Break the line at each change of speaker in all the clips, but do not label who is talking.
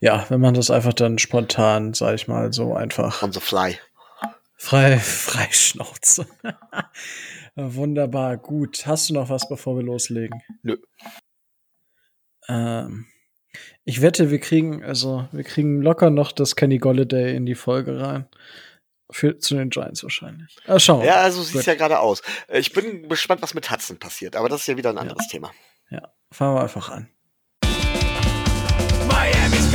Ja, wenn man das einfach dann spontan, sag ich mal, so einfach.
On the fly.
Frei, frei Schnauze. Wunderbar, gut. Hast du noch was, bevor wir loslegen?
Nö.
Ähm, ich wette, wir kriegen, also wir kriegen locker noch das Kenny Golladay in die Folge rein. Für, zu den Giants wahrscheinlich.
Ah, schauen wir. Ja, also sieht es ja gerade aus. Äh, ich bin gespannt, was mit Hudson passiert, aber das ist ja wieder ein anderes
ja.
Thema.
Ja, fangen wir einfach an.
Miami's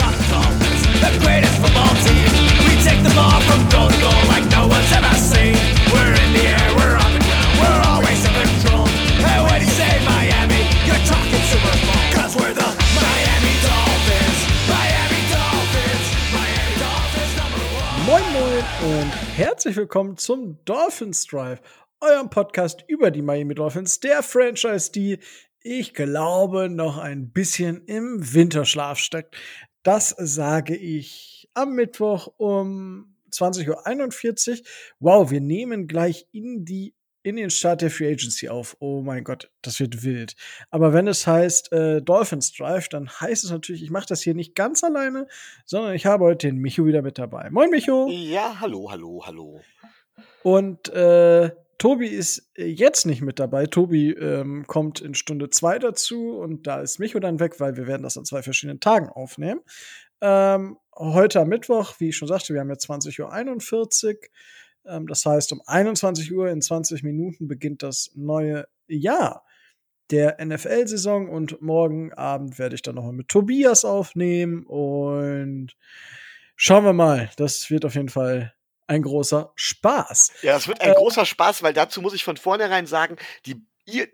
herzlich willkommen zum Dolphins Drive, eurem Podcast über die Miami Dolphins, der Franchise, die ich glaube, noch ein bisschen im Winterschlaf steckt. Das sage ich am Mittwoch um 20.41 Uhr. Wow, wir nehmen gleich in die in den Start der Free Agency auf. Oh mein Gott, das wird wild. Aber wenn es heißt äh, Dolphins Drive, dann heißt es natürlich, ich mache das hier nicht ganz alleine, sondern ich habe heute den Micho wieder mit dabei. Moin Micho.
Ja, hallo, hallo, hallo.
Und äh, Tobi ist äh, jetzt nicht mit dabei. Tobi ähm, kommt in Stunde zwei dazu und da ist Micho dann weg, weil wir werden das an zwei verschiedenen Tagen aufnehmen. Ähm, heute am Mittwoch, wie ich schon sagte, wir haben jetzt 20.41 Uhr. Ähm, das heißt, um 21 Uhr in 20 Minuten beginnt das neue Jahr der NFL-Saison und morgen Abend werde ich dann nochmal mit Tobias aufnehmen und schauen wir mal. Das wird auf jeden Fall ein großer Spaß.
Ja, es wird ein äh, großer Spaß, weil dazu muss ich von vornherein sagen, die ihr,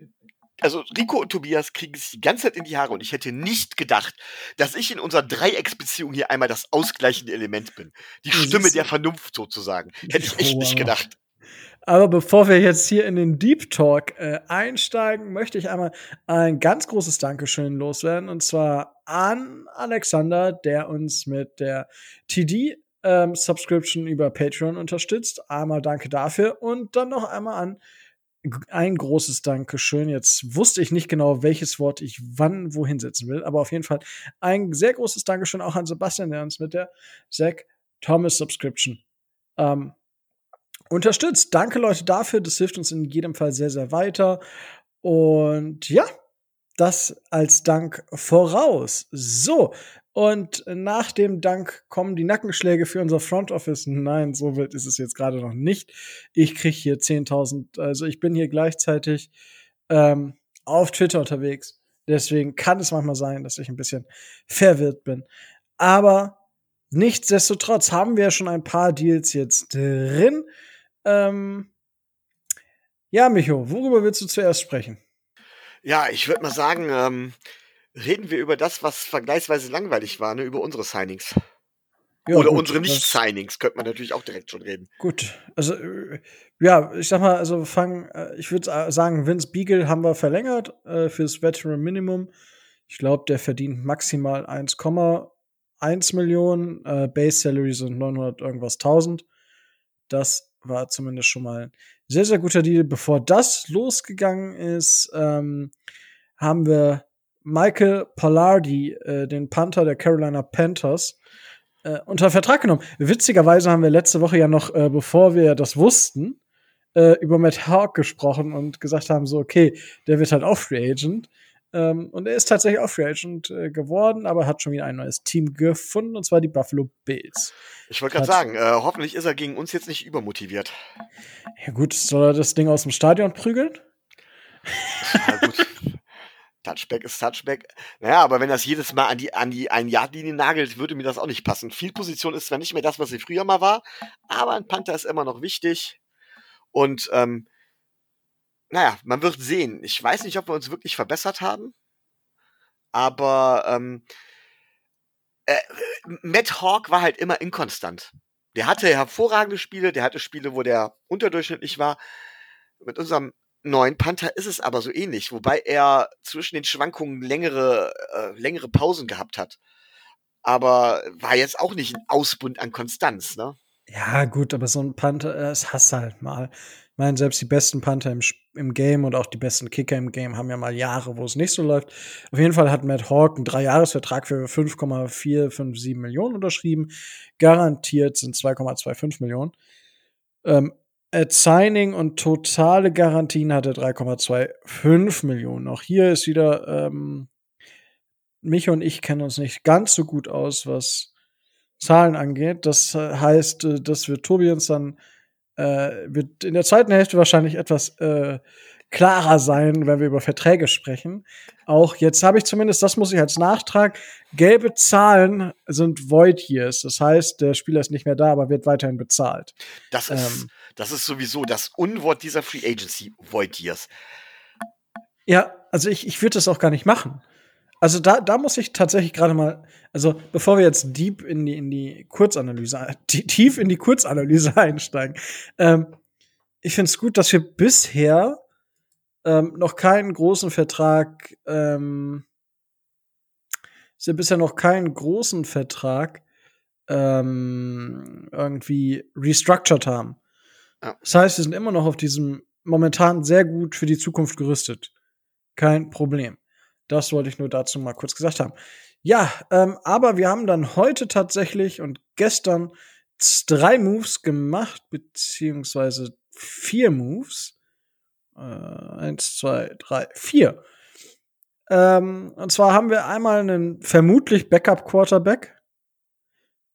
also Rico und Tobias kriegen es die ganze Zeit in die Haare und ich hätte nicht gedacht, dass ich in unserer Dreiecksbeziehung hier einmal das ausgleichende Element bin. Die Stimme der Vernunft sozusagen. Hätte ich echt nicht gedacht.
Aber bevor wir jetzt hier in den Deep Talk äh, einsteigen, möchte ich einmal ein ganz großes Dankeschön loswerden. Und zwar an Alexander, der uns mit der TD ähm, Subscription über Patreon unterstützt. Einmal danke dafür und dann noch einmal an ein großes Dankeschön. Jetzt wusste ich nicht genau, welches Wort ich wann wohin setzen will, aber auf jeden Fall ein sehr großes Dankeschön auch an Sebastian, der uns mit der Zach Thomas Subscription ähm, unterstützt. Danke Leute dafür, das hilft uns in jedem Fall sehr, sehr weiter. Und ja, das als Dank voraus. So, und nach dem Dank kommen die Nackenschläge für unser Front Office. Nein, so wild ist es jetzt gerade noch nicht. Ich kriege hier 10.000, also ich bin hier gleichzeitig ähm, auf Twitter unterwegs. Deswegen kann es manchmal sein, dass ich ein bisschen verwirrt bin. Aber nichtsdestotrotz haben wir schon ein paar Deals jetzt drin. Ähm ja, Micho, worüber willst du zuerst sprechen?
Ja, ich würde mal sagen, ähm, reden wir über das, was vergleichsweise langweilig war, ne? über unsere Signings. Ja, Oder gut, unsere Nicht-Signings, könnte man natürlich auch direkt schon reden.
Gut, also äh, ja, ich sag mal, also fangen, äh, ich würde sagen, Vince Beagle haben wir verlängert äh, fürs Veteran Minimum. Ich glaube, der verdient maximal 1,1 Millionen. Äh, Base Salary sind 900 irgendwas 1000. Das war zumindest schon mal ein sehr, sehr guter Deal. Bevor das losgegangen ist, ähm, haben wir Michael Pallardi, äh, den Panther der Carolina Panthers, äh, unter Vertrag genommen. Witzigerweise haben wir letzte Woche ja noch, äh, bevor wir das wussten, äh, über Matt Hawk gesprochen und gesagt haben, so, okay, der wird halt auch Free Agent. Ähm, und er ist tatsächlich auch Free Agent äh, geworden, aber hat schon wieder ein neues Team gefunden, und zwar die Buffalo Bills.
Ich wollte gerade sagen, äh, hoffentlich ist er gegen uns jetzt nicht übermotiviert.
Ja gut, soll er das Ding aus dem Stadion prügeln?
Ja gut. Touchback ist Touchback. Naja, aber wenn das jedes Mal an die, an die Ein-Yard-Linie nagelt, würde mir das auch nicht passen. Field-Position ist zwar nicht mehr das, was sie früher mal war, aber ein Panther ist immer noch wichtig. Und, ähm, naja, man wird sehen. Ich weiß nicht, ob wir uns wirklich verbessert haben, aber, ähm, äh, Matt Hawk war halt immer inkonstant. Der hatte hervorragende Spiele, der hatte Spiele, wo der unterdurchschnittlich war. Mit unserem neuen Panther ist es aber so ähnlich, wobei er zwischen den Schwankungen längere, äh, längere Pausen gehabt hat. Aber war jetzt auch nicht ein Ausbund an Konstanz, ne?
Ja, gut, aber so ein Panther, das hast du halt mal. Ich meine, selbst die besten Panther im im Game und auch die besten Kicker im Game haben ja mal Jahre, wo es nicht so läuft. Auf jeden Fall hat Matt Hawk einen Dreijahresvertrag für 5,457 Millionen unterschrieben. Garantiert sind 2,25 Millionen. Ähm, at Signing und totale Garantien hat er 3,25 Millionen. Auch hier ist wieder, ähm, mich und ich kennen uns nicht ganz so gut aus, was Zahlen angeht. Das äh, heißt, äh, dass wir Tobi uns dann äh, wird in der zweiten Hälfte wahrscheinlich etwas äh, klarer sein, wenn wir über Verträge sprechen. Auch jetzt habe ich zumindest, das muss ich als Nachtrag, gelbe Zahlen sind Void Years. Das heißt, der Spieler ist nicht mehr da, aber wird weiterhin bezahlt.
Das ist,
Ähm.
Das ist sowieso das Unwort dieser Free Agency, Void Years.
Ja, also ich, ich würde das auch gar nicht machen. Also da, da muss ich tatsächlich gerade mal, also bevor wir jetzt deep in die, in die Kurzanalyse, tie- tief in die Kurzanalyse einsteigen, ähm, ich finde es gut, dass wir bisher ähm, noch keinen großen Vertrag, ähm, dass wir bisher noch keinen großen Vertrag ähm, irgendwie restructured haben. Das heißt, wir sind immer noch auf diesem momentan sehr gut für die Zukunft gerüstet. Kein Problem. Das wollte ich nur dazu mal kurz gesagt haben. Ja, ähm, aber wir haben dann heute tatsächlich und gestern drei Moves gemacht, beziehungsweise vier Moves. Äh, eins, zwei, drei, vier. Ähm, und zwar haben wir einmal einen vermutlich Backup-Quarterback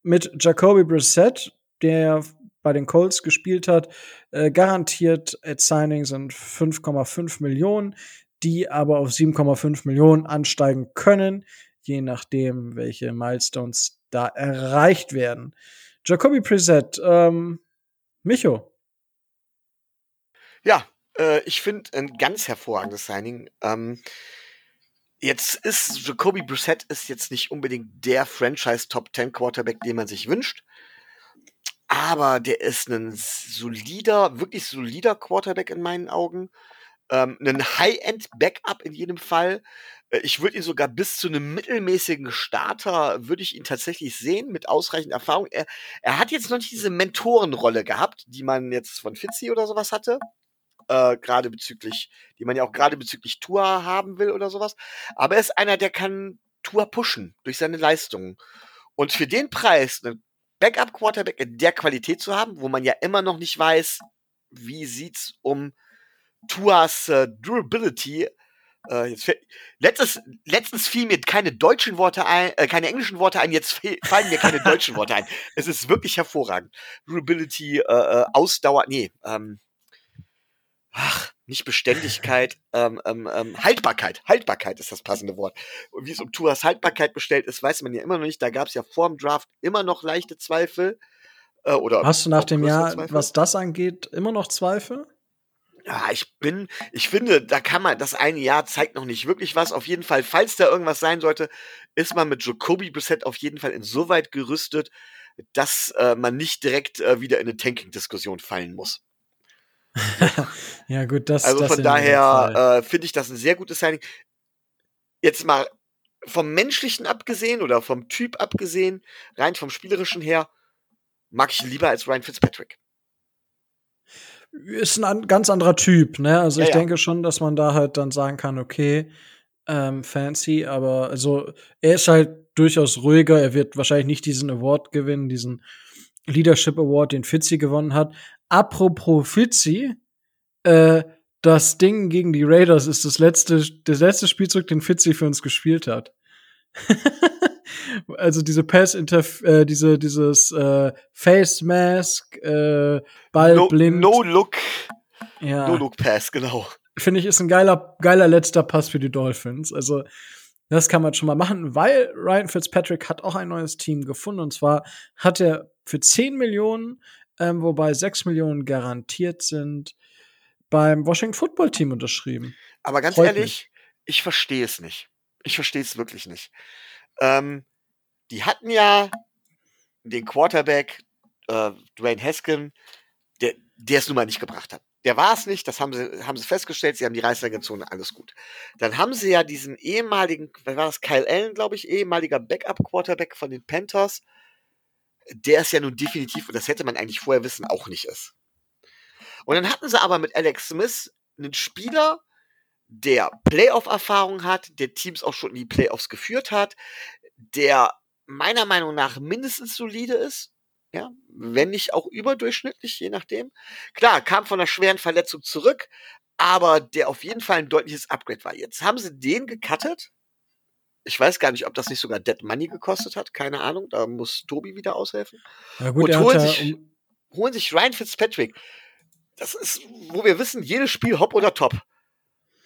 mit Jacoby Brissett, der bei den Colts gespielt hat. Äh, garantiert at Signing sind 5,5 Millionen, die aber auf 7,5 Millionen ansteigen können, je nachdem, welche Milestones da erreicht werden. Jacoby Brissett, ähm, Micho,
Ja, äh, ich finde ein ganz hervorragendes Signing. Ähm, jetzt ist Jacoby Brissett ist jetzt nicht unbedingt der Franchise Top 10 Quarterback, den man sich wünscht. Aber der ist ein solider, wirklich solider Quarterback in meinen Augen. Ähm, ein High-End-Backup in jedem Fall. Äh, Ich würde ihn sogar bis zu einem mittelmäßigen Starter, würde ich ihn tatsächlich sehen, mit ausreichend Erfahrung. Er, er hat jetzt noch nicht diese Mentorenrolle gehabt, die man jetzt von Fitzy oder sowas hatte äh, gerade bezüglich, die man ja auch gerade bezüglich Tour haben will oder sowas. Aber er ist einer, der kann Tour pushen durch seine Leistungen. Und für den Preis, einen Backup-Quarterback in der Qualität zu haben, wo man ja immer noch nicht weiß, wie sieht's um Tuas äh, Durability äh, jetzt fäll- letztes, letztens fielen mir keine deutschen Worte ein, äh, keine englischen Worte ein, jetzt fallen mir keine deutschen Worte ein. Es ist wirklich hervorragend. Durability, äh, äh, Ausdauer, nee, ähm, ach, nicht Beständigkeit, ähm, ähm, ähm, Haltbarkeit. Haltbarkeit ist das passende Wort. Und wie es um Tuas Haltbarkeit bestellt ist, weiß man ja immer noch nicht. Da gab es ja vor dem Draft immer noch leichte Zweifel. Äh, oder
hast du nach dem Jahr,
Zweifel.
was das angeht, immer noch Zweifel?
Ja, ich bin, ich finde, da kann man, das eine Jahr zeigt noch nicht wirklich was. Auf jeden Fall, falls da irgendwas sein sollte, ist man mit Jacoby Brissett auf jeden Fall insoweit gerüstet, dass äh, man nicht direkt äh, wieder in eine Tanking-Diskussion fallen muss.
Ja, gut, das
Also
das
von daher äh, finde ich das ein sehr gutes Signing. Jetzt mal vom Menschlichen abgesehen oder vom Typ abgesehen, rein vom Spielerischen her, mag ich ihn lieber als Ryan Fitzpatrick.
ist ein an, ganz anderer Typ, ne? Also
Ja,
ich
ja.
denke schon, dass man da halt dann sagen kann, okay, ähm, fancy, aber also er ist halt durchaus ruhiger. Er wird wahrscheinlich nicht diesen Award gewinnen, diesen Leadership Award, den Fitzy gewonnen hat. Apropos Fitzy, äh, das Ding gegen die Raiders ist das letzte, das letzte Spielzug, den Fitzy für uns gespielt hat. also diese Pass inter äh, diese dieses äh, Face Mask äh, Ball
No,
blind
no Look,
ja
No Look Pass, genau.
finde ich ist ein geiler geiler letzter Pass für die Dolphins also das kann man schon mal machen weil Ryan Fitzpatrick hat auch ein neues Team gefunden und zwar hat er für 10 Millionen ähm, wobei 6 Millionen garantiert sind beim Washington Football Team unterschrieben
Aber ganz
Freut
ehrlich, ich verstehe es nicht. Ich verstehe es wirklich nicht. Ähm, die hatten ja den Quarterback, äh, Dwayne Haskin, der, der es nun mal nicht gebracht hat. Der war es nicht, das haben sie, haben sie festgestellt, sie haben die Reißer gezogen, alles gut. Dann haben sie ja diesen ehemaligen, wer war das, Kyle Allen, glaube ich, ehemaliger Backup-Quarterback von den Panthers, der ist ja nun definitiv, und das hätte man eigentlich vorher wissen, auch nicht ist. Und dann hatten sie aber mit Alex Smith einen Spieler, der Playoff-Erfahrung hat, der Teams auch schon in die Playoffs geführt hat, der meiner Meinung nach mindestens solide ist, ja, wenn nicht auch überdurchschnittlich, je nachdem. Klar, kam von einer schweren Verletzung zurück, aber der auf jeden Fall ein deutliches Upgrade war. Jetzt haben sie den gecuttet. Ich weiß gar nicht, ob das nicht sogar Dead Money gekostet hat. Keine Ahnung. Da muss Tobi wieder aushelfen.
Ja, gut,
Und holen sich-
um,
Holen sich Ryan Fitzpatrick. Das ist, wo wir wissen, jedes Spiel hopp oder top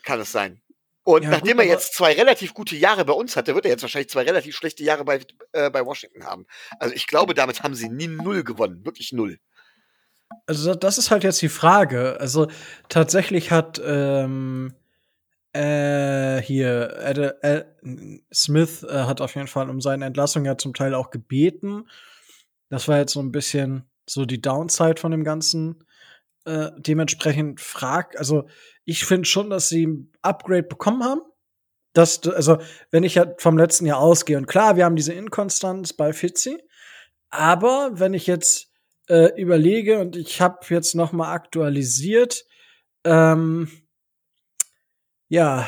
kann es sein. Und
Ja,
nachdem
gut,
er jetzt zwei relativ gute Jahre bei uns hatte, wird er jetzt wahrscheinlich zwei relativ schlechte Jahre bei, äh, bei Washington haben. Also ich glaube, damit haben sie nie null gewonnen. Wirklich null.
also das ist halt jetzt die Frage. Also tatsächlich hat ähm, äh, hier Ad, äh, Smith äh, hat auf jeden Fall um seine Entlassung ja zum Teil auch gebeten. Das war jetzt so ein bisschen so die Downside von dem Ganzen. Äh, dementsprechend frag, also ich finde schon, dass sie ein Upgrade bekommen haben. Das, also, wenn ich ja vom letzten Jahr ausgehe, und klar, wir haben diese Inkonstanz bei Fitzy, aber wenn ich jetzt äh, überlege und ich habe jetzt noch mal aktualisiert, ähm, ja,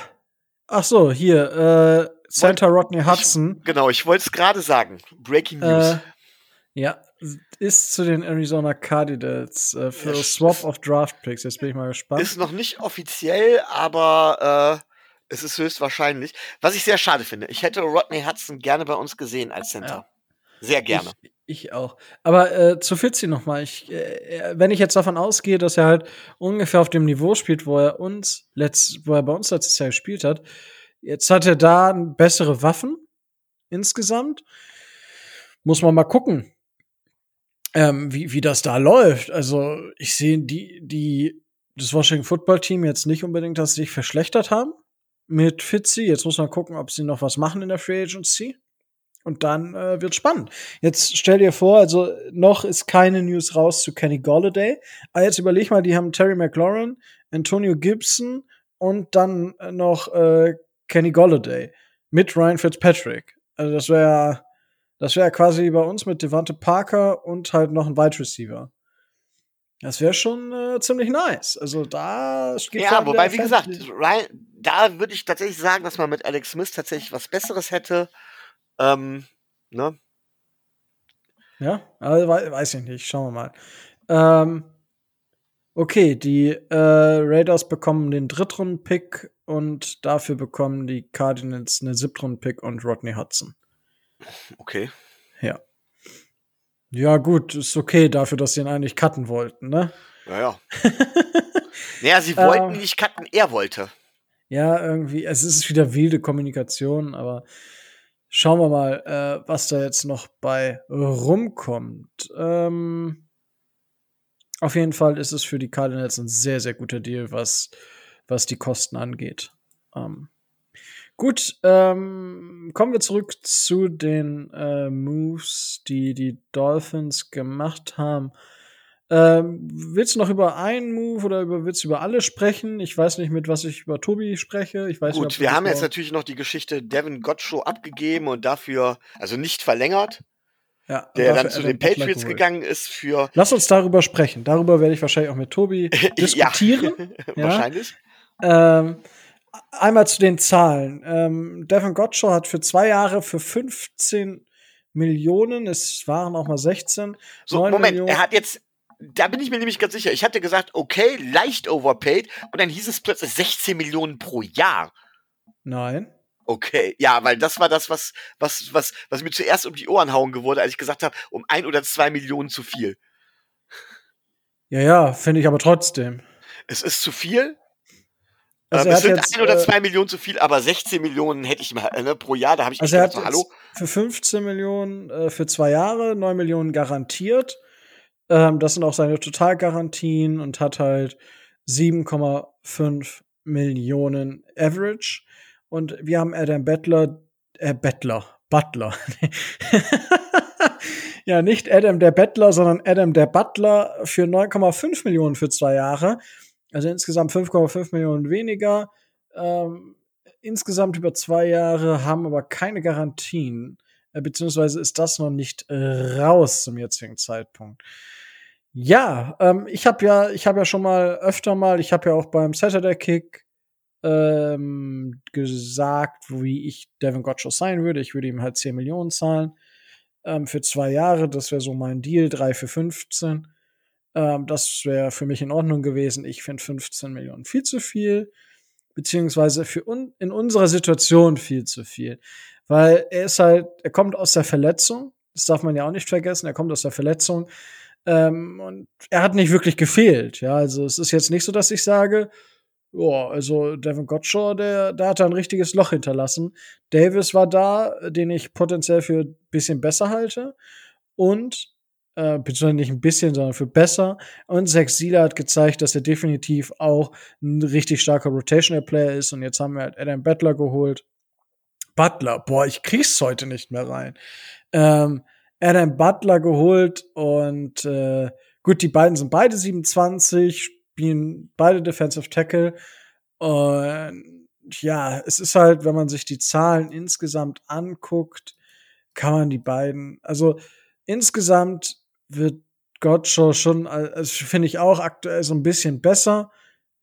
ach so, hier, äh, Santa Rodney Hudson,
Genau, ich wollte es gerade sagen. Breaking News.
äh, ja, ist zu den Arizona Cardinals äh, für
Ja,
Swap of Draft Picks. Jetzt bin ich mal gespannt.
Ist noch nicht offiziell, aber äh, es ist höchstwahrscheinlich. Was ich sehr schade finde. Ich hätte Rodney Hudson gerne bei uns gesehen als Center. Sehr gerne.
Ich, ich auch. Aber äh, zu Fitzi noch mal. Ich, äh, wenn ich jetzt davon ausgehe, dass er halt ungefähr auf dem Niveau spielt, wo er uns letzt, wo er bei uns letztes Jahr gespielt hat, jetzt hat er da bessere Waffen insgesamt. Muss man mal gucken, ähm, wie, wie das da läuft. Also ich sehe die, die, das Washington Football Team jetzt nicht unbedingt, dass sie sich verschlechtert haben mit Fitzy. Jetzt muss man gucken, ob sie noch was machen in der Free Agency. Und dann äh, wird spannend. Jetzt stell dir vor, also noch ist keine News raus zu Kenny Golladay. Aber jetzt überleg mal, die haben Terry McLaurin, Antonio Gibson und dann äh, noch äh, Kenny Golladay mit Ryan Fitzpatrick. Also das wäre das wäre quasi bei uns mit Devante Parker und halt noch ein Wide Receiver. Das wäre schon äh, ziemlich nice. Also da geht
Ja, wobei, wie gesagt, Ryan, da würde ich tatsächlich sagen, dass man mit Alex Smith tatsächlich was Besseres hätte. Ähm, ne?
Ja, also, wei- weiß ich nicht. Schauen wir mal. Ähm, okay, die äh, Raiders bekommen den Drittrunden-Pick und dafür bekommen die Cardinals einen Siebtrunden-Pick und Rodney Hudson.
Okay.
Ja. Ja, gut, ist okay dafür, dass sie ihn eigentlich cutten wollten, ne?
Naja. naja, sie wollten
Ähm.
nicht cutten, er wollte.
Ja, irgendwie, es ist wieder wilde Kommunikation, aber schauen wir mal, äh, was da jetzt noch bei rumkommt. Ähm, auf jeden Fall ist es für die Cardinals ein sehr, sehr guter Deal, was, was die Kosten angeht. Ähm, gut, ähm, kommen wir zurück zu den äh, Moves, die die Dolphins gemacht haben. Ähm, willst du noch über einen Move oder über, willst du über alle sprechen? Ich weiß nicht, mit was ich über Tobi spreche. Ich weiß nicht,
Gut,
du
wir haben jetzt natürlich noch die Geschichte Devin Gottschow abgegeben und dafür, also nicht verlängert,
ja,
der dann zu
Adam
den Patriots gegangen ist für
Lass uns darüber sprechen. Darüber werde ich wahrscheinlich auch mit Tobi diskutieren. Ja.
wahrscheinlich.
ähm, einmal zu den Zahlen. Ähm, Devin Gottschow hat für zwei Jahre für 15 Millionen, es waren auch mal 16.
So,
9
Moment,
Millionen.
er hat jetzt, da bin ich mir nämlich ganz sicher. Ich hatte gesagt, okay, leicht overpaid und dann hieß es plötzlich 16 Millionen pro Jahr.
Nein.
Okay, ja, weil das war das, was, was, was, was mir zuerst um die Ohren hauen geworden, als ich gesagt habe, um ein oder zwei Millionen zu viel.
Ja, ja, finde ich aber trotzdem.
Es ist zu viel.
Also
ähm, es sind
jetzt,
ein oder
äh,
zwei Millionen zu viel, aber 16 Millionen hätte ich mal äh, ne, pro Jahr. Da habe ich
Also
gedacht,
jetzt
hallo.
für 15 Millionen äh, für zwei Jahre, 9 Millionen garantiert. Ähm, das sind auch seine Totalgarantien und hat halt 7,5 Millionen Average. Und wir haben Adam Bettler, äh, Bettler, Butler. ja, nicht Adam der Bettler, sondern Adam der Butler für 9,5 Millionen für zwei Jahre. Also insgesamt 5,5 Millionen weniger. Ähm, insgesamt über zwei Jahre, haben aber keine Garantien, äh, beziehungsweise ist das noch nicht raus zum jetzigen Zeitpunkt. Ja, ähm, ich habe ja, ich habe ja schon mal öfter mal, ich habe ja auch beim Saturday Kick ähm, gesagt, wie ich Devin Gotcho sein würde. Ich würde ihm halt 10 Millionen zahlen ähm, für zwei Jahre. Das wäre so mein Deal, 3 für 15. Ähm, das wäre für mich in Ordnung gewesen. Ich finde 15 Millionen viel zu viel, beziehungsweise für un in unserer Situation viel zu viel. Weil er ist halt, er kommt aus der Verletzung. Das darf man ja auch nicht vergessen. Er kommt aus der Verletzung. Ähm, und er hat nicht wirklich gefehlt. Ja, also es ist jetzt nicht so, dass ich sage, ja, also Devin Gottshaw, der, der hat da ein richtiges Loch hinterlassen. Davis war da, den ich potenziell für ein bisschen besser halte. Und, äh, beziehungsweise nicht ein bisschen, sondern für besser. Und Zach Sieler hat gezeigt, dass er definitiv auch ein richtig starker Rotational Player ist. Und jetzt haben wir halt Adam Butler geholt. Butler, boah, ich krieg's heute nicht mehr rein. Ähm, Adam Butler geholt und äh, gut, die beiden sind beide 27, spielen beide Defensive Tackle. Und ja, es ist halt, wenn man sich die Zahlen insgesamt anguckt, kann man die beiden, also insgesamt wird Gottshaw schon, also finde ich auch aktuell so ein bisschen besser.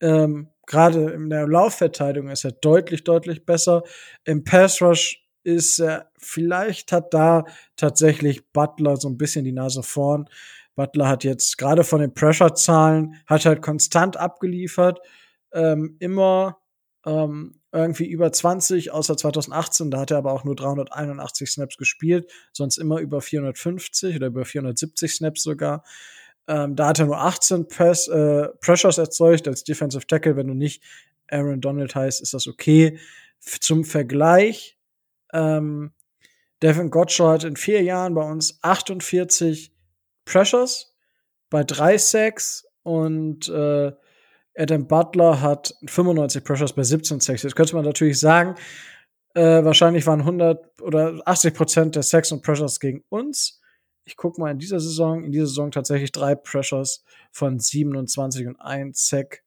Ähm, Gerade in der Laufverteidigung ist er deutlich, deutlich besser. Im Pass Rush ist er, vielleicht hat da tatsächlich Butler so ein bisschen die Nase vorn. Butler hat jetzt gerade von den Pressure-Zahlen, hat halt konstant abgeliefert, ähm, immer ähm, irgendwie über 20, außer 2018, da hat er aber auch nur 381 Snaps gespielt, sonst immer über 450 oder über 470 Snaps sogar. Ähm, da hat er nur 18 Press, äh, Pressures erzeugt als Defensive Tackle. Wenn du nicht Aaron Donald heißt, ist das okay. F zum Vergleich, ähm, Devin Gottschall hat in vier Jahren bei uns 48 Pressures bei drei Sacks und äh, Adam Butler hat 95 Pressures bei 17 Sacks. Jetzt könnte man natürlich sagen, äh, wahrscheinlich waren 100 oder 80 Prozent der Sacks und Pressures gegen uns. Ich gucke mal in dieser Saison, in dieser Saison tatsächlich drei Pressures von 27 und ein Sack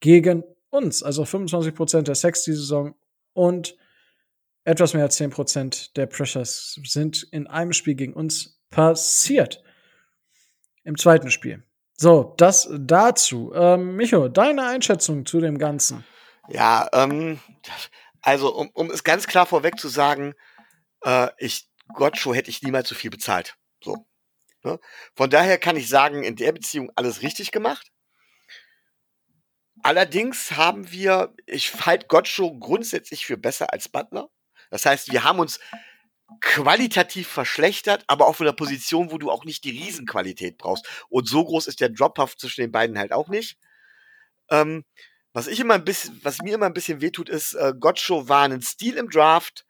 gegen uns. Also 25 Prozent der Sacks diese Saison und etwas mehr als 10 Prozent der Pressures sind in einem Spiel gegen uns passiert im zweiten Spiel. So, das dazu. Ähm, Micho, deine Einschätzung zu dem Ganzen?
Ja, ähm, also um, um es ganz klar vorweg zu sagen, äh, ich Gottshow hätte ich niemals so viel bezahlt. So. Ne? Von daher kann ich sagen, in der Beziehung alles richtig gemacht. Allerdings haben wir, ich halte Gottshow grundsätzlich für besser als Butler. Das heißt, wir haben uns qualitativ verschlechtert, aber auch von der Position, wo du auch nicht die Riesenqualität brauchst. Und so groß ist der Drop-Off zwischen den beiden halt auch nicht. Ähm, was ich immer ein bisschen, was mir immer ein bisschen wehtut, ist, äh, Gottschow war ein Stil im Draft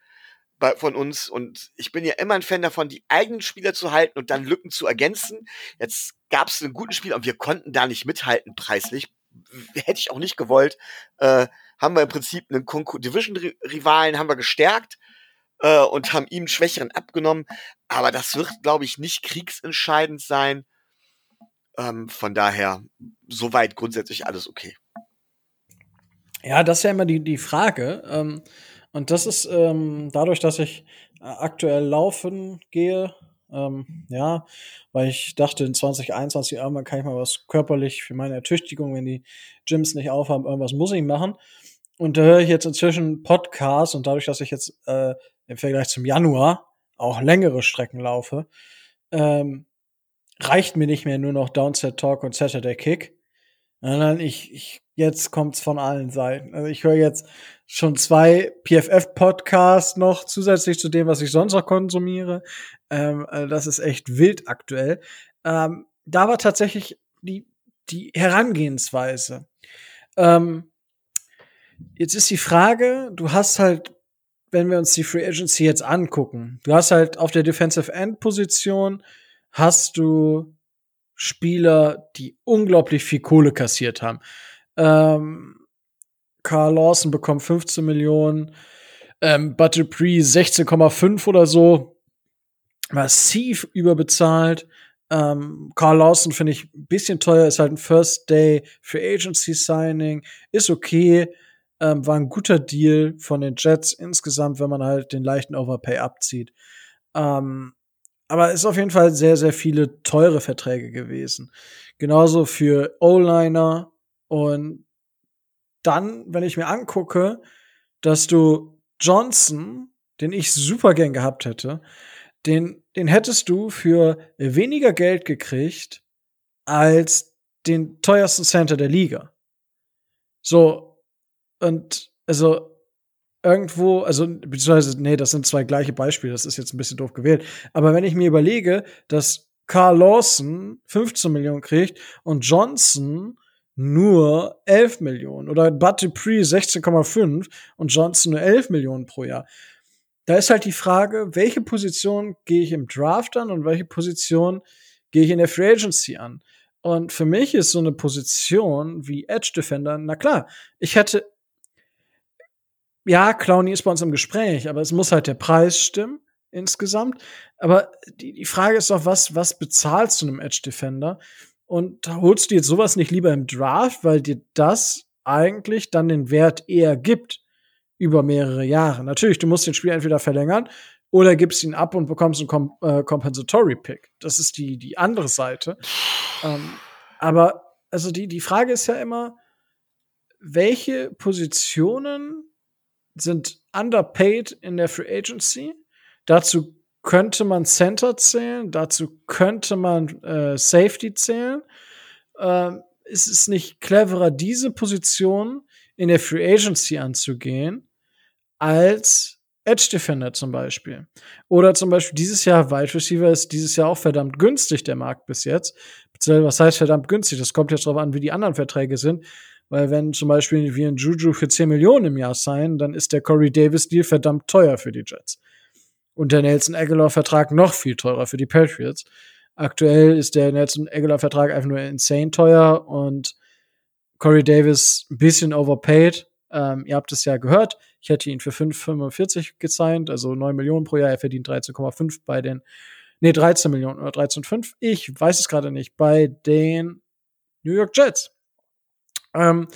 bei, von uns und ich bin ja immer ein Fan davon, die eigenen Spieler zu halten und dann Lücken zu ergänzen. Jetzt gab es einen guten Spieler und wir konnten da nicht mithalten preislich. Hätte ich auch nicht gewollt. Äh, haben wir im Prinzip einen Division-Rivalen haben wir gestärkt äh, und haben ihm Schwächeren abgenommen. Aber das wird, glaube ich, nicht kriegsentscheidend sein. Ähm, von daher, soweit grundsätzlich alles okay.
Ja, das ist ja immer die, die Frage. Ähm, und das ist ähm, dadurch, dass ich äh, aktuell laufen gehe, ähm, ja, weil ich dachte, in 2021 irgendwann kann ich mal was körperlich für meine Ertüchtigung, wenn die Gyms nicht aufhaben, irgendwas muss ich machen. Und da höre ich jetzt inzwischen Podcasts und dadurch, dass ich jetzt äh, im Vergleich zum Januar auch längere Strecken laufe, ähm, reicht mir nicht mehr nur noch Downset Talk und Saturday Kick, sondern ich, ich jetzt kommt's von allen Seiten. Also ich höre jetzt schon zwei PFF-Podcasts noch zusätzlich zu dem, was ich sonst noch konsumiere. Ähm, also das ist echt wild aktuell. Ähm, da war tatsächlich die, die Herangehensweise. Ähm, jetzt ist die Frage, du hast halt wenn wir uns die Free Agency jetzt angucken, du hast halt auf der Defensive End Position hast du Spieler, die unglaublich viel Kohle kassiert haben. Ähm, Carl Lawson bekommt 15 Millionen, ähm, Dupree 16,5 oder so. Massiv überbezahlt. Ähm, Carl Lawson finde ich ein bisschen teuer, ist halt ein First Day Free Agency Signing, ist okay. Ähm, war ein guter Deal von den Jets insgesamt, wenn man halt den leichten Overpay abzieht. Ähm, aber es ist auf jeden Fall sehr, sehr viele teure Verträge gewesen. Genauso für O-Liner und dann, wenn ich mir angucke, dass du Johnson, den ich super gern gehabt hätte, den, den hättest du für weniger Geld gekriegt als den teuersten Center der Liga. So, und also irgendwo, also beziehungsweise, nee, das sind zwei gleiche Beispiele, das ist jetzt ein bisschen doof gewählt. Aber wenn ich mir überlege, dass Carl Lawson 15 Millionen kriegt und Johnson nur 11 Millionen oder Bud Dupree 16,5 und Johnson nur 11 Millionen pro Jahr. Da ist halt die Frage, welche Position gehe ich im Draft an und welche Position gehe ich in der Free Agency an? Und für mich ist so eine Position wie Edge Defender, na klar, ich hätte, ja, Clowny ist bei uns im Gespräch, aber es muss halt der Preis stimmen insgesamt. Aber die, die Frage ist doch, was, was bezahlst du einem Edge Defender? Und holst du jetzt sowas nicht lieber im Draft, weil dir das eigentlich dann den Wert eher gibt über mehrere Jahre? Natürlich, du musst den Spiel entweder verlängern oder gibst ihn ab und bekommst einen Kom äh, Compensatory Pick. Das ist die, die andere Seite. Ähm, aber also die, die Frage ist ja immer, welche Positionen sind underpaid in der Free Agency? Dazu könnte man Center zählen, dazu könnte man äh, Safety zählen. Ähm, ist es nicht cleverer, diese Position in der Free Agency anzugehen, als Edge Defender zum Beispiel? Oder zum Beispiel dieses Jahr Wide Receiver ist dieses Jahr auch verdammt günstig, der Markt bis jetzt. Was heißt verdammt günstig? Das kommt jetzt darauf an, wie die anderen Verträge sind. Weil wenn zum Beispiel wir ein Juju für 10 Millionen im Jahr sein, dann ist der Corey Davis Deal verdammt teuer für die Jets und der Nelson Aguilar-Vertrag noch viel teurer für die Patriots. Aktuell ist der Nelson Aguilar-Vertrag einfach nur insane teuer und Corey Davis ein bisschen overpaid. Ähm, ihr habt es ja gehört. Ich hätte ihn für 5,45 gesigned, also 9 Millionen pro Jahr. Er verdient 13,5 bei den, nee, 13 Millionen oder 13,5. Ich weiß es gerade nicht, bei den New York Jets. Ähm,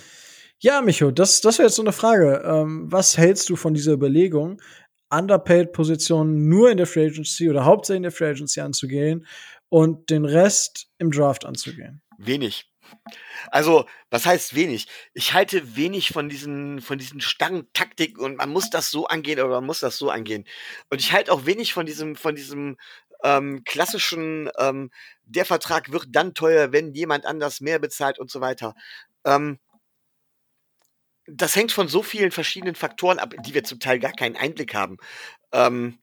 ja, Micho, das, das wäre jetzt so eine Frage. Ähm, was hältst du von dieser Überlegung, Underpaid-Positionen nur in der Free Agency oder hauptsächlich in der Free Agency anzugehen und den Rest im Draft anzugehen?
Wenig. Also, was heißt wenig? Ich halte wenig von diesen, von diesen starren Taktik und man muss das so angehen oder man muss das so angehen. Und ich halte auch wenig von diesem, von diesem ähm, klassischen, ähm, der Vertrag wird dann teuer, wenn jemand anders mehr bezahlt und so weiter. Ähm, das hängt von so vielen verschiedenen Faktoren ab, die wir zum Teil gar keinen Einblick haben. Ähm,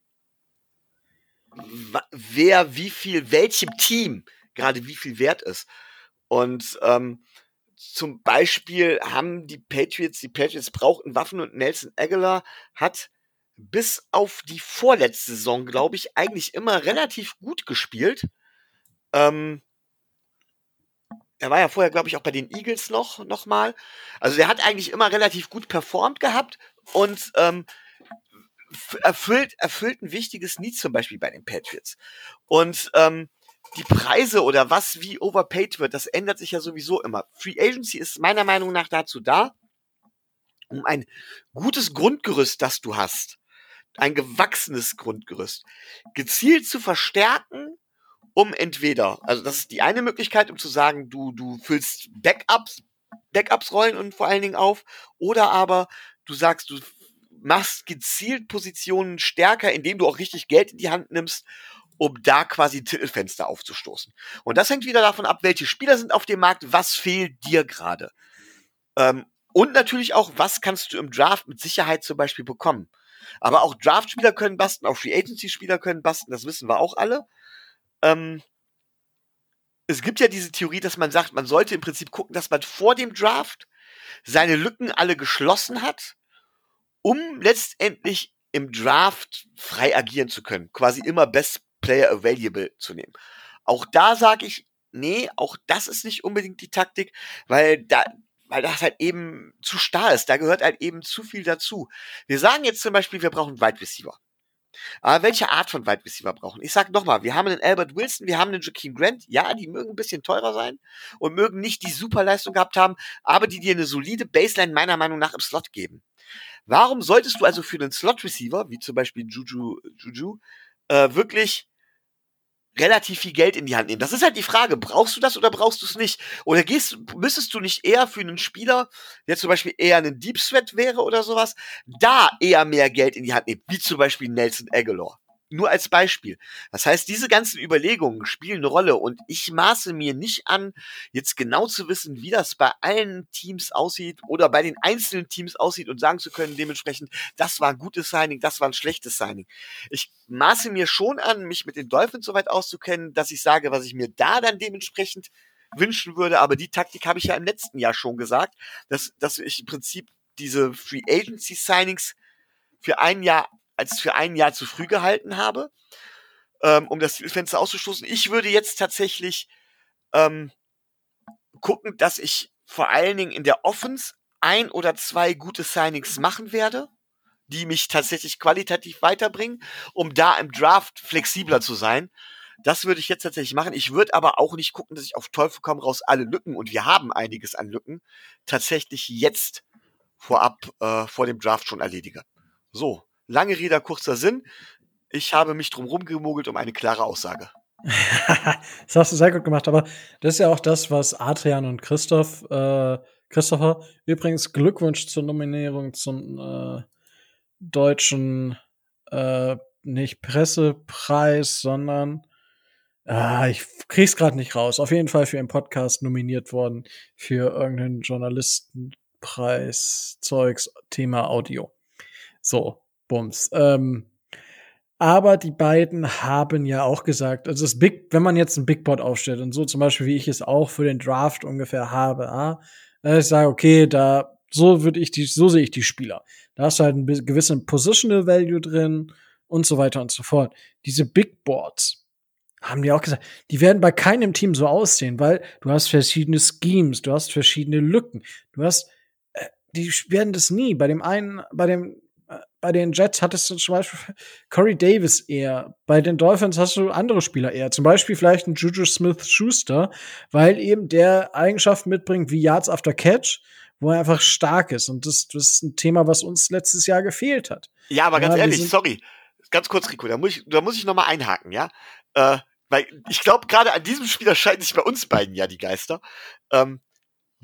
wer wie viel, welchem Team gerade wie viel wert ist. Und ähm, zum Beispiel haben die Patriots, die Patriots brauchten Waffen und Nelson Aguilar hat bis auf die vorletzte Saison, glaube ich, eigentlich immer relativ gut gespielt. Ähm, er war ja vorher, glaube ich, auch bei den Eagles noch, noch mal. Also der hat eigentlich immer relativ gut performt gehabt und ähm, erfüllt, erfüllt ein wichtiges Need zum Beispiel bei den Patriots. Und ähm, die Preise oder was wie overpaid wird, das ändert sich ja sowieso immer. Free Agency ist meiner Meinung nach dazu da, um ein gutes Grundgerüst, das du hast, ein gewachsenes Grundgerüst, gezielt zu verstärken um entweder, also das ist die eine Möglichkeit, um zu sagen, du, du füllst Backups, Backups rollen und vor allen Dingen auf, oder aber du sagst, du machst gezielt Positionen stärker, indem du auch richtig Geld in die Hand nimmst, um da quasi Titelfenster aufzustoßen. Und das hängt wieder davon ab, welche Spieler sind auf dem Markt, was fehlt dir gerade. Ähm, und natürlich auch, was kannst du im Draft mit Sicherheit zum Beispiel bekommen. Aber auch Draft-Spieler können basten, auch Free Agency-Spieler können basten, das wissen wir auch alle. Ähm, es gibt ja diese Theorie, dass man sagt, man sollte im Prinzip gucken, dass man vor dem Draft seine Lücken alle geschlossen hat, um letztendlich im Draft frei agieren zu können, quasi immer Best Player Available zu nehmen. Auch da sage ich, nee, auch das ist nicht unbedingt die Taktik, weil da, weil das halt eben zu starr ist. Da gehört halt eben zu viel dazu. Wir sagen jetzt zum Beispiel, wir brauchen Wide Receiver. Aber welche Art von Wide Receiver brauchen? Ich sag nochmal, wir haben einen Albert Wilson, wir haben einen Joaquin Grant. Ja, die mögen ein bisschen teurer sein und mögen nicht die Superleistung gehabt haben, aber die dir eine solide Baseline meiner Meinung nach im Slot geben. Warum solltest du also für einen Slot Receiver, wie zum Beispiel Juju, Juju, äh, wirklich relativ viel Geld in die Hand nehmen. Das ist halt die Frage, brauchst du das oder brauchst du es nicht? Oder gehst, müsstest du nicht eher für einen Spieler, der zum Beispiel eher ein Deep Sweat wäre oder sowas, da eher mehr Geld in die Hand nehmen, wie zum Beispiel Nelson Aguilar? Nur als Beispiel. Das heißt, diese ganzen Überlegungen spielen eine Rolle und ich maße mir nicht an, jetzt genau zu wissen, wie das bei allen Teams aussieht oder bei den einzelnen Teams aussieht und sagen zu können, dementsprechend, das war ein gutes Signing, das war ein schlechtes Signing. Ich maße mir schon an, mich mit den Dolphins soweit auszukennen, dass ich sage, was ich mir da dann dementsprechend wünschen würde, aber die Taktik habe ich ja im letzten Jahr schon gesagt, dass, dass ich im Prinzip diese Free Agency Signings für ein Jahr als für ein Jahr zu früh gehalten habe, ähm, um das Fenster auszustoßen. Ich würde jetzt tatsächlich ähm, gucken, dass ich vor allen Dingen in der Offense ein oder zwei gute Signings machen werde, die mich tatsächlich qualitativ weiterbringen, um da im Draft flexibler zu sein. Das würde ich jetzt tatsächlich machen. Ich würde aber auch nicht gucken, dass ich auf Teufel komm raus alle Lücken, und wir haben einiges an Lücken, tatsächlich jetzt vorab äh, vor dem Draft schon erledige. So, Lange Rede, kurzer Sinn. Ich habe mich drum rumgemogelt um eine klare Aussage.
das hast du sehr gut gemacht, aber das ist ja auch das, was Adrian und Christoph, äh, Christopher, übrigens Glückwunsch zur Nominierung zum äh, deutschen, äh, nicht Pressepreis, sondern Ah, ich krieg's gerade nicht raus. Auf jeden Fall für einen Podcast nominiert worden für irgendeinen Journalistenpreis, Zeugs, Thema Audio. So, Bums. Ähm, aber die beiden haben ja auch gesagt, also das Big, wenn man jetzt ein Big Board aufstellt und so zum Beispiel, wie ich es auch für den Draft ungefähr habe, ah, ich sage, okay, da, so würde ich die, so sehe ich die Spieler. Da hast du halt einen gewissen Positional Value drin und so weiter und so fort. Diese Big Boards haben die auch gesagt, die werden bei keinem Team so aussehen, weil du hast verschiedene Schemes, du hast verschiedene Lücken, du hast, äh, die werden das nie. Bei dem einen, bei dem bei den Jets hattest du zum Beispiel Corey Davis eher. Bei den Dolphins hast du andere Spieler eher. Zum Beispiel vielleicht ein Juju Smith Schuster, weil eben der Eigenschaften mitbringt wie Yards after Catch, wo er einfach stark ist. Und das, das ist ein Thema, was uns letztes Jahr gefehlt hat.
Ja, aber ganz ja, ehrlich, sorry. Ganz kurz, Rico, da muss ich, da muss ich noch mal einhaken, ja? Äh, weil ich glaube, gerade an diesem Spieler scheiden sich bei uns beiden ja die Geister. Ähm,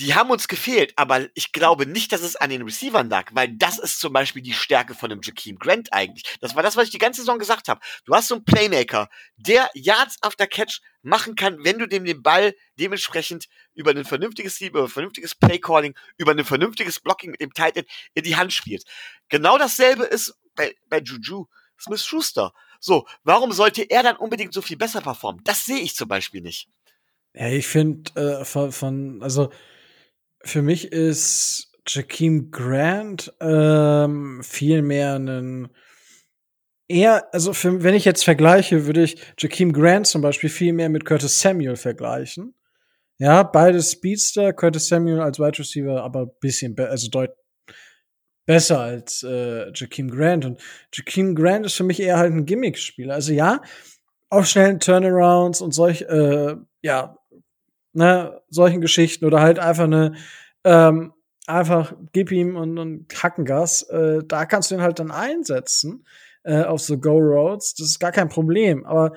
die haben uns gefehlt, aber ich glaube nicht, dass es an den Receivern lag, weil das ist zum Beispiel die Stärke von einem Jakeem Grant eigentlich. Das war das, was ich die ganze Saison gesagt habe. Du hast so einen Playmaker, der Yards after Catch machen kann, wenn du dem den Ball dementsprechend über ein vernünftiges Team, über ein vernünftiges Playcalling, über ein vernünftiges Blocking mit dem Tight End in die Hand spielt. Genau dasselbe ist bei, bei Juju Smith-Schuster. So, warum sollte er dann unbedingt so viel besser performen? Das sehe ich zum Beispiel nicht.
Ja, ich finde äh, von, also für mich ist Jakeem Grant ähm, viel mehr ein eher, also für, wenn ich jetzt vergleiche, würde ich Jakeem Grant zum Beispiel viel mehr mit Curtis Samuel vergleichen. Ja, beide Speedster, Curtis Samuel als Wide Receiver, aber bisschen, also deutlich besser als äh, Jakeem Grant. Und Jakeem Grant ist für mich eher halt ein Gimmick-Spieler. Also ja, auf schnellen Turnarounds und solch, äh, ja, ne, solchen Geschichten oder halt einfach eine, ähm, einfach gib ihm und, und Hackengas, äh, da kannst du ihn halt dann einsetzen äh, auf so Go-Roads, das ist gar kein Problem, aber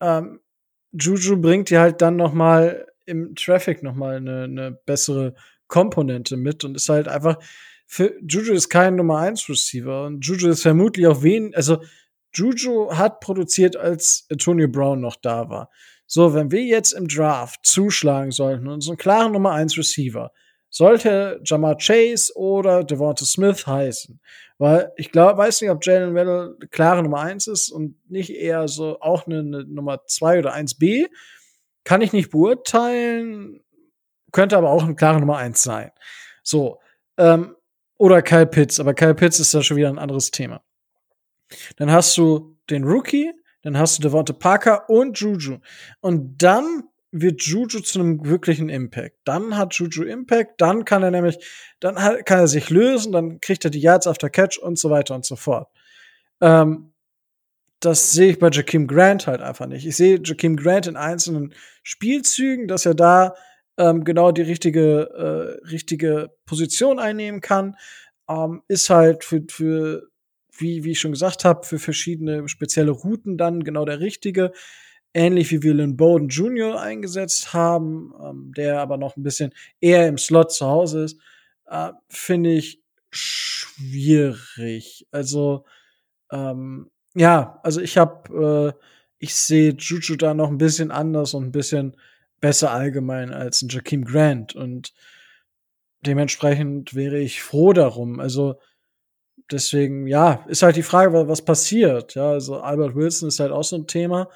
ähm, Juju bringt dir halt dann noch mal im Traffic noch mal eine, eine bessere Komponente mit und ist halt einfach für Juju ist kein Nummer 1 Receiver und Juju ist vermutlich auch wen, also Juju hat produziert, als Antonio Brown noch da war. So, wenn wir jetzt im Draft zuschlagen sollten und so einen klaren Nummer 1 Receiver, sollte Jamar Chase oder Devonta Smith heißen. Weil ich glaube, weiß nicht, ob Jalen Waddle klare Nummer 1 ist und nicht eher so auch eine, eine Nummer 2 oder 1b. Kann ich nicht beurteilen, könnte aber auch eine klare Nummer 1 sein. So, ähm, oder Kyle Pitts, aber Kyle Pitts ist da schon wieder ein anderes Thema. Dann hast du den Rookie, dann hast du Devonta Parker und Juju. Und dann wird Juju zu einem wirklichen Impact. Dann hat Juju Impact, dann kann er nämlich, dann kann er sich lösen, dann kriegt er die Yards after Catch und so weiter und so fort. Ähm, das sehe ich bei Jakeem Grant halt einfach nicht. Ich sehe Jakeem Grant in einzelnen Spielzügen, dass er da ähm, genau die richtige, äh, richtige Position einnehmen kann. Ähm, ist halt für, für wie, wie ich schon gesagt habe, für verschiedene spezielle Routen dann genau der richtige. ähnlich wie wir Lynn Bowden Jr. eingesetzt haben, ähm, der aber noch ein bisschen eher im Slot zu Hause ist, äh, finde ich schwierig. Also ähm, ja, also ich habe, äh, ich sehe Juju da noch ein bisschen anders und ein bisschen besser allgemein als ein Jakeem Grant und dementsprechend wäre ich froh darum. Also deswegen, ja, ist halt die Frage, was passiert. Ja, also Albert Wilson ist halt auch so ein Thema.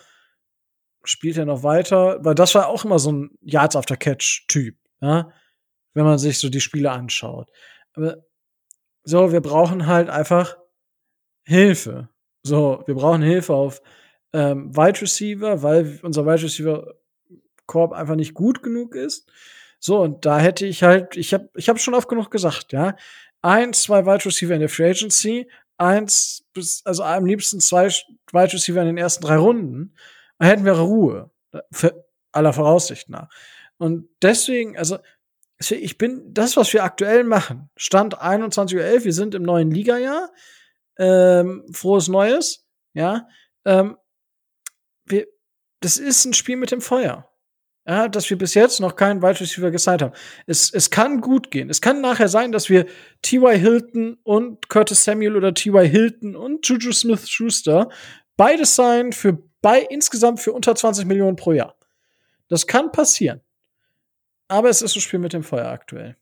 Spielt er noch weiter? Weil das war auch immer so ein Yards after Catch Typ, ja, wenn man sich so die Spiele anschaut. Aber so, wir brauchen halt einfach Hilfe. So, wir brauchen Hilfe auf ähm, Wide Receiver, weil unser Wide Receiver Korb einfach nicht gut genug ist. So, und da hätte ich halt, ich habe ich hab schon oft genug gesagt, ja, eins, zwei Wide Receiver in der Free Agency, eins bis, also am liebsten zwei Wide Receiver in den ersten drei Runden, dann hätten wir Ruhe. Für aller Voraussicht nach. Und deswegen, also, ich bin, das, was wir aktuell machen, Stand 21.11 Uhr, wir sind im neuen Liga-Jahr, ähm, frohes Neues, ja, ähm, wir, das ist ein Spiel mit dem Feuer ja, dass wir bis jetzt noch keinen Wide Receiver gesigned haben. Es, es kann gut gehen. Es kann nachher sein, dass wir T.Y. Hilton und Curtis Samuel oder T.Y. Hilton und Juju Smith Schuster beides sein für bei insgesamt für unter 20 Millionen pro Jahr. Das kann passieren. Aber es ist ein Spiel mit dem Feuer aktuell.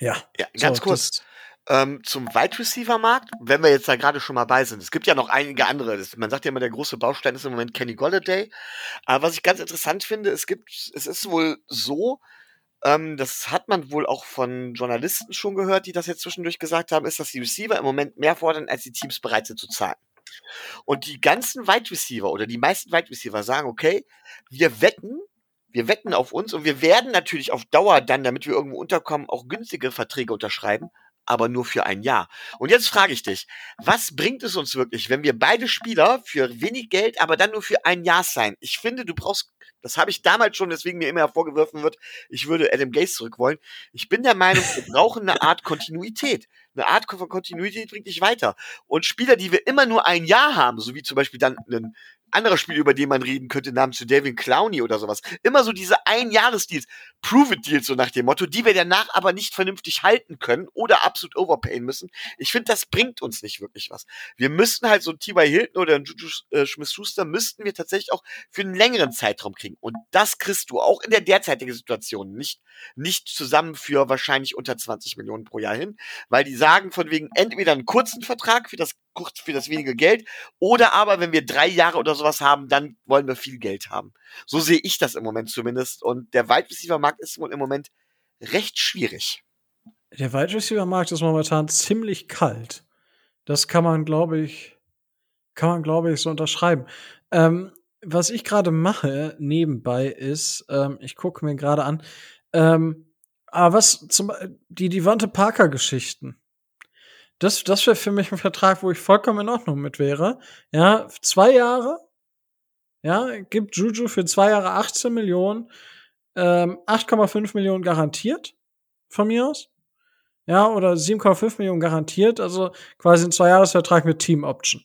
Ja.
Ja, ganz so, kurz ähm, zum Wide Receiver Markt, wenn wir jetzt da gerade schon mal bei sind. Es gibt ja noch einige andere. Das, man sagt ja immer, der große Baustein ist im Moment Kenny Golladay. Aber was ich ganz interessant finde, es gibt, es ist wohl so, ähm, das hat man wohl auch von Journalisten schon gehört, die das jetzt zwischendurch gesagt haben, ist, dass die Receiver im Moment mehr fordern, als die Teams bereit sind zu zahlen. Und die ganzen Wide Receiver oder die meisten Wide Receiver sagen, okay, wir wetten, wir wetten auf uns und wir werden natürlich auf Dauer dann, damit wir irgendwo unterkommen, auch günstige Verträge unterschreiben aber nur für ein Jahr. Und jetzt frage ich dich, was bringt es uns wirklich, wenn wir beide Spieler für wenig Geld, aber dann nur für ein Jahr sein? Ich finde, du brauchst, das habe ich damals schon, deswegen mir immer hervorgeworfen wird, ich würde Adam Gaze zurück wollen. Ich bin der Meinung, wir brauchen eine Art Kontinuität. Eine Art von Kontinuität bringt dich weiter. Und Spieler, die wir immer nur ein Jahr haben, so wie zum Beispiel dann einen anderer Spiel, über den man reden könnte, namens zu Devin Clowney oder sowas. Immer so diese Ein-Jahres-Deals, Prove-It-Deals, so nach dem Motto, die wir danach aber nicht vernünftig halten können oder absolut overpayen müssen. Ich finde, das bringt uns nicht wirklich was. Wir müssten halt so ein T.Y. Hilton oder ein Juju äh, Smith-Schuster müssten wir tatsächlich auch für einen längeren Zeitraum kriegen. Und das kriegst du auch in der derzeitigen Situation nicht, nicht zusammen für wahrscheinlich unter 20 Millionen pro Jahr hin, weil die sagen von wegen entweder einen kurzen Vertrag für das kurz für das wenige Geld. Oder aber, wenn wir drei Jahre oder sowas haben, dann wollen wir viel Geld haben. So sehe ich das im Moment zumindest. Und der Wide Receiver Markt ist im Moment recht schwierig.
Der Wide ist momentan ziemlich kalt. Das kann man, glaube ich, kann man, glaube ich, so unterschreiben. Ähm, was ich gerade mache nebenbei ist, ähm, ich gucke mir gerade an, ähm, aber was zum die Devante Parker Geschichten. Das, das wäre für mich ein Vertrag, wo ich vollkommen in Ordnung mit wäre. Ja, zwei Jahre. Ja, gibt Juju für zwei Jahre 18 Millionen, ähm, 8,5 Millionen garantiert von mir aus. Ja, oder 7,5 Millionen garantiert, also quasi ein Zweijahresvertrag mit Team Option.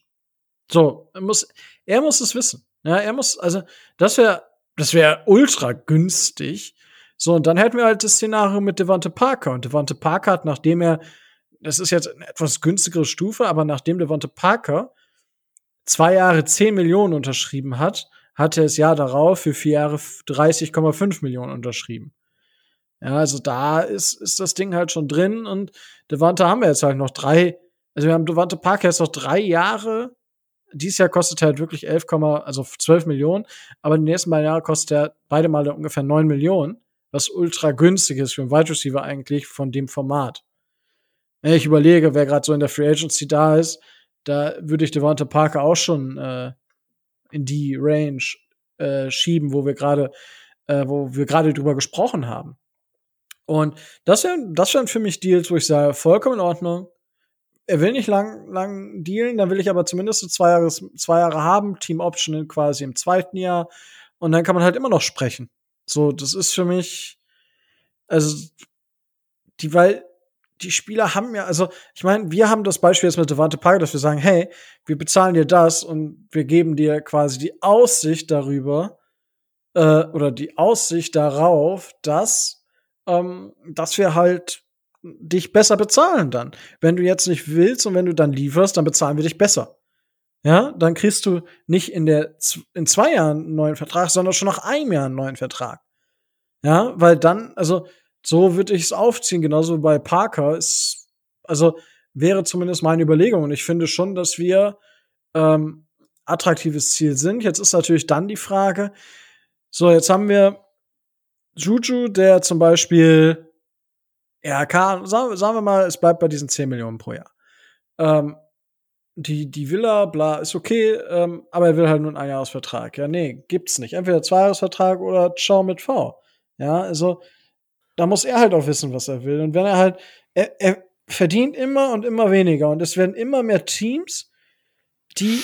So, er muss, er muss es wissen. Ja, er muss, also, das wäre, das wäre ultra günstig. So, und dann hätten wir halt das Szenario mit Devante Parker. Und Devante Parker hat, nachdem er das ist jetzt eine etwas günstigere Stufe, aber nachdem Devonte Parker zwei Jahre 10 Millionen unterschrieben hat, hat er das Jahr darauf für vier Jahre 30,5 Millionen unterschrieben. Ja, also da ist, ist das Ding halt schon drin und Devante haben wir jetzt halt noch drei, also wir haben Devante Parker jetzt noch drei Jahre. Dieses Jahr kostet er halt wirklich 11, also 12 Millionen, aber die nächsten beiden Jahre kostet er beide Mal ungefähr 9 Millionen, was ultra günstig ist für einen Wide Receiver eigentlich von dem Format. Wenn ich überlege, wer gerade so in der Free Agency da ist, da würde ich Devonta Parker auch schon äh, in die Range äh, schieben, wo wir gerade, äh, wo wir gerade drüber gesprochen haben. Und das wären, das wären für mich Deals, wo ich sage, vollkommen in Ordnung. Er will nicht lang, lang dealen, dann will ich aber zumindest so zwei Jahre, zwei Jahre haben, Team Option quasi im zweiten Jahr. Und dann kann man halt immer noch sprechen. So, das ist für mich, also, die, weil die Spieler haben ja, also ich meine, wir haben das Beispiel jetzt mit Devante Parker, dass wir sagen, hey, wir bezahlen dir das und wir geben dir quasi die Aussicht darüber äh, oder die Aussicht darauf, dass ähm, dass wir halt dich besser bezahlen dann. Wenn du jetzt nicht willst und wenn du dann lieferst, dann bezahlen wir dich besser. Ja, dann kriegst du nicht in der in zwei Jahren einen neuen Vertrag, sondern schon nach einem Jahr einen neuen Vertrag. Ja, weil dann, also so würde ich es aufziehen, genauso bei Parker ist, also wäre zumindest meine Überlegung. Und ich finde schon, dass wir ähm, attraktives Ziel sind. Jetzt ist natürlich dann die Frage, so, jetzt haben wir Juju, der zum Beispiel ja, kann, sagen, sagen wir mal, es bleibt bei diesen 10 Millionen pro Jahr. Ähm, die, die Villa, bla, ist okay, ähm, aber er will halt nur einen Einjahresvertrag. Ja, nee, gibt's nicht. Entweder Zweijahresvertrag oder Ciao mit V. Ja, also, da muss er halt auch wissen, was er will. Und wenn er halt, er, er verdient immer und immer weniger. Und es werden immer mehr Teams, die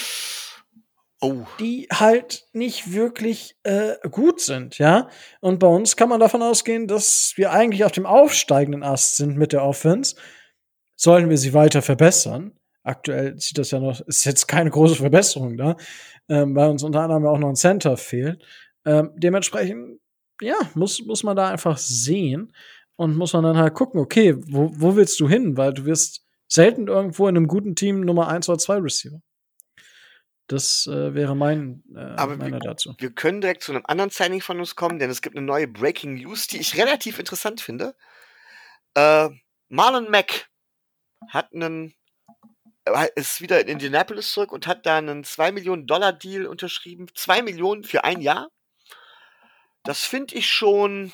Oh. die halt nicht wirklich äh, gut sind, ja. Und bei uns kann man davon ausgehen, dass wir eigentlich auf dem aufsteigenden Ast sind mit der Offense. Sollen wir sie weiter verbessern? Aktuell sieht das ja noch, ist jetzt keine große Verbesserung da, ähm, weil uns unter anderem auch noch ein Center fehlt. Ähm, dementsprechend, ja, muss, muss man da einfach sehen und muss man dann halt gucken, okay, wo, wo willst du hin? Weil du wirst selten irgendwo in einem guten Team Nummer 1 oder 2 Receiver. Das äh, wäre mein äh,
Aber
meiner
wir,
dazu.
wir können direkt zu einem anderen Signing von uns kommen, denn es gibt eine neue Breaking News, die ich relativ interessant finde. Äh, Marlon Mack hat einen äh, ist wieder in Indianapolis zurück und hat da einen 2 Millionen Dollar Deal unterschrieben. 2 Millionen für ein Jahr. Das finde ich schon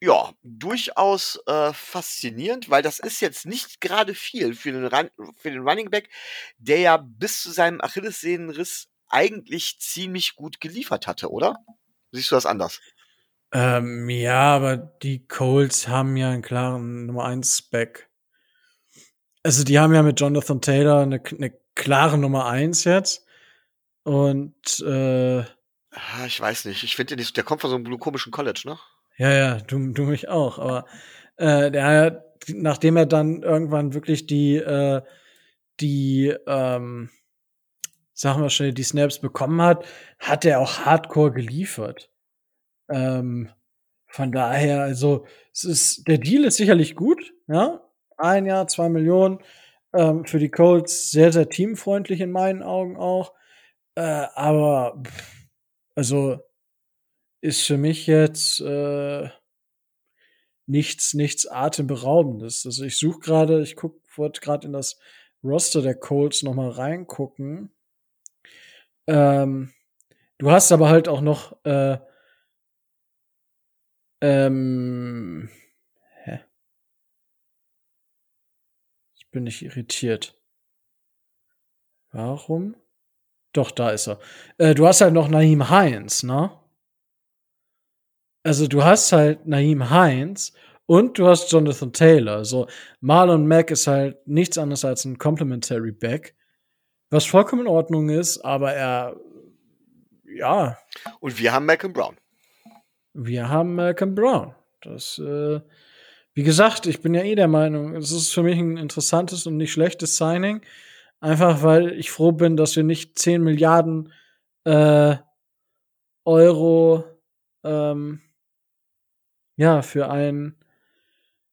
ja, durchaus äh, faszinierend, weil das ist jetzt nicht gerade viel für den, Run für den Running Back, der ja bis zu seinem Achillessehnenriss eigentlich ziemlich gut geliefert hatte, oder? Siehst du das anders?
Ähm, ja, aber die Colts haben ja einen klaren Nummer 1 Back. Also die haben ja mit Jonathan Taylor eine, eine klare Nummer 1 jetzt. Und äh,
ich weiß nicht. Ich finde, der kommt von so einem komischen College, ne?
Ja, ja, du, du mich auch. Aber äh, der, nachdem er dann irgendwann wirklich die, äh, die, ähm, sagen wir schnell, die Snaps bekommen hat, hat er auch Hardcore geliefert. Ähm, von daher, also, es ist, der Deal ist sicherlich gut, ja. Ein Jahr, zwei Millionen. Ähm, für die Colts sehr, sehr teamfreundlich in meinen Augen auch. Äh, aber, pff, also, ist für mich jetzt äh, nichts, nichts atemberaubendes. Also ich suche gerade, ich guck, wollte gerade in das Roster der Colts noch mal reingucken. Ähm, du hast aber halt auch noch äh, ähm, hä? Ich bin nicht irritiert. Warum? Doch, da ist er. Äh, du hast halt noch Naheem Heinz, ne? also du hast halt Naheem Heinz und du hast Jonathan Taylor. So, Marlon Mack ist halt nichts anderes als ein Complementary Back, was vollkommen in Ordnung ist, aber er, ja.
Und wir haben Malcolm Brown.
Wir haben Malcolm Brown. Das, äh, wie gesagt, ich bin ja eh der Meinung, es ist für mich ein interessantes und nicht schlechtes Signing. Einfach weil ich froh bin, dass wir nicht 10 Milliarden äh, Euro ähm, ja, für einen,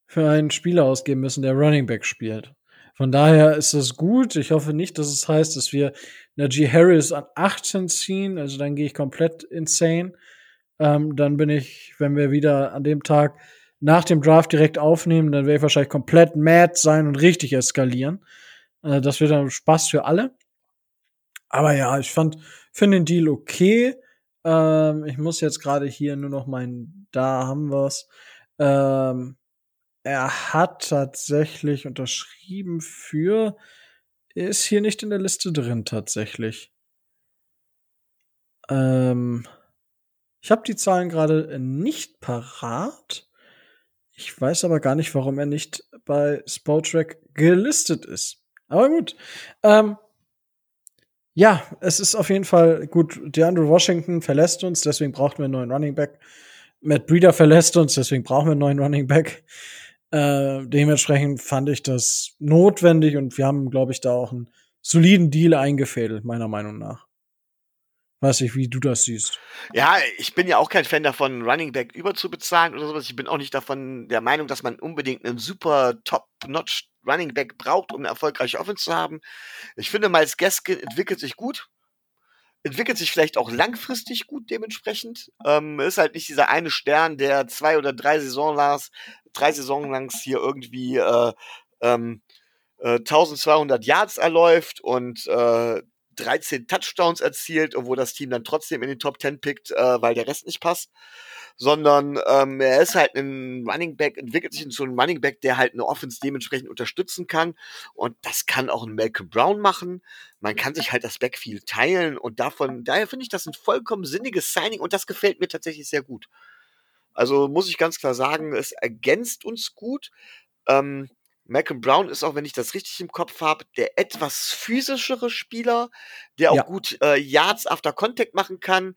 für einen Spieler ausgeben müssen, der Running Back spielt. Von daher ist das gut. Ich hoffe nicht, dass es heißt, dass wir Najee Harris an 18 ziehen. Also dann gehe ich komplett insane. Ähm, dann bin ich, wenn wir wieder an dem Tag nach dem Draft direkt aufnehmen, dann werde ich wahrscheinlich komplett mad sein und richtig eskalieren. Äh, das wird dann Spaß für alle. Aber ja, ich fand, finde den Deal okay. Ähm, ich muss jetzt gerade hier nur noch meinen, da haben wir's. Ähm, er hat tatsächlich unterschrieben für, ist hier nicht in der Liste drin tatsächlich. Ähm, ich habe die Zahlen gerade nicht parat. Ich weiß aber gar nicht, warum er nicht bei Spotrack gelistet ist. Aber gut. Ähm, ja, es ist auf jeden Fall gut. DeAndre Washington verlässt uns, deswegen brauchen wir einen neuen Running Back. Matt Breeder verlässt uns, deswegen brauchen wir einen neuen Running Back. Äh, dementsprechend fand ich das notwendig und wir haben, glaube ich, da auch einen soliden Deal eingefädelt, meiner Meinung nach. Weiß ich, wie du das siehst.
Ja, ich bin ja auch kein Fan davon, Running Back überzubezahlen oder sowas. Ich bin auch nicht davon der Meinung, dass man unbedingt einen super Top-Notch Running Back braucht, um erfolgreiche Offense zu haben. Ich finde, Miles Gaskin entwickelt sich gut. Entwickelt sich vielleicht auch langfristig gut dementsprechend. Ähm, ist halt nicht dieser eine Stern, der zwei oder drei Saison lang, drei Saison lang hier irgendwie äh, ähm, äh, 1200 Yards erläuft und äh, 13 Touchdowns erzielt, obwohl das Team dann trotzdem in den Top 10 pickt, äh, weil der Rest nicht passt. Sondern ähm, er ist halt ein Running Back, entwickelt sich zu einem Running Back, der halt eine Offense dementsprechend unterstützen kann. Und das kann auch ein Malcolm Brown machen. Man kann sich halt das Backfield teilen und davon, daher finde ich das ein vollkommen sinniges Signing und das gefällt mir tatsächlich sehr gut. Also muss ich ganz klar sagen, es ergänzt uns gut. Ähm, Malcolm Brown ist auch, wenn ich das richtig im Kopf habe, der etwas physischere Spieler, der auch ja. gut äh, Yards after Contact machen kann.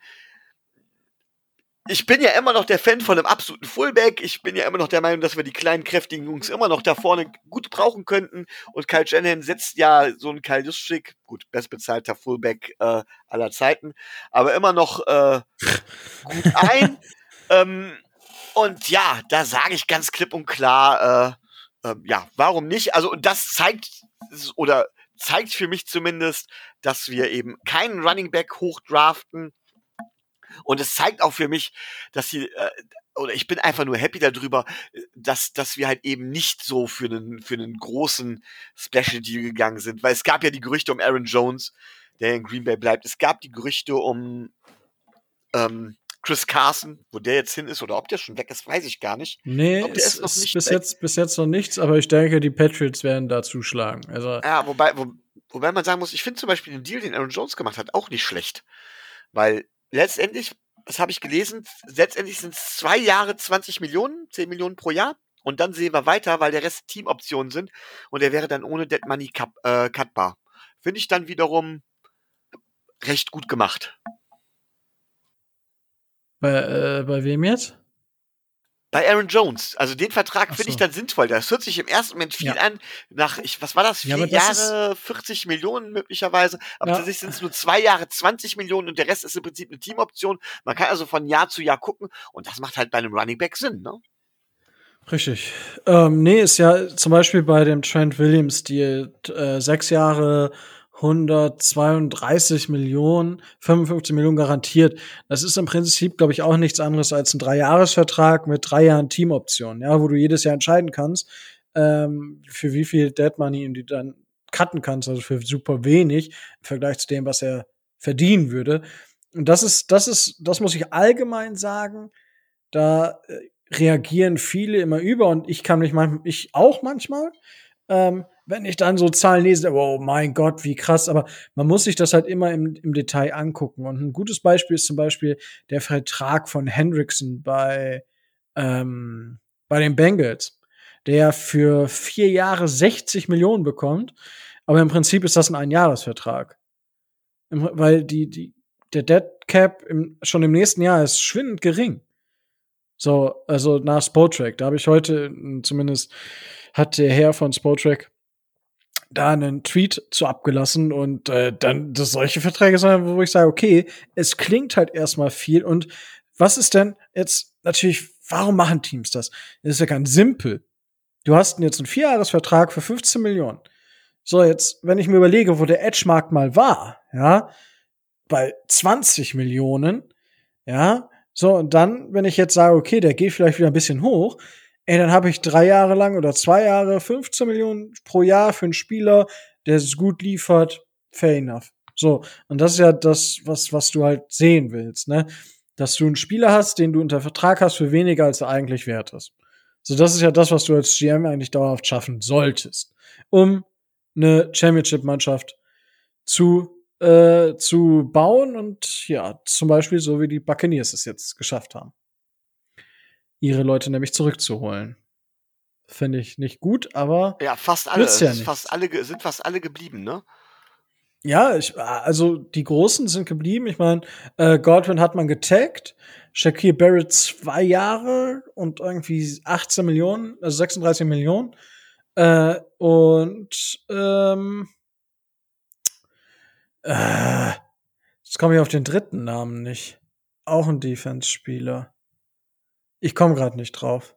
Ich bin ja immer noch der Fan von einem absoluten Fullback. Ich bin ja immer noch der Meinung, dass wir die kleinen, kräftigen Jungs immer noch da vorne gut brauchen könnten. Und Kyle Shanahan setzt ja so einen Kyle Juszczyk, gut, bestbezahlter Fullback äh, aller Zeiten, aber immer noch äh, gut ein. ähm, und ja, da sage ich ganz klipp und klar, äh, ähm, ja, warum nicht? Also, und das zeigt, oder zeigt für mich zumindest, dass wir eben keinen Running Back hochdraften. Und es zeigt auch für mich, dass sie, äh, oder ich bin einfach nur happy darüber, dass, dass wir halt eben nicht so für einen, für einen großen Special Deal gegangen sind. Weil es gab ja die Gerüchte um Aaron Jones, der in Green Bay bleibt. Es gab die Gerüchte um, ähm, Chris Carson, wo der jetzt hin ist oder ob der schon weg ist, weiß ich gar nicht.
Nee, glaub, ist, ist, ist bis, jetzt, bis jetzt noch nichts, aber ich denke, die Patriots werden da zuschlagen. Also
ja, wobei, wo, wobei man sagen muss, ich finde zum Beispiel den Deal, den Aaron Jones gemacht hat, auch nicht schlecht. Weil letztendlich, das habe ich gelesen, letztendlich sind es zwei Jahre 20 Millionen, 10 Millionen pro Jahr. Und dann sehen wir weiter, weil der Rest Teamoptionen sind. Und er wäre dann ohne Dead Money cut, äh, cutbar. Finde ich dann wiederum recht gut gemacht.
Bei, äh, bei wem jetzt?
Bei Aaron Jones. Also den Vertrag finde so. ich dann sinnvoll. Das hört sich im ersten Moment viel ja. an. Nach, ich, was war das? Vier ja, Jahre, 40 Millionen möglicherweise. Aber ja. tatsächlich sind es nur zwei Jahre, 20 Millionen und der Rest ist im Prinzip eine Teamoption. Man kann also von Jahr zu Jahr gucken und das macht halt bei einem Running Back Sinn, ne?
Richtig. Ähm, nee, ist ja zum Beispiel bei dem Trent Williams Deal äh, sechs Jahre 132 Millionen, 55 Millionen garantiert. Das ist im Prinzip, glaube ich, auch nichts anderes als ein Dreijahresvertrag mit drei Jahren Teamoptionen, ja, wo du jedes Jahr entscheiden kannst, ähm, für wie viel Dead Money du dann cutten kannst, also für super wenig im Vergleich zu dem, was er verdienen würde. Und das ist, das ist, das muss ich allgemein sagen, da äh, reagieren viele immer über und ich kann mich manchmal, ich auch manchmal, ähm, wenn ich dann so Zahlen lese, oh mein Gott, wie krass, aber man muss sich das halt immer im, im Detail angucken. Und ein gutes Beispiel ist zum Beispiel der Vertrag von Hendrickson bei, ähm, bei den Bengals, der für vier Jahre 60 Millionen bekommt, aber im Prinzip ist das ein Einjahresvertrag. Weil die, die, der Dead Cap im, schon im nächsten Jahr ist schwindend gering. So, also nach Spotrack. Da habe ich heute zumindest hat der Herr von Spotrack da einen Tweet zu abgelassen und äh, dann das solche Verträge sind, wo ich sage, okay, es klingt halt erstmal viel und was ist denn jetzt natürlich, warum machen Teams das? Das ist ja ganz simpel. Du hast jetzt einen Vierjahresvertrag für 15 Millionen. So, jetzt, wenn ich mir überlege, wo der Edge-Markt mal war, ja, bei 20 Millionen, ja, so, und dann, wenn ich jetzt sage, okay, der geht vielleicht wieder ein bisschen hoch, ey, dann habe ich drei Jahre lang oder zwei Jahre 15 Millionen pro Jahr für einen Spieler, der es gut liefert, fair enough. So, und das ist ja das, was, was du halt sehen willst, ne? Dass du einen Spieler hast, den du unter Vertrag hast für weniger, als er eigentlich wert ist. So, das ist ja das, was du als GM eigentlich dauerhaft schaffen solltest, um eine Championship-Mannschaft zu, äh, zu bauen und ja, zum Beispiel so wie die Buccaneers es jetzt geschafft haben ihre Leute nämlich zurückzuholen. Finde ich nicht gut, aber
ja, fast alle, ja fast alle sind fast alle geblieben, ne?
Ja, ich, also die Großen sind geblieben. Ich meine, äh, Godwin hat man getaggt. Shakir Barrett zwei Jahre und irgendwie 18 Millionen, also 36 Millionen. Äh, und ähm, äh, jetzt komme ich auf den dritten Namen nicht. Auch ein Defense-Spieler. Ich komme gerade nicht drauf.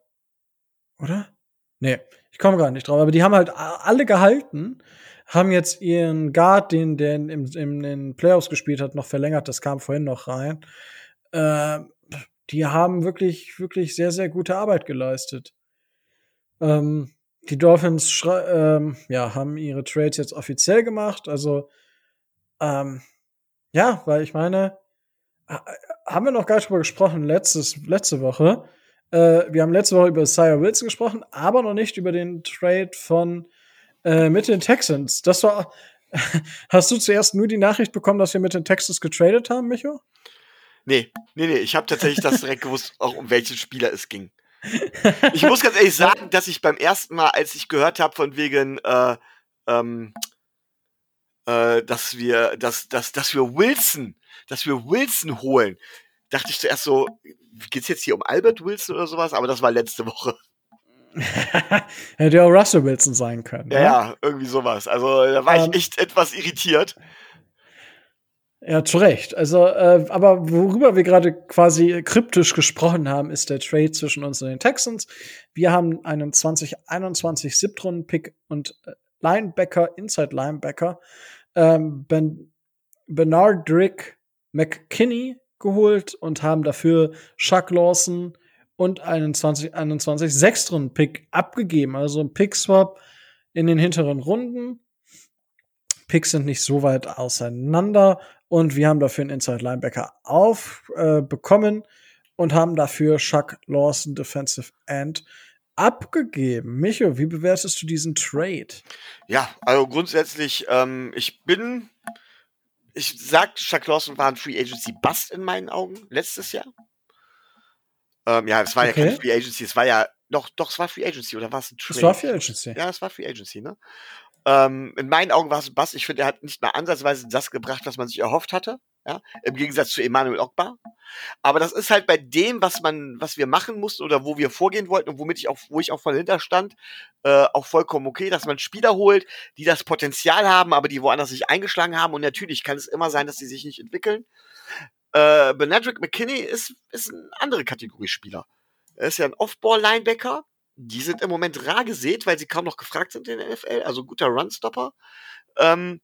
Oder? Nee, ich komme gerade nicht drauf. Aber die haben halt alle gehalten, haben jetzt ihren Guard, den der in, in den Playoffs gespielt hat, noch verlängert. Das kam vorhin noch rein. Äh, die haben wirklich, wirklich sehr, sehr gute Arbeit geleistet. Ähm, die Dolphins ähm, ja, haben ihre Trades jetzt offiziell gemacht. Also, ähm, ja, weil ich meine, haben wir noch gar nicht drüber gesprochen, letztes, letzte Woche. Äh, wir haben letzte Woche über Sire Wilson gesprochen, aber noch nicht über den Trade von äh, mit den Texans. Das war. Hast du zuerst nur die Nachricht bekommen, dass wir mit den Texans getradet haben, Micho?
Nee, nee, nee, ich habe tatsächlich das direkt gewusst, auch um welchen Spieler es ging. Ich muss ganz ehrlich sagen, dass ich beim ersten Mal, als ich gehört habe von wegen, äh, ähm, äh, dass wir, dass, dass, dass wir Wilson, dass wir Wilson holen, dachte ich zuerst so, geht's jetzt hier um Albert Wilson oder sowas? Aber das war letzte Woche.
Hätte ja auch Russell Wilson sein können.
Ja, ne? ja, irgendwie sowas. Also da war um, ich ähm. echt etwas irritiert.
Ja, zu Recht. Also, äh, aber worüber wir gerade quasi kryptisch gesprochen haben, ist der Trade zwischen uns und den Texans. Wir haben einen 2021 Siebtrunden-Pick und äh, Linebacker, Inside Linebacker, ähm, ben, Bernard Drick McKinney geholt und haben dafür Chuck Lawson und einen 2021 Sechstrunden-Pick abgegeben. Also ein Pick-Swap in den hinteren Runden. Picks sind nicht so weit auseinander und wir haben dafür einen Inside Linebacker aufbekommen äh, und haben dafür Chuck Lawson Defensive End abgegeben. Micho, wie bewertest du diesen Trade?
Ja, also grundsätzlich, ähm, ich bin, ich sag, Chuck Lawson war ein Free Agency Bust in meinen Augen letztes Jahr. Ähm, ja, es war okay. ja keine Free Agency, es war ja, doch, doch, es war Free Agency oder war es ein
Trade? Es war Free Agency.
Ja, es war Free Agency, ne? Ähm, in meinen Augen war es ein Bass. Ich finde, er hat nicht mal ansatzweise das gebracht, was man sich erhofft hatte. Ja, im Gegensatz zu Emanuel Ogbar. Aber das ist halt bei dem, was man, was wir machen mussten oder wo wir vorgehen wollten und womit ich auch, wo ich auch voll hinterstand, äh, auch vollkommen okay, dass man Spieler holt, die das Potenzial haben, aber die woanders sich eingeschlagen haben. Und natürlich kann es immer sein, dass sie sich nicht entwickeln. Äh, Benedrick McKinney ist, ist eine andere Kategorie Spieler. Er ist ja ein Off-Ball-Linebacker, die sind im Moment rar gesät, weil sie kaum noch gefragt sind in der NFL. Also guter Runstopper. Ähm,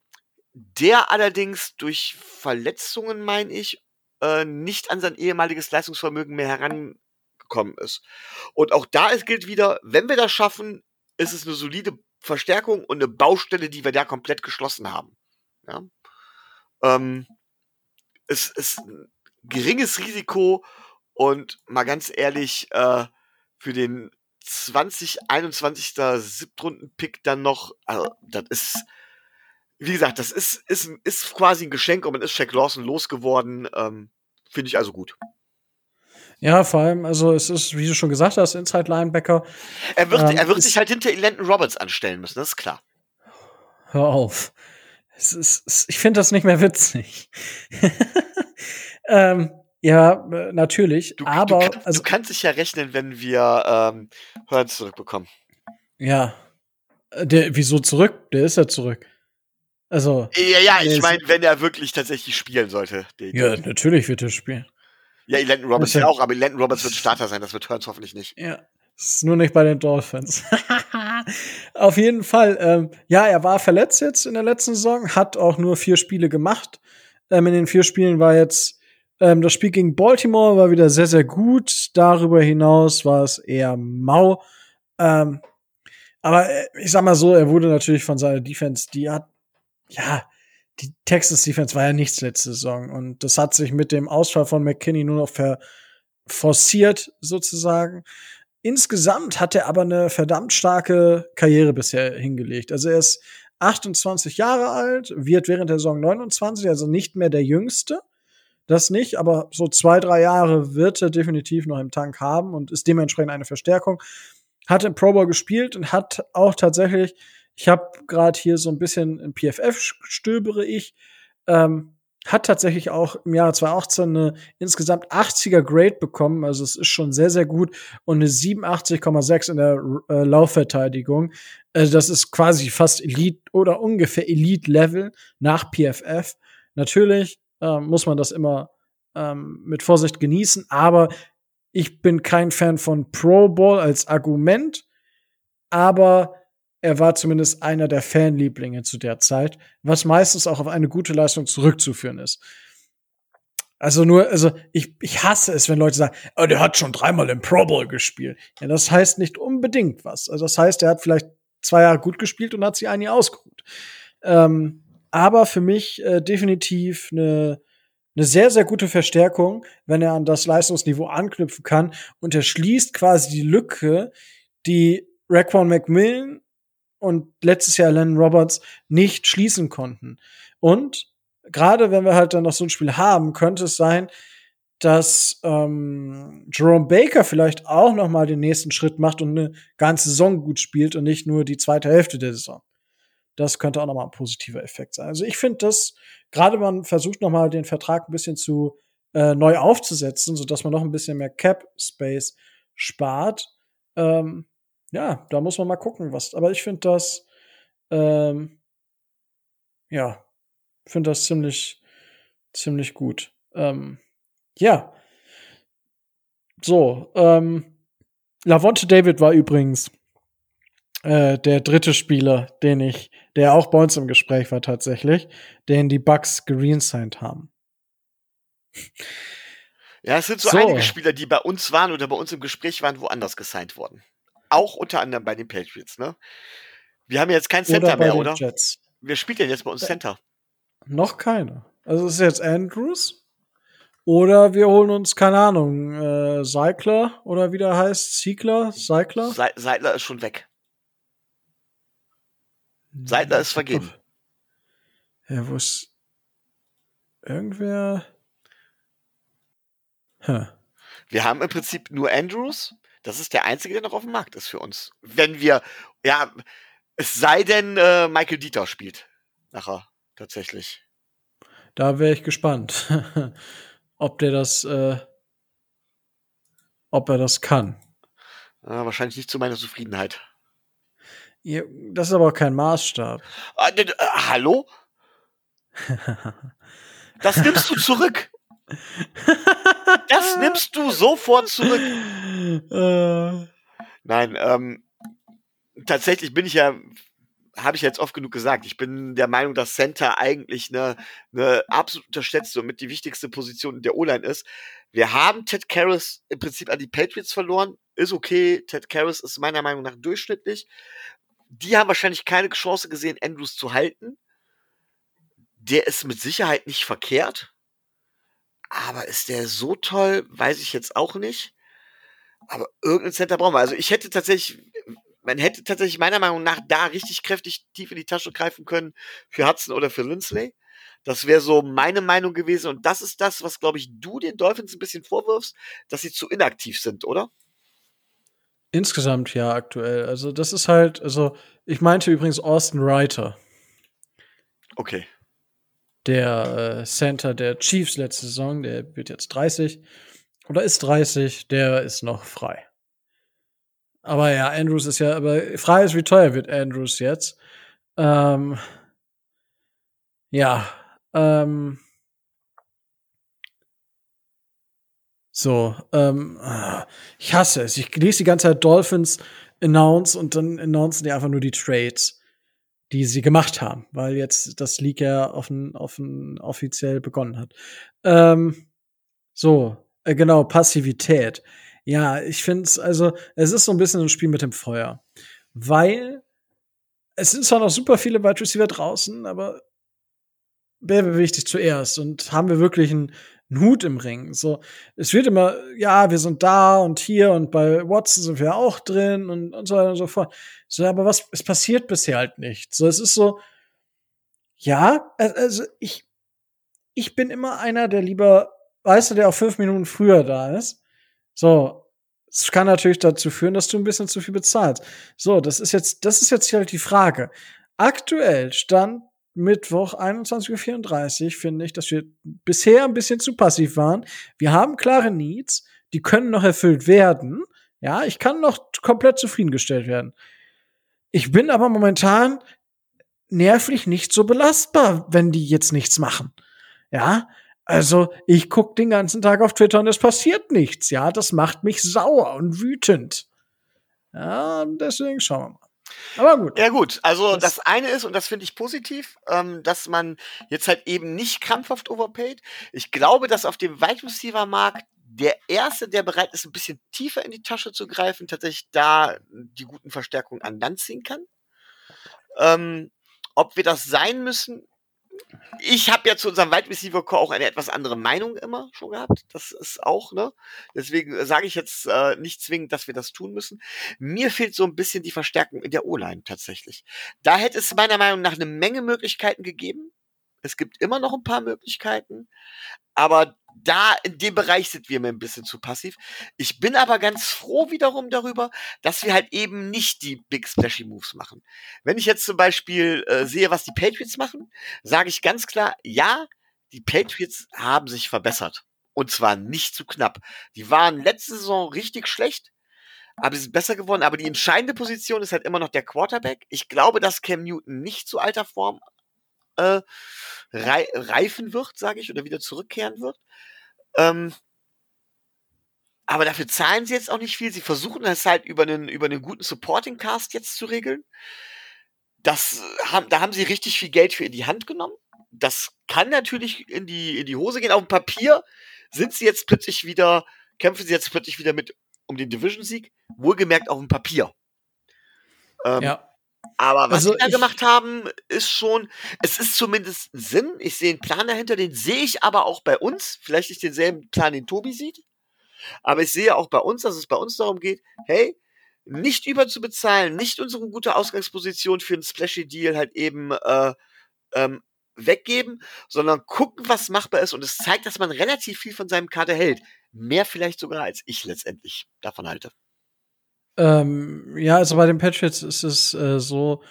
der allerdings durch Verletzungen, meine ich, äh, nicht an sein ehemaliges Leistungsvermögen mehr herangekommen ist. Und auch da ist, gilt wieder, wenn wir das schaffen, ist es eine solide Verstärkung und eine Baustelle, die wir da komplett geschlossen haben. Ja? Ähm, es ist ein geringes Risiko und mal ganz ehrlich, äh, für den 2021. Siebtrunden-Pick dann noch, also das ist, wie gesagt, das ist, ist, ist quasi ein Geschenk und man ist Shaq Lawson losgeworden. Ähm, Finde ich also gut.
Ja, vor allem, also es ist, wie du schon gesagt hast, Inside Linebacker.
Er wird, ähm, er wird sich halt hinter Landon Roberts anstellen müssen, das ist klar.
Hör auf. Es ist, ich finde das nicht mehr witzig. ähm, ja, natürlich.
Du,
aber
du, kann, also, du kannst dich ja rechnen, wenn wir ähm, Hurts zurückbekommen.
Ja. Äh, der, wieso zurück? Der ist ja zurück. Also.
Ja, ja, ich meine, wenn er wirklich tatsächlich spielen sollte.
ja, natürlich wird er spielen.
Ja, Landon Roberts ja auch, aber Landon Roberts wird Starter sein, das wird Hurts hoffentlich nicht.
Ja. Ist nur nicht bei den Dolphins. Auf jeden Fall. Ähm, ja, er war verletzt jetzt in der letzten Saison, hat auch nur vier Spiele gemacht. Ähm, in den vier Spielen war jetzt ähm, das Spiel gegen Baltimore war wieder sehr, sehr gut. Darüber hinaus war es eher mau. Ähm, aber äh, ich sag mal so, er wurde natürlich von seiner Defense, die hat, ja, die Texas Defense war ja nichts letzte Saison. Und das hat sich mit dem Ausfall von McKinney nur noch ver forciert, sozusagen. Insgesamt hat er aber eine verdammt starke Karriere bisher hingelegt. Also er ist 28 Jahre alt, wird während der Saison 29, also nicht mehr der Jüngste. Das nicht, aber so zwei, drei Jahre wird er definitiv noch im Tank haben und ist dementsprechend eine Verstärkung. Hat im Pro Bowl gespielt und hat auch tatsächlich Ich habe gerade hier so ein bisschen in PFF stöbere ich. Ähm, hat tatsächlich auch im Jahr 2018 eine insgesamt 80er Grade bekommen, also es ist schon sehr, sehr gut und eine 87,6 in der äh, Laufverteidigung. Also das ist quasi fast Elite oder ungefähr Elite-Level nach PFF. Natürlich äh, muss man das immer ähm, mit Vorsicht genießen, aber ich bin kein Fan von Pro Bowl als Argument, aber er war zumindest einer der Fanlieblinge zu der Zeit, was meistens auch auf eine gute Leistung zurückzuführen ist. Also nur, also ich, ich hasse es, wenn Leute sagen, oh, der hat schon dreimal im Pro Bowl gespielt. Ja, das heißt nicht unbedingt was. Also das heißt, er hat vielleicht zwei Jahre gut gespielt und hat sie ein Jahr ausgeruht. Ähm, aber für mich äh, definitiv eine, eine sehr, sehr gute Verstärkung, wenn er an das Leistungsniveau anknüpfen kann und er schließt quasi die Lücke, die Raquan McMillan und letztes Jahr Lennon Roberts nicht schließen konnten. Und gerade wenn wir halt dann noch so ein Spiel haben, könnte es sein, dass ähm, Jerome Baker vielleicht auch noch mal den nächsten Schritt macht und eine ganze Saison gut spielt und nicht nur die zweite Hälfte der Saison. Das könnte auch noch mal ein positiver Effekt sein. Also ich finde das, gerade man versucht noch mal den Vertrag ein bisschen zu äh, neu aufzusetzen, so dass man noch ein bisschen mehr Cap Space spart. Ähm, ja, da muss man mal gucken, was. Aber ich finde das, ähm, ja, finde das ziemlich, ziemlich gut. Ähm, ja. So, ähm, Lavonte David war übrigens äh, der dritte Spieler, den ich, der auch bei uns im Gespräch war tatsächlich, den die Bucks greensigned haben.
Ja, es sind so,
So.
einige Spieler, die bei uns waren oder bei uns im Gespräch waren, woanders gesigned worden. Auch unter anderem bei den Patriots, ne? Wir haben jetzt kein Center
Oder
mehr, oder?
Jets.
Wer spielt denn jetzt bei uns
Äh,
Center?
Noch keine. Also es ist jetzt Andrews. Oder wir holen uns, keine Ahnung, äh, Cycler oder wie der heißt, Ziegler, Cycler.
Se Seidler ist schon weg. Seidler ist vergeben.
Ja, wo ist irgendwer? Huh.
Wir haben im Prinzip nur Andrews. Das ist der einzige, der noch auf dem Markt ist für uns. Wenn wir, ja, es sei denn, äh, Michael Dieter spielt. Nachher, tatsächlich.
Da wäre ich gespannt, ob der das, äh, ob er das kann.
Äh, wahrscheinlich nicht zu meiner Zufriedenheit.
Ja, Das ist aber auch kein Maßstab.
Ah, äh, hallo? Das nimmst du zurück. Das nimmst du sofort zurück.
Äh,
Nein, ähm, tatsächlich bin ich ja, habe ich jetzt oft genug gesagt, ich bin der Meinung, dass Center eigentlich eine, eine absolut unterschätzte und mit die wichtigste Position der O-Line ist. Wir haben Ted Karras im Prinzip an die Patriots verloren. Ist okay. Ted Karras ist meiner Meinung nach durchschnittlich. Die haben wahrscheinlich keine Chance gesehen, Andrews zu halten. Der ist mit Sicherheit nicht verkehrt. Aber ist der so toll, weiß ich jetzt auch nicht. Aber irgendein Center brauchen wir. Also ich hätte tatsächlich, man hätte tatsächlich meiner Meinung nach da richtig kräftig tief in die Tasche greifen können für Hudson oder für Lindsley. Das wäre so meine Meinung gewesen. Und das ist das, was, glaube ich, du den Dolphins ein bisschen vorwirfst, dass sie zu inaktiv sind, oder?
insgesamt ja aktuell. Also das ist halt, also ich meinte übrigens Austin Reiter,
Okay.
der äh, Center der Chiefs letzte Saison, der wird jetzt 30 oder ist 30, der ist noch frei. Aber ja, Andrews ist ja, aber frei ist wie teuer wird Andrews jetzt. Ähm, ja, ähm, so, ähm, ich hasse es. Ich lese die ganze Zeit Dolphins announce und dann announcen die einfach nur die Trades, die sie gemacht haben, weil jetzt das League ja offen, offen offiziell begonnen hat. Ähm, so, äh, genau, Passivität. Ja, ich finde es, also, es ist so ein bisschen ein Spiel mit dem Feuer. Weil es sind zwar noch super viele Wide Receiver draußen, aber wer bewegt sich zuerst? Und haben wir wirklich einen, einen Hut im Ring? So, es wird immer, ja, wir sind da und hier und bei Watson sind wir auch drin und, und so weiter und so fort. So, aber was, es passiert bisher halt nicht. So, es ist so, ja, al- also ich, ich bin immer einer, der lieber, weißt du, der auch fünf Minuten früher da ist. So, Es kann natürlich dazu führen, dass du ein bisschen zu viel bezahlst. So, das ist jetzt, das ist jetzt halt die Frage. Aktuell stand Mittwoch 21.34 Uhr finde ich, dass wir bisher ein bisschen zu passiv waren. Wir haben klare Needs, die können noch erfüllt werden. Ja, ich kann noch komplett zufriedengestellt werden. Ich bin aber momentan nervlich nicht so belastbar, wenn die jetzt nichts machen. Ja, also ich guck den ganzen Tag auf Twitter und es passiert nichts. Ja, das macht mich sauer und wütend. Ja, deswegen schauen wir mal. Aber gut.
Ja gut, also
Das-
das, eine ist, und das finde ich positiv, ähm, dass man jetzt halt eben nicht krampfhaft overpaid. Ich glaube, dass auf dem Wide Receiver Markt der Erste, der bereit ist, ein bisschen tiefer in die Tasche zu greifen, tatsächlich da die guten Verstärkungen an Land ziehen kann. Ähm, ob wir das sein müssen, ich habe ja zu unserem Wide Receiver Core auch eine etwas andere Meinung immer schon gehabt. Das ist auch, ne? Deswegen äh, sage ich jetzt äh, nicht zwingend, dass wir das tun müssen. Mir fehlt so ein bisschen die Verstärkung in der O-Line tatsächlich. Da hätte es meiner Meinung nach eine Menge Möglichkeiten gegeben. Es gibt immer noch ein paar Möglichkeiten. Aber da in dem Bereich sind wir mir ein bisschen zu passiv. Ich bin aber ganz froh wiederum darüber, dass wir halt eben nicht die Big Splashy Moves machen. Wenn ich jetzt zum Beispiel äh, sehe, was die Patriots machen, sage ich ganz klar, ja, die Patriots haben sich verbessert. Und zwar nicht zu knapp. Die waren letzte Saison richtig schlecht, aber sie sind besser geworden. Aber die entscheidende Position ist halt immer noch der Quarterback. Ich glaube, dass Cam Newton nicht zu alter Form äh, rei reifen wird, sage ich, oder wieder zurückkehren wird. Ähm, aber dafür zahlen sie jetzt auch nicht viel. Sie versuchen es halt über einen, über einen guten Supporting Cast jetzt zu regeln. Das äh, da haben sie richtig viel Geld für in die Hand genommen. Das kann natürlich in die, in die Hose gehen. Auf dem Papier sind sie jetzt plötzlich wieder, kämpfen sie jetzt plötzlich wieder mit um den Division-Sieg. Wohlgemerkt auf dem Papier. Ähm,
Ja.
Aber was
Also
sie da gemacht haben, ist schon, es ist zumindest ein Sinn. Ich sehe einen Plan dahinter, den sehe ich aber auch bei uns. Vielleicht nicht denselben Plan, den Tobi sieht. Aber ich sehe auch bei uns, dass es bei uns darum geht, hey, nicht überzubezahlen, nicht unsere gute Ausgangsposition für einen Splashy Deal halt eben äh, ähm, weggeben, sondern gucken, was machbar ist. Und es zeigt, dass man relativ viel von seinem Kader hält. Mehr vielleicht sogar, als ich letztendlich davon halte.
Ähm, ja, also bei den Patriots ist es äh, so,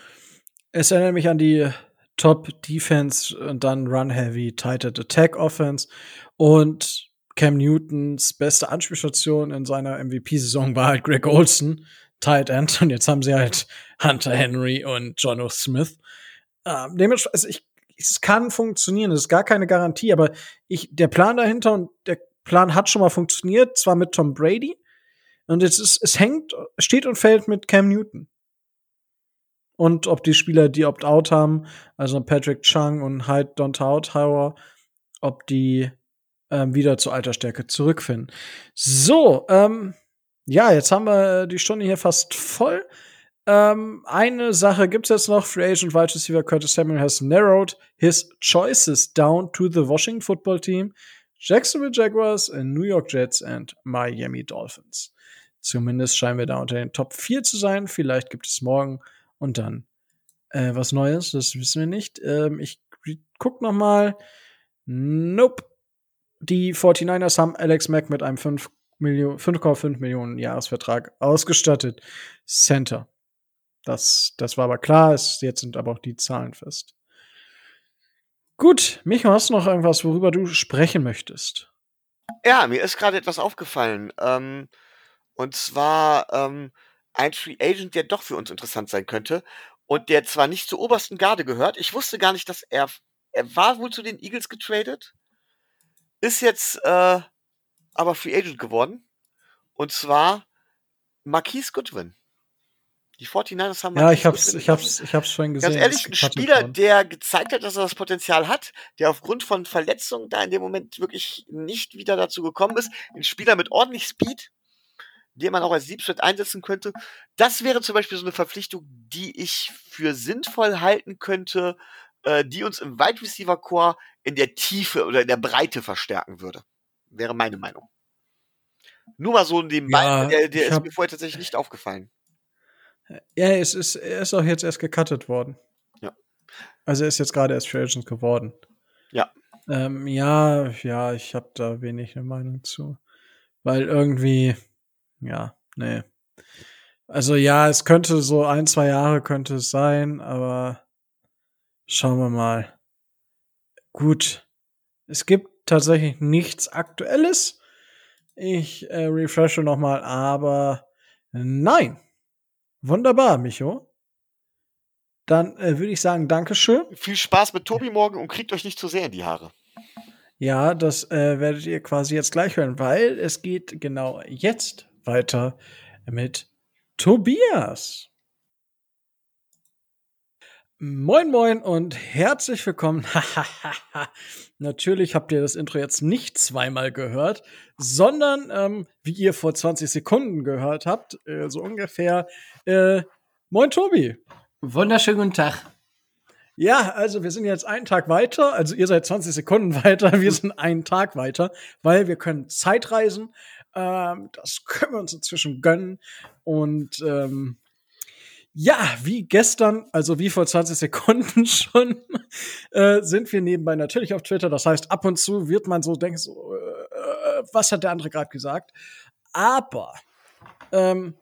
es erinnert mich an die Top Defense und dann Run Heavy, Tighted Attack Offense und Cam Newtons beste Anspielstation in seiner MVP-Saison war halt Greg Olson, Tight End, und jetzt haben sie halt Hunter Henry und Jono Smith. Ähm, dementsprechend, also ich, es kann funktionieren, es ist gar keine Garantie, aber ich, der Plan dahinter und der Plan hat schon mal funktioniert, zwar mit Tom Brady, und es ist, es hängt, steht und fällt mit Cam Newton. Und ob die Spieler, die Opt-out haben, also Patrick Chung und Hyde Dontaut ob die ähm, wieder zur Altersstärke zurückfinden. So, ähm, ja, jetzt haben wir die Stunde hier fast voll. Ähm, eine Sache gibt's jetzt noch. Free Agent Wide Receiver Curtis Samuel has narrowed his choices down to the Washington Football Team, Jacksonville Jaguars, New York Jets and Miami Dolphins. Zumindest scheinen wir da unter den Top 4 zu sein. Vielleicht gibt es morgen und dann äh, was Neues. Das wissen wir nicht. Ähm, ich guck noch mal. Nope. Die 49ers haben Alex Mack mit einem 5 Millionen- 5,5 Millionen Jahresvertrag ausgestattet. Center. Das, das war aber klar. Es, jetzt sind aber auch die Zahlen fest. Gut, Micho, hast du noch irgendwas, worüber du sprechen möchtest?
Ja, mir ist gerade etwas aufgefallen. Ähm, und zwar ähm, ein Free Agent, der doch für uns interessant sein könnte und der zwar nicht zur obersten Garde gehört. Ich wusste gar nicht, dass er er war wohl zu den Eagles getradet, ist jetzt äh, aber Free Agent geworden. Und zwar Marquise Goodwin. Die 49ers haben
Ja, ich hab's,
Goodwin
ich hab's, ich hab's vorhin gesehen.
Ganz ehrlich, ein Spieler, der gezeigt hat, dass er das Potenzial hat, der aufgrund von Verletzungen da in dem Moment wirklich nicht wieder dazu gekommen ist. Ein Spieler mit ordentlich Speed, den man auch als Deep Threat einsetzen könnte. Das wäre zum Beispiel so eine Verpflichtung, die ich für sinnvoll halten könnte, äh, die uns im Wide Receiver Core in der Tiefe oder in der Breite verstärken würde. Wäre meine Meinung. Nur mal so nebenbei,
Ja,
der, der ist mir vorher tatsächlich nicht aufgefallen.
Ja, es ist, er ist auch jetzt erst gecuttet worden.
Ja.
Also er ist jetzt gerade erst Free Agent geworden.
Ja.
Ähm, ja, ja, ich habe da wenig eine Meinung zu. Weil irgendwie, Ja, nee. Also ja, es könnte so ein, zwei Jahre könnte es sein, aber schauen wir mal. Gut. Es gibt tatsächlich nichts Aktuelles. Ich äh, refreshe noch mal, aber nein. Wunderbar, Micho. Dann äh, würde ich sagen, Dankeschön.
Viel Spaß mit Tobi morgen und kriegt euch nicht zu sehr in die Haare.
Ja, das äh, werdet ihr quasi jetzt gleich hören, weil es geht genau jetzt weiter mit Tobias. Moin, moin und herzlich willkommen. Natürlich habt ihr das Intro jetzt nicht zweimal gehört, sondern ähm, wie ihr vor 20 Sekunden gehört habt, äh, so ungefähr. Äh, moin, Tobi.
Wunderschönen guten Tag.
Ja, also wir sind jetzt einen Tag weiter, also ihr seid 20 Sekunden weiter, wir sind einen Tag weiter, weil wir können Zeitreisen. Ähm, das können wir uns inzwischen gönnen. Und ähm, ja, wie gestern, also wie vor 20 Sekunden schon, äh, sind wir nebenbei natürlich auf Twitter. Das heißt, ab und zu wird man so denken, so, äh, was hat der andere gerade gesagt? Aber ähm,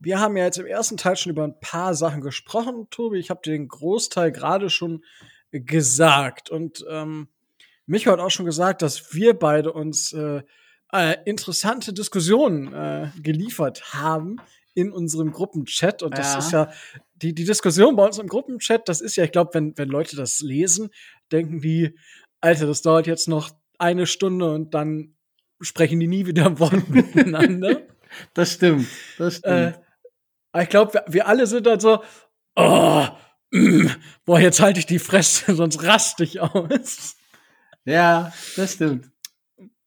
wir haben ja jetzt im ersten Teil schon über ein paar Sachen gesprochen, Tobi. Ich habe dir den Großteil gerade schon gesagt. Und ähm, Micho hat auch schon gesagt, dass wir beide uns äh, äh, interessante Diskussionen äh, geliefert haben in unserem Gruppenchat. Und das
Ja.
ist ja, die, die Diskussion bei uns im Gruppenchat, das ist ja, ich glaube, wenn, wenn Leute das lesen, denken die, Alter, das dauert jetzt noch eine Stunde und dann sprechen die nie wieder ein Wort miteinander.
Das stimmt. Das
Äh,
stimmt.
aber ich glaube, wir, wir alle sind dann so, oh, mm, boah, jetzt halte ich die Fresse, sonst raste ich aus.
ja, das stimmt.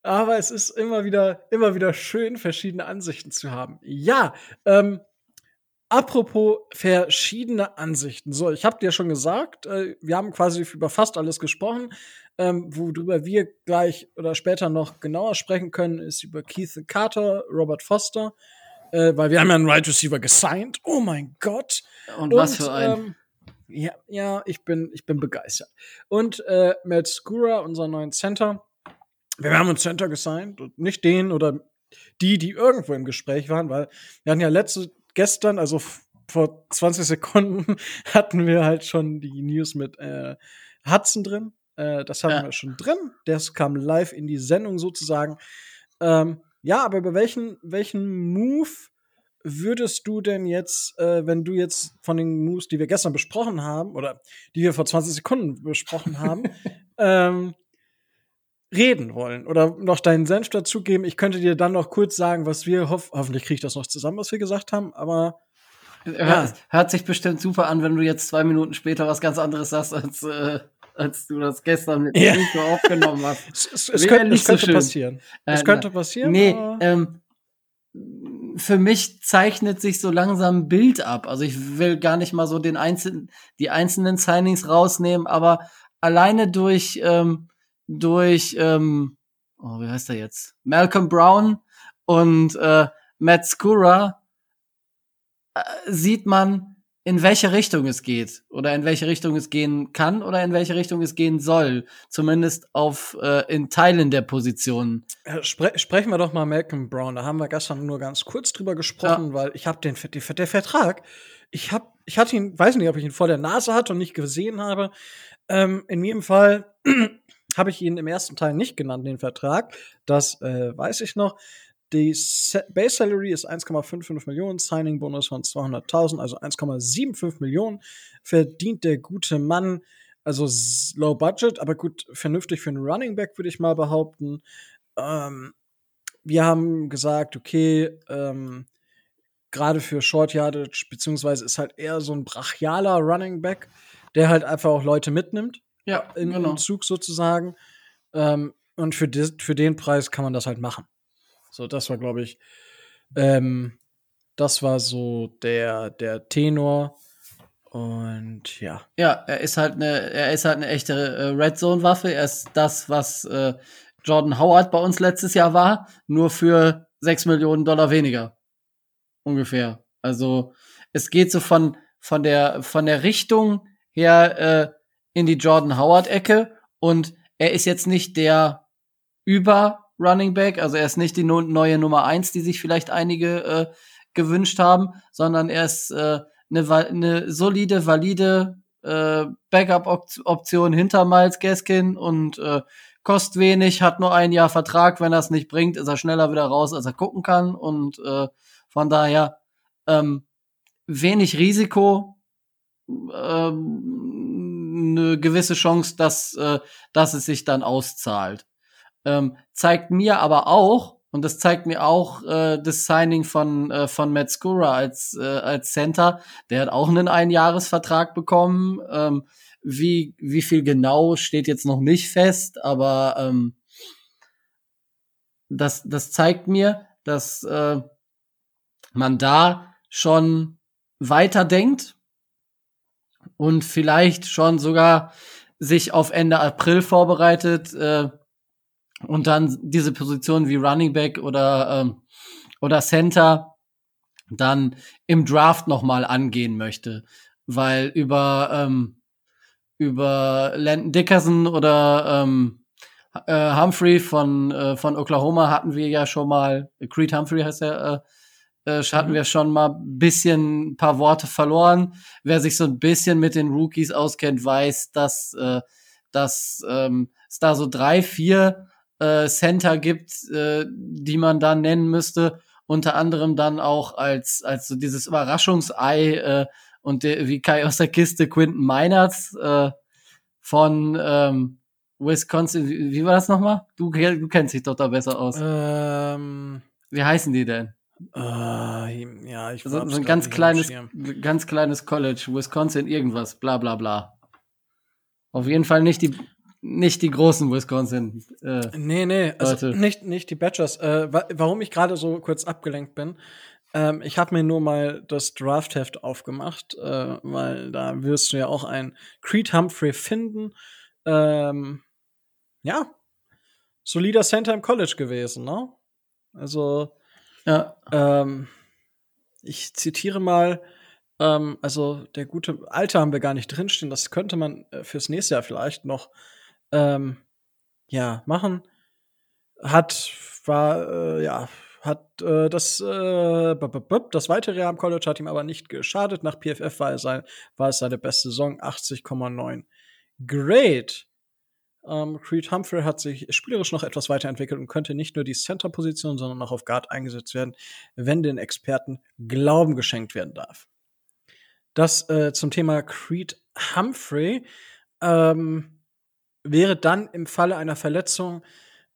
Aber es ist immer wieder, immer wieder schön, verschiedene Ansichten zu haben. Ja, ähm, apropos verschiedene Ansichten. So, ich habe dir schon gesagt, äh, wir haben quasi über fast alles gesprochen. Ähm, worüber wir gleich oder später noch genauer sprechen können, ist über Keith Carter, Robert Foster, äh, weil wir haben ja einen Right Receiver gesigned. Oh mein Gott.
Und, was für ein.
Ähm, ja, ja, ich bin, ich bin begeistert. Und äh, Matt Skura, unseren neuen Center. Wir haben uns Center gesigned und nicht den oder die, die irgendwo im Gespräch waren, weil wir hatten ja letzte, gestern, also vor 20 Sekunden, hatten wir halt schon die News mit äh, Hudson drin. Äh, das haben
Ja.
wir schon drin. Das kam live in die Sendung sozusagen. Ähm, ja, aber über welchen, welchen Move würdest du denn jetzt, äh, wenn du jetzt von den Moves, die wir gestern besprochen haben, oder die wir vor 20 Sekunden besprochen haben, ähm, reden wollen oder noch deinen Senf dazugeben. Ich könnte dir dann noch kurz sagen, was wir hoff hoffentlich kriege ich das noch zusammen, was wir gesagt haben, aber
Hört, hört sich bestimmt super an, wenn du jetzt zwei Minuten später was ganz anderes sagst, als, äh, als du das gestern mit
Ja.
Nico aufgenommen hast.
es, es, es könnte,
nicht
es
so
könnte
schön.
passieren. es
Äh,
könnte
na-
passieren.
Nee, ähm, für mich zeichnet sich so langsam ein Bild ab. Also ich will gar nicht mal so den einzelnen, die einzelnen Signings rausnehmen, aber alleine durch, ähm, durch, ähm, oh, wie heißt er jetzt? Malcolm Brown und äh, Matt Skura äh, sieht man, in welche Richtung es geht oder in welche Richtung es gehen kann oder in welche Richtung es gehen soll. Zumindest auf äh, in Teilen der Positionen.
Äh, Spre sprechen wir doch mal Malcolm Brown. Da haben wir gestern nur ganz kurz drüber gesprochen, weil ich habe den, den der Vertrag. Ich habe, ich hatte ihn, weiß nicht, ob ich ihn vor der Nase hatte und nicht gesehen habe. Ähm, in jedem Fall habe ich ihn im ersten Teil nicht genannt, den Vertrag. Das äh, weiß ich noch. Die Base Salary ist 1,55 Millionen, Signing Bonus von 200.000, also 1,75 Millionen verdient der gute Mann. Also low budget, aber gut, vernünftig für einen Running Back, würde ich mal behaupten. Ähm, wir haben gesagt, okay, ähm, gerade für Short Yardage, beziehungsweise ist halt eher so ein brachialer Running Back, der halt einfach auch Leute mitnimmt
Ja,
in,
genau.
im Zug sozusagen. Ähm, und für, dis, für den Preis kann man das halt machen. So, das war, glaube ich, ähm, das war so der, der Tenor. Und ja.
Ja, er ist halt eine, er ist halt eine echte äh, Red Zone Waffe. Er ist das, was äh, Jordan Howard bei uns letztes Jahr war, nur für 6 Millionen Dollar weniger. Ungefähr. Also es geht so von, von der, von der Richtung her äh, in die Jordan Howard Ecke und er ist jetzt nicht der über Running Back. Also er ist nicht die no neue Nummer eins, die sich vielleicht einige äh, gewünscht haben, sondern er ist äh, eine, eine solide, valide äh, Backup-Option hinter Miles Gaskin und äh, kostet wenig, hat nur ein Jahr Vertrag. Wenn er es nicht bringt, ist er schneller wieder raus, als er gucken kann. Und äh, von daher ähm, wenig Risiko, ähm, eine gewisse Chance, dass, äh, dass es sich dann auszahlt. Ähm, zeigt mir aber auch, und das zeigt mir auch äh, das Signing von, äh, von Matt Skura als, äh, als Center. Der hat auch einen Einjahresvertrag bekommen. Ähm, wie, wie viel genau steht jetzt noch nicht fest, aber ähm, das, das zeigt mir, dass äh, man da schon weiterdenkt und vielleicht schon sogar sich auf Ende April vorbereitet äh, und dann diese Position wie Running Back oder ähm, oder Center dann im Draft noch mal angehen möchte, weil über ähm, über Landon Dickerson oder ähm, äh, Humphrey von äh, von Oklahoma hatten wir ja schon mal Creed Humphrey heißt er äh, äh, hatten mhm. wir schon mal bisschen ein paar Worte verloren. Wer sich so ein bisschen mit den Rookies auskennt, weiß, dass, äh, dass ähm, es da so drei, vier äh, Center gibt, äh, die man da nennen müsste. Unter anderem dann auch als, als so dieses Überraschungsei äh, und der, wie Kai aus der Kiste Quinton Meinerts äh, von ähm, Wisconsin. Wie, wie war das nochmal? Du, du kennst dich doch da besser aus.
Ähm,
wie heißen die denn?
Äh, ja, ich
so, so ein ganz kleines, ganz kleines College, Wisconsin, irgendwas, bla bla bla. Auf jeden Fall nicht die, nicht die großen Wisconsin.
Äh, nee, nee, also nicht, nicht die Badgers. Äh, wa warum ich gerade so kurz abgelenkt bin, ähm, ich habe mir nur mal das Draftheft aufgemacht, äh, weil da wirst du ja auch einen Creed Humphrey finden. Ähm, ja, solider Center im College gewesen, ne? Also ja. Ähm, ich zitiere mal, ähm, also der gute Alter haben wir gar nicht drinstehen. Das könnte man äh, fürs nächste Jahr vielleicht noch ähm, ja machen. Hat war äh, ja hat äh, das äh, das weitere Jahr am College hat ihm aber nicht geschadet. Nach PFF war, er sein, war es seine beste Saison 80,9. Great. Ähm, Creed Humphrey hat sich spielerisch noch etwas weiterentwickelt und könnte nicht nur die Center-Position, sondern auch auf Guard eingesetzt werden, wenn den Experten Glauben geschenkt werden darf. Das äh, zum Thema Creed Humphrey ähm, wäre dann im Falle einer Verletzung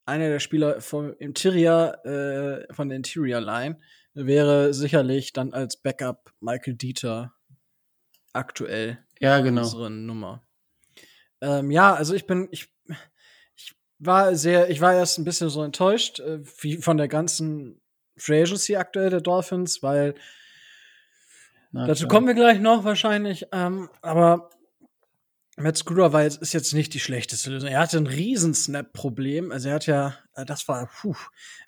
einer der Spieler vom Interior, äh, von der Interior Line wäre sicherlich dann als Backup Michael Dieter aktuell
ja, genau.
unsere Nummer. Ähm, ja, also ich bin, ich ich war sehr, ich war erst ein bisschen so enttäuscht, äh, wie von der ganzen Free Agency aktuell der Dolphins, weil Na, dazu kommen wir gleich noch wahrscheinlich. Ähm, aber Matt Scooter war jetzt, ist jetzt nicht die schlechteste Lösung. Er hatte ein riesen Snap-Problem. Also er hat ja, äh, das war, puh,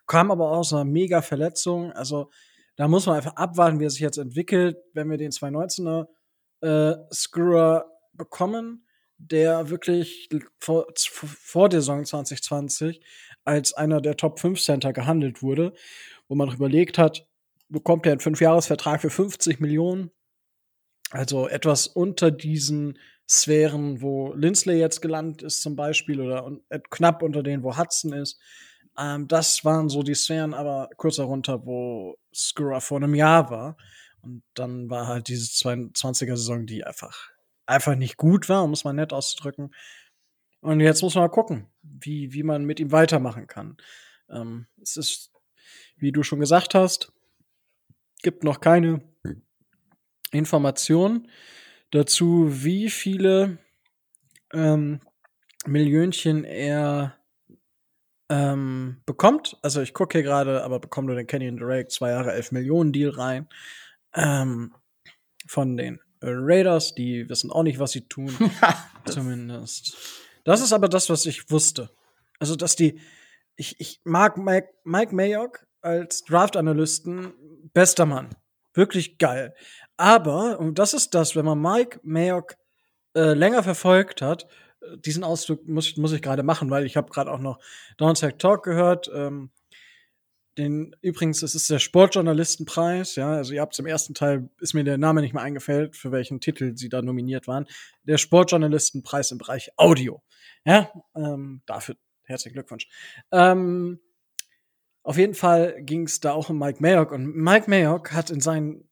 kam aber aus einer mega Verletzung. Also da muss man einfach abwarten, wie er sich jetzt entwickelt. Wenn wir den 2019er äh, Screwer bekommen, der wirklich vor, vor der Saison 2020 als einer der Top 5 Center gehandelt wurde, wo man überlegt hat, bekommt er einen Fünfjahresvertrag für 50 Millionen. Also etwas unter diesen Sphären, wo Lindsley jetzt gelandet ist zum Beispiel oder knapp unter denen, wo Hudson ist. Ähm, das waren so die Sphären, aber kurz darunter, wo Skura vor einem Jahr war. Und dann war halt diese 22er-Saison, die einfach einfach nicht gut war, um es mal nett auszudrücken. Und jetzt muss man mal gucken, wie, wie man mit ihm weitermachen kann. Ähm, es ist, wie du schon gesagt hast, gibt noch keine Informationen dazu, wie viele ähm, Millionchen er ähm, bekommt. Also ich gucke hier gerade, aber bekommt nur den Kenyon Drake zwei Jahre elf Millionen Deal rein ähm, von den Raiders, die wissen auch nicht, was sie tun. Zumindest. Das ist aber das, was ich wusste. Also, dass die, ich, ich mag Mike, Mike Mayock als Draft-Analysten, bester Mann. Wirklich geil. Aber, und das ist das, wenn man Mike Mayock äh, länger verfolgt hat, diesen Ausdruck muss, ich- muss ich gerade machen, weil ich habe gerade auch noch Don't Tech Talk gehört. Ähm, den übrigens, es ist der Sportjournalistenpreis, ja, also ihr habt im ersten Teil, ist mir der Name nicht mehr eingefällt, für welchen Titel sie da nominiert waren. Der Sportjournalistenpreis im Bereich Audio. Ja, ähm, dafür herzlichen Glückwunsch. Ähm, auf jeden Fall ging es da auch um Mike Mayock und Mike Mayock hat in seinen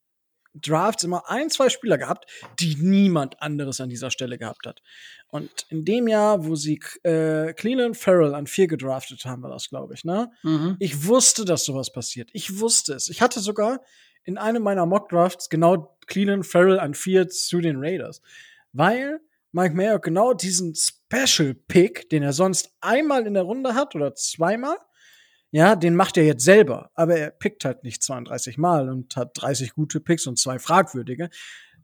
Drafts immer ein, zwei Spieler gehabt, die niemand anderes an dieser Stelle gehabt hat. Und in dem Jahr, wo sie äh, Cleveland Farrell an vier gedraftet haben, war das, glaube ich, ne?
Mhm.
Ich wusste, dass sowas passiert. Ich wusste es. Ich hatte sogar in einem meiner Mock Drafts genau Cleveland Farrell an vier zu den Raiders. Weil Mike Mayer genau diesen Special Pick, den er sonst einmal in der Runde hat oder zweimal, ja, den macht er jetzt selber. Aber er pickt halt nicht 32 Mal und hat 30 gute Picks und zwei fragwürdige.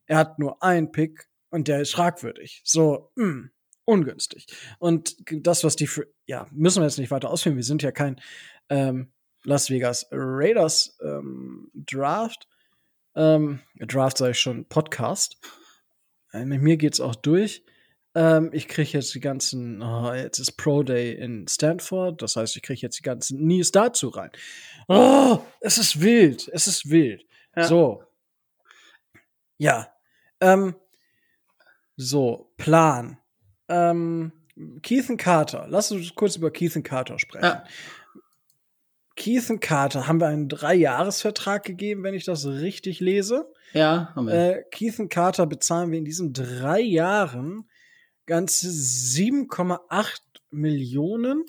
Er hat nur einen Pick und der ist fragwürdig. So, mh, ungünstig. Und das, was die für, ja, müssen wir jetzt nicht weiter ausführen. Wir sind ja kein ähm, Las Vegas Raiders ähm, Draft. Ähm, Draft sage ich schon, Podcast. Äh, mit mir geht's auch durch. Ähm, ich kriege jetzt die ganzen, oh, jetzt ist Pro Day in Stanford, das heißt, ich kriege jetzt die ganzen News dazu rein. Oh, es ist wild, es ist wild.
Ja.
So. Ja. Ähm, so, Plan. Ähm, Keithan Carter. Lass uns kurz über Keithan Carter sprechen.
Ja.
Keithan Carter haben wir einen Dreijahresvertrag gegeben, wenn ich das richtig lese.
Ja, haben wir.
Äh, Keithan Carter bezahlen wir in diesen drei Jahren ganze 7,8 Millionen.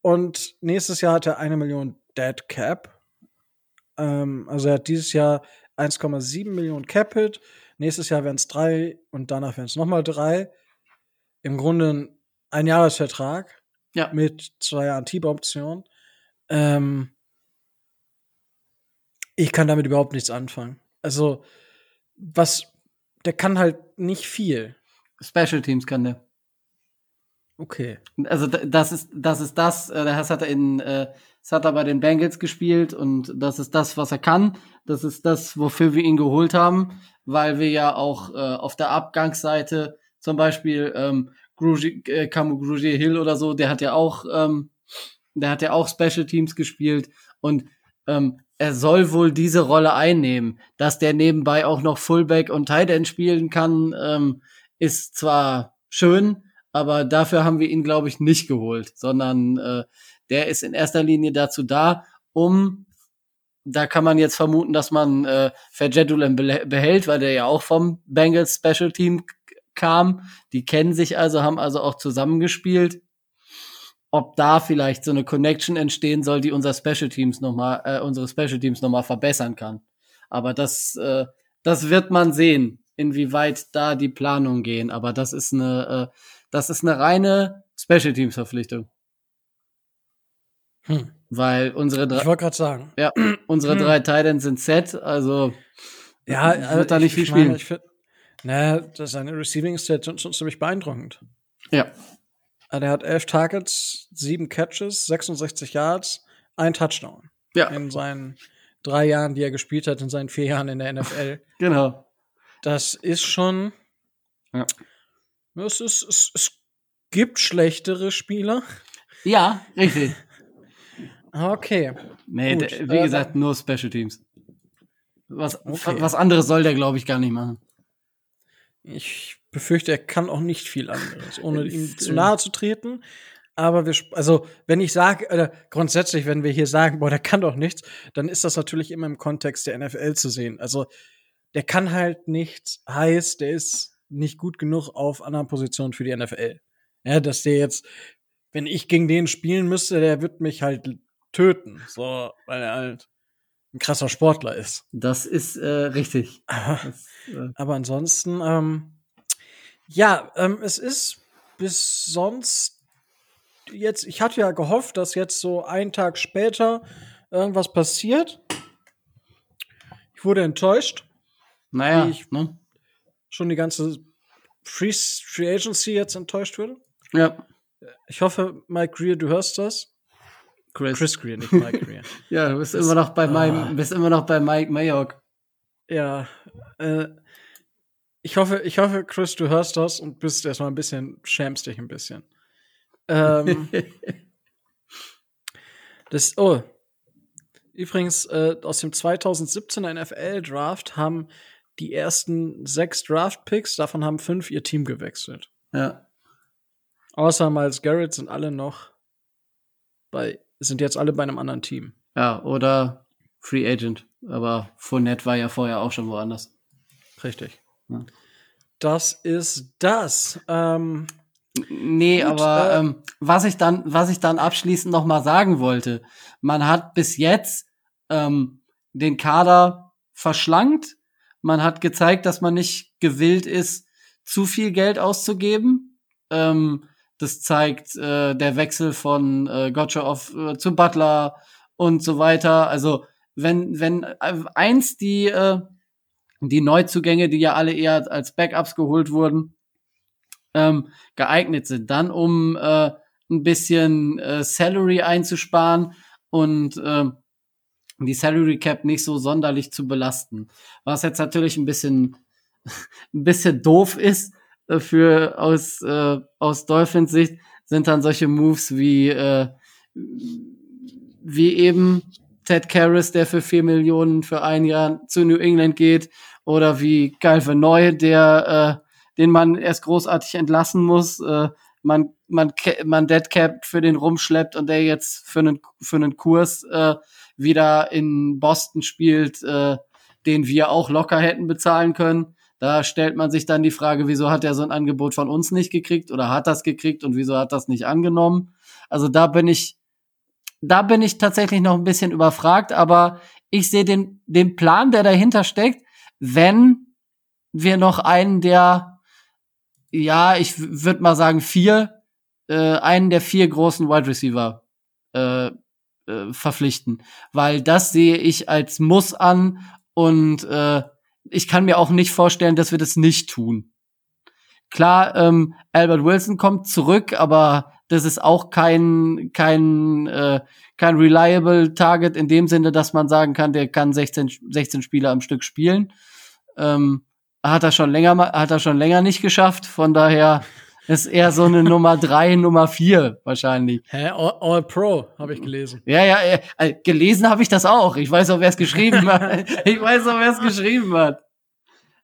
Und nächstes Jahr hat er eine Million Dead Cap. Ähm, also er hat dieses Jahr 1,7 Millionen Capit. Nächstes Jahr wären es drei und danach wären es nochmal drei. Im Grunde ein Einjahresvertrag
ja.
mit zwei Jahren Team-Option. Ähm, ich kann damit überhaupt nichts anfangen. Also, was, der kann halt nicht viel.
Special Teams kann der.
Okay.
Also das ist das ist das, äh, das hat er in äh, das hat er bei den Bengals gespielt und das ist das, was er kann. Das ist das, wofür wir ihn geholt haben, weil wir ja auch äh, auf der Abgangsseite zum Beispiel ähm, Grugi, äh, Camu Grugier Hill oder so, der hat ja auch ähm, der hat ja auch Special Teams gespielt und ähm, er soll wohl diese Rolle einnehmen, dass der nebenbei auch noch Fullback und Tight End spielen kann, ähm, ist zwar schön, aber dafür haben wir ihn, glaube ich, nicht geholt, sondern äh, der ist in erster Linie dazu da, um, da kann man jetzt vermuten, dass man äh, Fajedulem behält, weil der ja auch vom Bengals Special Team kam. Die kennen sich also, haben also auch zusammengespielt. Ob da vielleicht so eine Connection entstehen soll, die unser Special Teams noch mal, äh, unsere Special Teams nochmal verbessern kann. Aber das, äh, das wird man sehen, inwieweit da die Planungen gehen. Aber das ist eine, äh, das ist eine reine Special Teams Verpflichtung.
Hm.
Weil unsere
Ich
drei,
wollte gerade sagen.
ja, unsere
Hm.
drei Titans sind set, also
Ja,
wird
also
da nicht viel
ich meine,
spielen.
Ich find, das seine Receiving Stats sind schon ziemlich beeindruckend.
ja,
Also Der hat elf Targets, sieben Catches, 66 Yards, ein Touchdown
ja,
in seinen drei Jahren, die er gespielt hat, in seinen vier Jahren in der NFL.
genau.
Das ist schon.
Ja.
Es, ist, es, es gibt schlechtere Spieler.
Ja, richtig.
Okay.
Nee,
Gut,
wie
äh,
gesagt, nur Special Teams. Was,
Okay.
was anderes soll der, glaube ich, gar nicht machen.
Ich befürchte, er kann auch nicht viel anderes, ohne ihm
Ist,
zu
äh,
nahe zu treten. Aber wir, also, wenn ich sage, oder grundsätzlich, wenn wir hier sagen, boah, der kann doch nichts, dann ist das natürlich immer im Kontext der NFL zu sehen. Also, der kann halt nichts, heißt, der ist nicht gut genug auf anderen Positionen für die NFL. Ja, dass der jetzt, wenn ich gegen den spielen müsste, der wird mich halt töten. So, weil er halt ein krasser Sportler ist.
Das ist äh, richtig. Das, äh,
Aber ansonsten, ähm, ja, ähm, es ist bis sonst jetzt, ich hatte ja gehofft, dass jetzt so einen Tag später irgendwas passiert. Ich wurde enttäuscht.
Naja,
Wie ich-
ne?
Schon die ganze Free, Free Agency jetzt enttäuscht wurde.
Ja,
Ich hoffe, Mike Greer, du hörst das.
Chris.
Chris Greer, nicht Mike Greer.
Ja, du bist immer noch bei
Ah.
meinem, bist immer noch bei Mike Mayock.
ja, äh, Ich hoffe, ich hoffe, Chris, du hörst das und bist erstmal ein bisschen, schämst dich ein bisschen. Ähm, das, oh. Übrigens, äh, aus dem 2017er NFL-Draft haben die ersten sechs Draft-Picks, davon haben fünf ihr Team gewechselt.
ja.
Außer Miles Garrett sind alle noch bei, sind jetzt alle bei einem anderen Team.
Ja, oder Free Agent. Aber Fournette war ja vorher auch schon woanders.
Richtig.
Ja.
Das ist das. Ähm,
Nee,
Gut,
aber
äh,
ähm, was ich dann, was ich dann abschließend noch mal sagen wollte, man hat bis jetzt ähm, den Kader verschlankt. Man hat gezeigt, dass man nicht gewillt ist, zu viel Geld auszugeben. Ähm, das zeigt äh, der Wechsel von äh, Gottschalk äh, zu Butler und so weiter. Also wenn wenn äh, eins die äh, die Neuzugänge, die ja alle eher als Backups geholt wurden, ähm, geeignet sind, dann um äh, ein bisschen äh, Salary einzusparen und äh, die Salary Cap nicht so sonderlich zu belasten. Was jetzt natürlich ein bisschen ein bisschen doof ist äh, für aus äh, aus Dolphins Sicht sind dann solche Moves wie äh, wie eben Ted Karras, der für vier Millionen für ein Jahr zu New England geht, oder wie Calvin Neu, der äh, den man erst großartig entlassen muss, äh, man man man Deadcap für den rumschleppt und der jetzt für einen für einen Kurs äh, wieder in Boston spielt, äh, den wir auch locker hätten bezahlen können. Da stellt man sich dann die Frage, wieso hat er so ein Angebot von uns nicht gekriegt oder hat das gekriegt und wieso hat das nicht angenommen? Also da bin ich da bin ich tatsächlich noch ein bisschen überfragt, aber ich sehe den, den Plan, der dahinter steckt, wenn wir noch einen der, ja, ich würde mal sagen vier, äh, einen der vier großen Wide Receiver äh, äh, verpflichten, weil das sehe ich als Muss an und äh, ich kann mir auch nicht vorstellen, dass wir das nicht tun. Klar, ähm, Albert Wilson kommt zurück, aber das ist auch kein kein äh, kein reliable Target in dem Sinne, dass man sagen kann, der kann 16 16 Spieler am Stück spielen. Ähm, hat er schon länger hat er schon länger nicht geschafft. Von daher ist eher so eine Nummer drei, Nummer vier wahrscheinlich.
hä? All, All Pro, habe ich gelesen.
Ja, ja, äh, äh, gelesen habe ich das auch. Ich weiß auch, wer es geschrieben hat. Ich weiß auch, wer es geschrieben hat.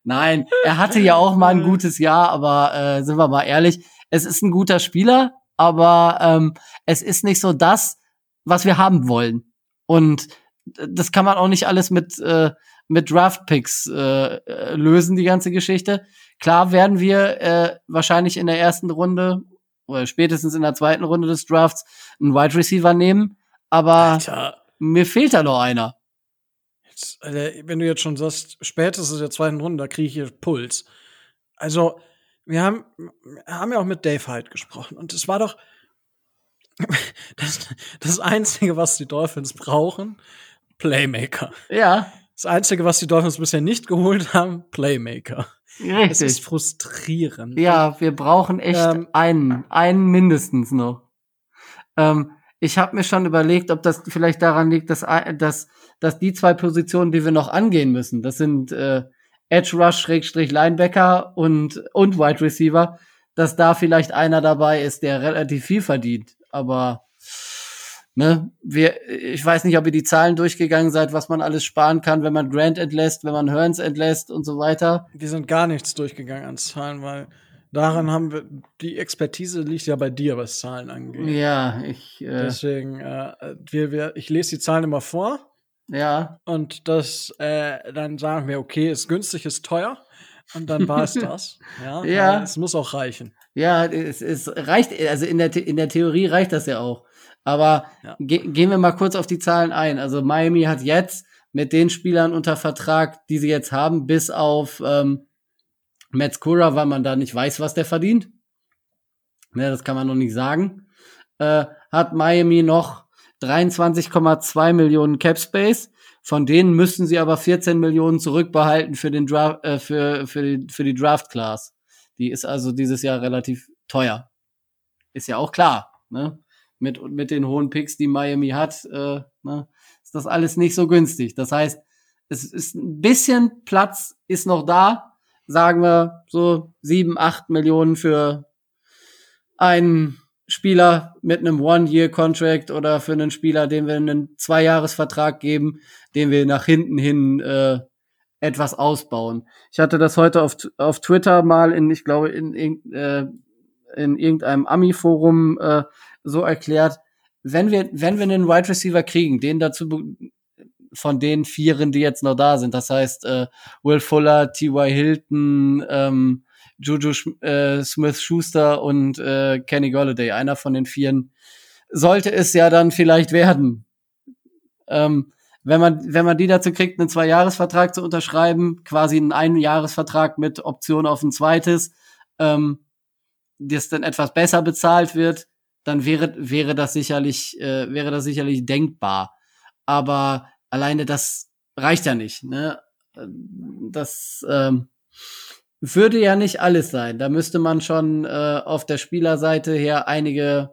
Nein, er hatte ja auch mal ein gutes Jahr, aber äh, sind wir mal ehrlich, es ist ein guter Spieler, aber ähm, es ist nicht so das, was wir haben wollen. Und das kann man auch nicht alles mit äh, mit Draft-Picks äh, äh, lösen, die ganze Geschichte. Klar werden wir äh, wahrscheinlich in der ersten Runde oder spätestens in der zweiten Runde des Drafts einen Wide Receiver nehmen, aber
Alter,
mir fehlt da noch einer.
jetzt, Alter, wenn du jetzt schon sagst, spätestens in der zweiten Runde, da kriege ich hier Puls. Also, wir haben, haben ja auch mit Dave Hyde gesprochen und es war doch das, das Einzige, was die Dolphins brauchen, Playmaker.
Ja,
Das Einzige, was die Dolphins bisher nicht geholt haben, Playmaker. Es ist
richtig.
frustrierend.
Ja, wir brauchen echt
Ähm,
einen, einen mindestens noch. Ähm, ich habe mir schon überlegt, ob das vielleicht daran liegt, dass, dass, dass die zwei Positionen, die wir noch angehen müssen, das sind äh, Edge Rush, Schrägstrich Linebacker und, und Wide Receiver, dass da vielleicht einer dabei ist, der relativ viel verdient. Aber ne, wir, ich weiß nicht, ob ihr die Zahlen durchgegangen seid, was man alles sparen kann, wenn man Grant entlässt, wenn man Hearns entlässt und so weiter.
Wir sind gar nichts durchgegangen an Zahlen, weil daran haben wir, die Expertise liegt ja bei dir, was Zahlen angeht.
Ja, ich, äh,
Deswegen, äh, wir, wir, ich lese die Zahlen immer vor
ja,
und das, äh, dann sagen wir, okay, ist günstig, ist teuer. Und dann war es das. Ja,
Ja.
Es muss auch reichen.
Ja, es, es reicht, also in der, in der Theorie reicht das ja auch. Aber
Ja.
ge gehen wir mal kurz auf die Zahlen ein. Also Miami hat jetzt mit den Spielern unter Vertrag, die sie jetzt haben, bis auf ähm, Metzkura, weil man da nicht weiß, was der verdient. Ja, das kann man noch nicht sagen. Äh, hat Miami noch 23,2 Millionen Cap Space. Von denen müssen sie aber 14 Millionen zurückbehalten für den Draft, äh, für, für die, für die Draft Class. Die ist also dieses Jahr relativ teuer. Ist ja auch klar, ne? Mit, mit den hohen Picks, die Miami hat, äh, ne, ist das alles nicht so günstig. Das heißt, es ist ein bisschen Platz ist noch da. sagen wir so sieben, acht Millionen für einen Spieler mit einem One-Year-Contract oder für einen Spieler, dem wir einen Zweijahresvertrag geben, den wir nach hinten hin äh, etwas ausbauen. Ich hatte das heute auf, auf Twitter mal in, ich glaube, in, in, äh, in irgendeinem Ami-Forum äh, so erklärt, wenn wir, wenn wir einen Wide Receiver kriegen, den dazu von den Vieren, die jetzt noch da sind, das heißt äh, Will Fuller, T.Y. Hilton, ähm, Juju äh, Smith-Schuster und äh, Kenny Golladay, einer von den Vieren, sollte es ja dann vielleicht werden. Ähm, wenn man, wenn man die dazu kriegt, einen Zwei-Jahres-Vertrag zu unterschreiben, quasi einen Ein-Jahres-Vertrag mit Option auf ein zweites, ähm, das dann etwas besser bezahlt wird, dann wäre, wäre das sicherlich, äh, wäre das sicherlich denkbar. Aber alleine das reicht ja nicht, ne? Das, ähm, würde ja nicht alles sein. Da müsste man schon äh, auf der Spielerseite her einige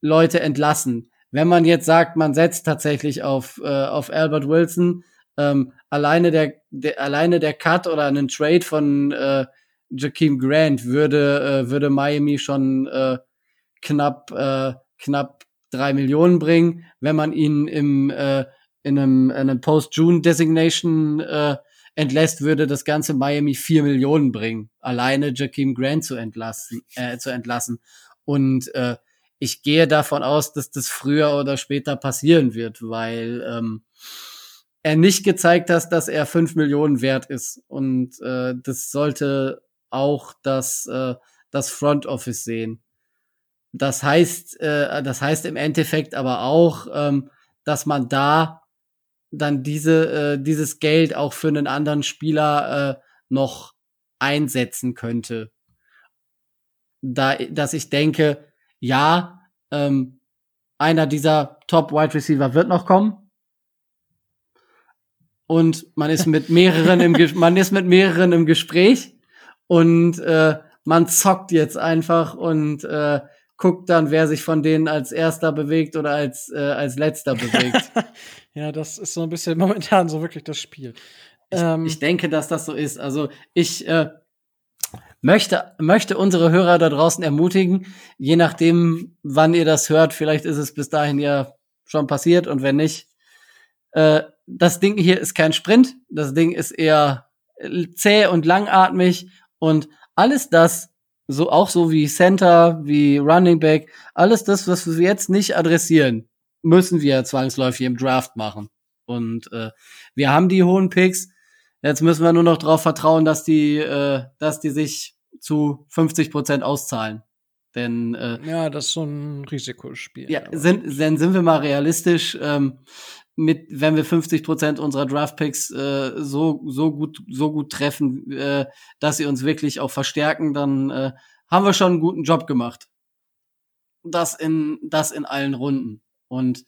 Leute entlassen. Wenn man jetzt sagt, man setzt tatsächlich auf, äh, auf Albert Wilson, ähm, alleine der, der alleine der Cut oder einen Trade von äh, Jakeem Grant würde äh, würde Miami schon äh, knapp äh, knapp drei Millionen bringen, wenn man ihn im äh, in einem, in einem Post-June-Designation äh, entlässt, würde das ganze Miami vier Millionen bringen, alleine Jakeem Grant zu entlassen, äh, zu entlassen. Und äh, ich gehe davon aus, dass das früher oder später passieren wird, weil ähm, er nicht gezeigt hat, dass er fünf Millionen wert ist. Und äh, das sollte auch das, äh, das Front Office sehen. Das heißt, äh, das heißt im Endeffekt aber auch, ähm, dass man da dann diese, äh, dieses Geld auch für einen anderen Spieler äh, noch einsetzen könnte. Da, dass ich denke, ja, ähm, einer dieser Top Wide Receiver wird noch kommen. Und man ist mit mehreren im man ist mit mehreren im Gespräch und äh, man zockt jetzt einfach und äh, guckt dann, wer sich von denen als erster bewegt oder als, äh, als letzter bewegt.
ja, das ist so ein bisschen momentan so wirklich das Spiel.
Ich, ähm, ich denke, dass das so ist. Also ich äh, möchte, möchte unsere Hörer da draußen ermutigen, je nachdem, wann ihr das hört, vielleicht ist es bis dahin ja schon passiert und wenn nicht, äh, das Ding hier ist kein Sprint, das Ding ist eher zäh und langatmig und alles das, so auch so wie Center, wie Running Back, alles das, was wir jetzt nicht adressieren, müssen wir zwangsläufig im Draft machen. Und äh, wir haben die hohen Picks. Jetzt müssen wir nur noch darauf vertrauen, dass die, äh, dass die sich zu 50 Prozent auszahlen. Denn äh,
ja, das ist so ein Risikospiel.
Ja, sind, dann sind wir mal realistisch. Ähm, mit, wenn wir 50 Prozent unserer Draftpicks äh, so so gut so gut treffen, äh, dass sie uns wirklich auch verstärken, dann äh, haben wir schon einen guten Job gemacht. Das in das in allen Runden. Und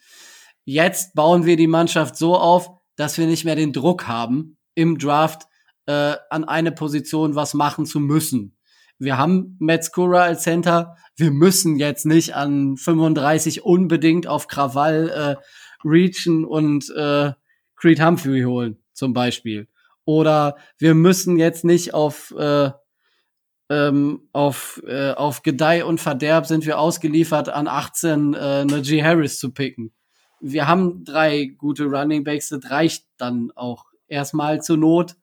jetzt bauen wir die Mannschaft so auf, dass wir nicht mehr den Druck haben, im Draft äh, an eine Position was machen zu müssen. Wir haben Matt Skura als Center. Wir müssen jetzt nicht an 35 unbedingt auf Krawall äh, reachen und äh, Creed Humphrey holen, zum Beispiel. Oder wir müssen jetzt nicht auf, äh, ähm, auf, äh, auf Gedeih und Verderb sind wir ausgeliefert, an 18 äh, Najee Harris zu picken. Wir haben drei gute Running Backs, das reicht dann auch erstmal zur Not.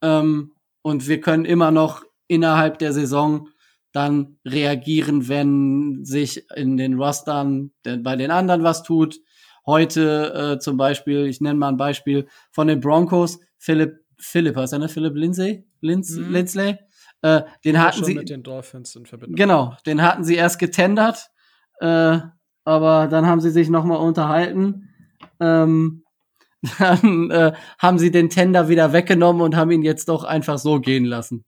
Ähm, und wir können immer noch innerhalb der Saison dann reagieren, wenn sich in den Rostern bei den anderen was tut heute äh, zum Beispiel, ich nenne mal ein Beispiel von den Broncos, Philipp, Philipp, heißt er, ne? Philipp Lindsay? Linds, mhm. Lindsley? Äh, den hatten sie.
Den
genau, den hatten sie erst getendert, äh, aber dann haben sie sich nochmal unterhalten. Ähm, dann äh, haben sie den Tender wieder weggenommen und haben ihn jetzt doch einfach so gehen lassen.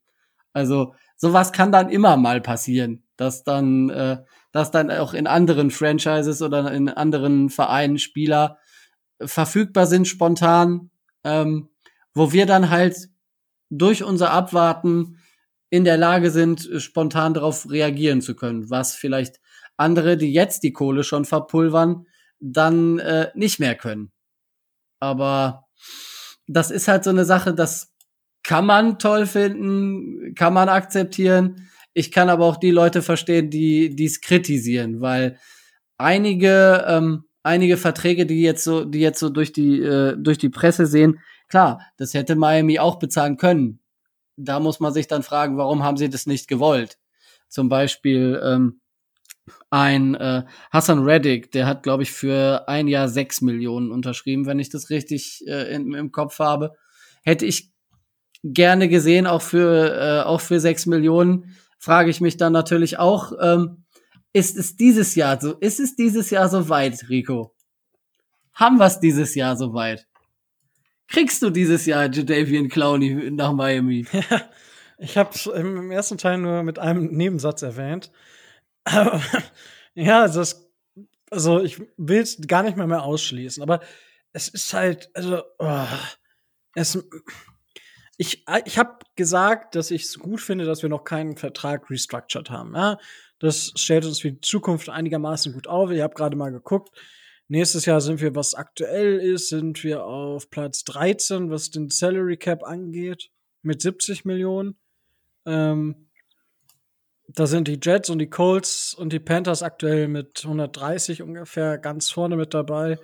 Also sowas kann dann immer mal passieren, dass dann äh, dass dann auch in anderen Franchises oder in anderen Vereinen Spieler verfügbar sind spontan, ähm, wo wir dann halt durch unser Abwarten in der Lage sind, spontan darauf reagieren zu können, was vielleicht andere, die jetzt die Kohle schon verpulvern, dann äh, nicht mehr können. Aber das ist halt so eine Sache, das kann man toll finden, kann man akzeptieren. Ich kann aber auch die Leute verstehen, die es kritisieren, weil einige ähm, einige Verträge, die jetzt so die jetzt so durch die äh, durch die Presse sehen, klar, das hätte Miami auch bezahlen können. Da muss man sich dann fragen, warum haben sie das nicht gewollt? Zum Beispiel ähm, ein äh, Hassan Reddick, der hat, glaube ich, für ein Jahr sechs Millionen unterschrieben, wenn ich das richtig äh, in, im Kopf habe. Hätte ich gerne gesehen, auch für, äh, auch für sechs Millionen, frage ich mich dann natürlich auch, ähm, ist es dieses Jahr so, ist es dieses Jahr so weit, Rico? Haben wir es dieses Jahr so weit? Kriegst du dieses Jahr Jadavian Clowney nach Miami?
ich habe im ersten Teil nur mit einem Nebensatz erwähnt. ja, das, also ich will es gar nicht mehr mehr ausschließen, aber es ist halt, also, oh, es, ich, ich habe gesagt, dass ich es gut finde, dass wir noch keinen Vertrag restructured haben. Ja? Das stellt uns für die Zukunft einigermaßen gut auf. Ich habe gerade mal geguckt. Nächstes Jahr sind wir, was aktuell ist, sind wir auf Platz 13, was den Salary Cap angeht, mit 70 Millionen. Ähm, da sind die Jets und die Colts und die Panthers aktuell mit 130 ungefähr ganz vorne mit dabei.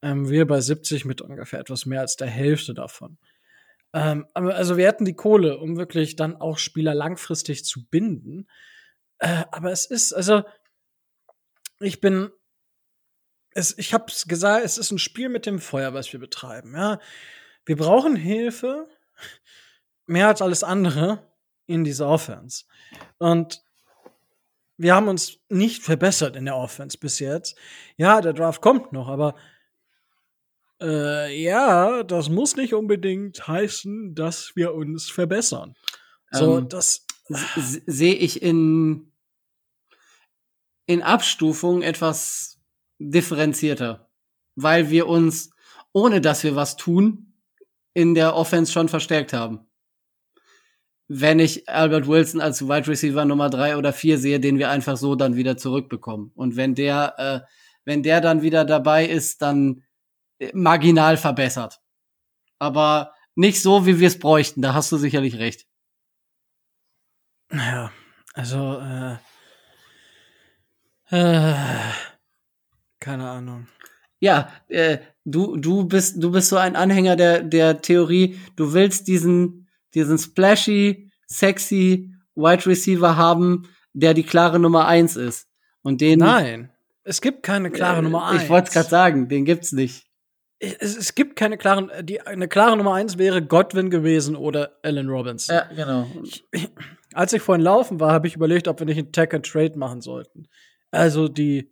Ähm, wir bei 70 mit ungefähr etwas mehr als der Hälfte davon. Ähm, also wir hätten die Kohle, um wirklich dann auch Spieler langfristig zu binden. Äh, aber es ist, also ich bin, es, ich habe es gesagt, es ist ein Spiel mit dem Feuer, was wir betreiben. Ja, wir brauchen Hilfe mehr als alles andere in dieser Offense. Und wir haben uns nicht verbessert in der Offense bis jetzt. Ja, der Draft kommt noch, aber äh, ja, das muss nicht unbedingt heißen, dass wir uns verbessern. So,
Ähm,
das
Sehe ich in, in Abstufung etwas differenzierter, weil wir uns, ohne dass wir was tun, in der Offense schon verstärkt haben. Wenn ich Albert Wilson als Wide Receiver Nummer drei oder vier sehe, den wir einfach so dann wieder zurückbekommen. Und wenn der, äh, wenn der dann wieder dabei ist, dann marginal verbessert. Aber nicht so, wie wir es bräuchten. Da hast du sicherlich recht.
Ja, also, äh, äh, keine Ahnung.
Ja, äh, du, du bist, du bist so ein Anhänger der, der Theorie, du willst diesen, diesen splashy, sexy Wide Receiver haben, der die klare Nummer eins ist. Und den.
Nein, es gibt keine klare
äh,
Nummer eins.
Ich wollte es gerade sagen, den gibt's nicht.
Es, es gibt keine klaren, die, eine klare Nummer eins wäre Godwin gewesen oder Allen Robinson.
Ja, genau.
Ich, als ich vorhin laufen war, habe ich überlegt, ob wir nicht einen Tag and Trade machen sollten. Also die,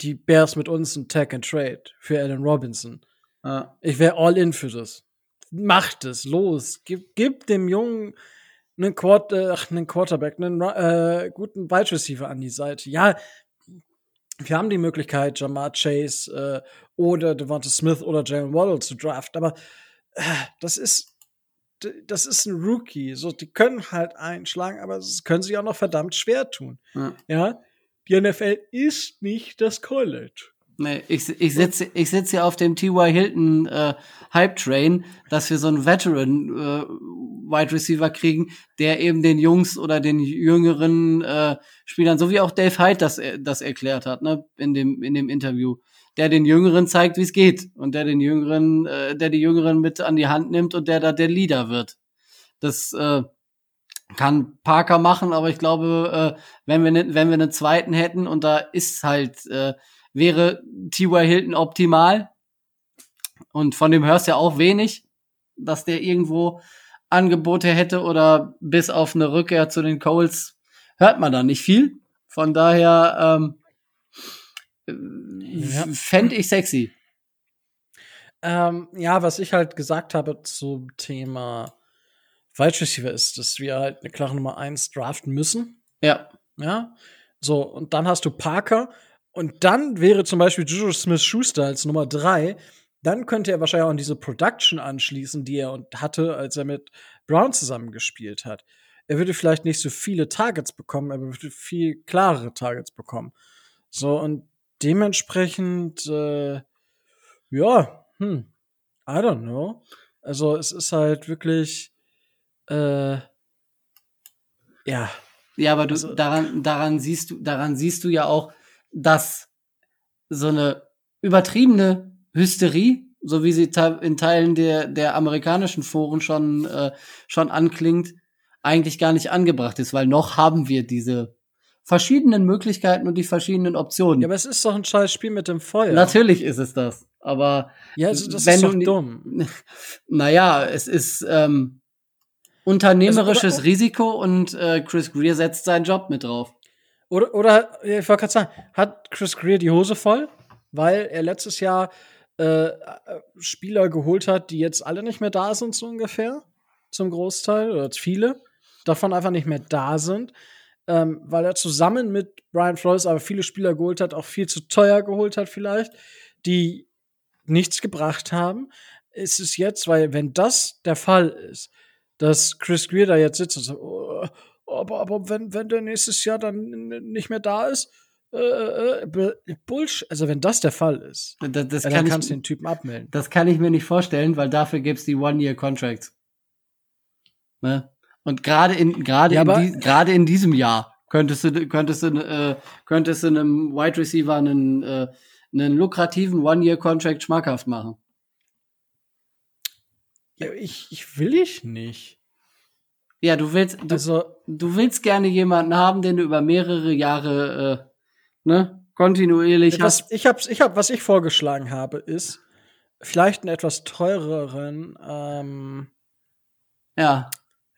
die Bears mit uns einen Tag and Trade für Allen Robinson.
Ja.
Ich wäre all in für das. Macht es, los. Gib, gib dem Jungen einen, Quart äh, ach, einen Quarterback, einen äh, guten Wide Receiver an die Seite. Ja, wir haben die Möglichkeit, Jamar Chase äh, oder Devonta Smith oder Jalen Waddle zu draften, aber äh, das ist das ist ein Rookie. So, die können halt einschlagen, aber es können sich auch noch verdammt schwer tun.
Ja.
ja? Die NFL ist nicht das College.
Nee, ich, ich sitze ich sitz hier auf dem T.Y. Hilton äh, Hype Train, dass wir so einen Veteran äh, Wide Receiver kriegen, der eben den Jungs oder den jüngeren äh, Spielern, so wie auch Dave Hyde das, das erklärt hat, ne, in dem, in dem Interview, der den Jüngeren zeigt, wie es geht und der den Jüngeren, äh, der die Jüngeren mit an die Hand nimmt und der da der Leader wird. Das äh, kann Parker machen, aber ich glaube, äh, wenn wir ne, wenn wir einen zweiten hätten und da ist halt äh, wäre T.Y. Hilton optimal und von dem hörst du ja auch wenig, dass der irgendwo Angebote hätte oder bis auf eine Rückkehr zu den Coles hört man da nicht viel. Von daher ähm,
Ja.
fände ich sexy.
Ähm, ja, was ich halt gesagt habe zum Thema Wide Receiver ist, dass wir halt eine klare Nummer eins draften müssen.
Ja.
Ja. So, und dann hast du Parker. Und dann wäre zum Beispiel Juju Smith Schuster als Nummer drei. Dann könnte er wahrscheinlich auch an diese Production anschließen, die er und hatte, als er mit Brown zusammengespielt hat. Er würde vielleicht nicht so viele Targets bekommen, aber würde viel klarere Targets bekommen. So, und dementsprechend, äh, ja, hm, I don't know. Also es ist halt wirklich, äh, ja,
Ja, aber du,
Also-
daran, daran siehst du, daran siehst du ja auch, dass so eine übertriebene Hysterie, so wie sie in Teilen der, der amerikanischen Foren schon, äh, schon anklingt, eigentlich gar nicht angebracht ist, weil noch haben wir diese verschiedenen Möglichkeiten und die verschiedenen Optionen.
ja, aber es ist doch ein scheiß Spiel mit dem Feuer.
Natürlich ist es das, aber
Ja, also das
wenn
ist
du
doch
ni-
dumm.
naja, es ist ähm, unternehmerisches
Also, oder-
Risiko und äh, Chris Greer setzt seinen Job mit drauf.
Oder, oder ich wollte gerade sagen, hat Chris Greer die Hose voll, weil er letztes Jahr äh, äh, Spieler geholt hat, die jetzt alle nicht mehr da sind, so ungefähr, zum Großteil, oder viele, davon einfach nicht mehr da sind, ähm, weil er zusammen mit Brian Flores aber viele Spieler geholt hat, auch viel zu teuer geholt hat vielleicht, die nichts gebracht haben. Ist es jetzt, weil wenn das der Fall ist, dass Chris Greer da jetzt sitzt und sagt, oh, aber, aber wenn, wenn der nächstes Jahr dann nicht mehr da ist, äh, äh, Bu- Bullshit. Also wenn das der Fall ist,
Das, das,
ja,
kann
dann kannst du den Typen abmelden.
das kann ich mir nicht vorstellen, weil dafür gibt's die One-Year-Contracts. Ne? Und gerade in, gerade
Ja,
in, die, gerade in diesem Jahr könntest du, könntest du, äh, könntest du einem Wide Receiver einen, äh, einen lukrativen One-Year-Contract schmackhaft machen.
Ja, ich, ich will ich nicht.
Ja, du willst, du,
Also,
du willst gerne jemanden haben, den du über mehrere Jahre, äh, ne, kontinuierlich
was
hast.
ich, hab's, ich hab, was ich vorgeschlagen habe, ist vielleicht einen etwas teureren, ähm,
Ja,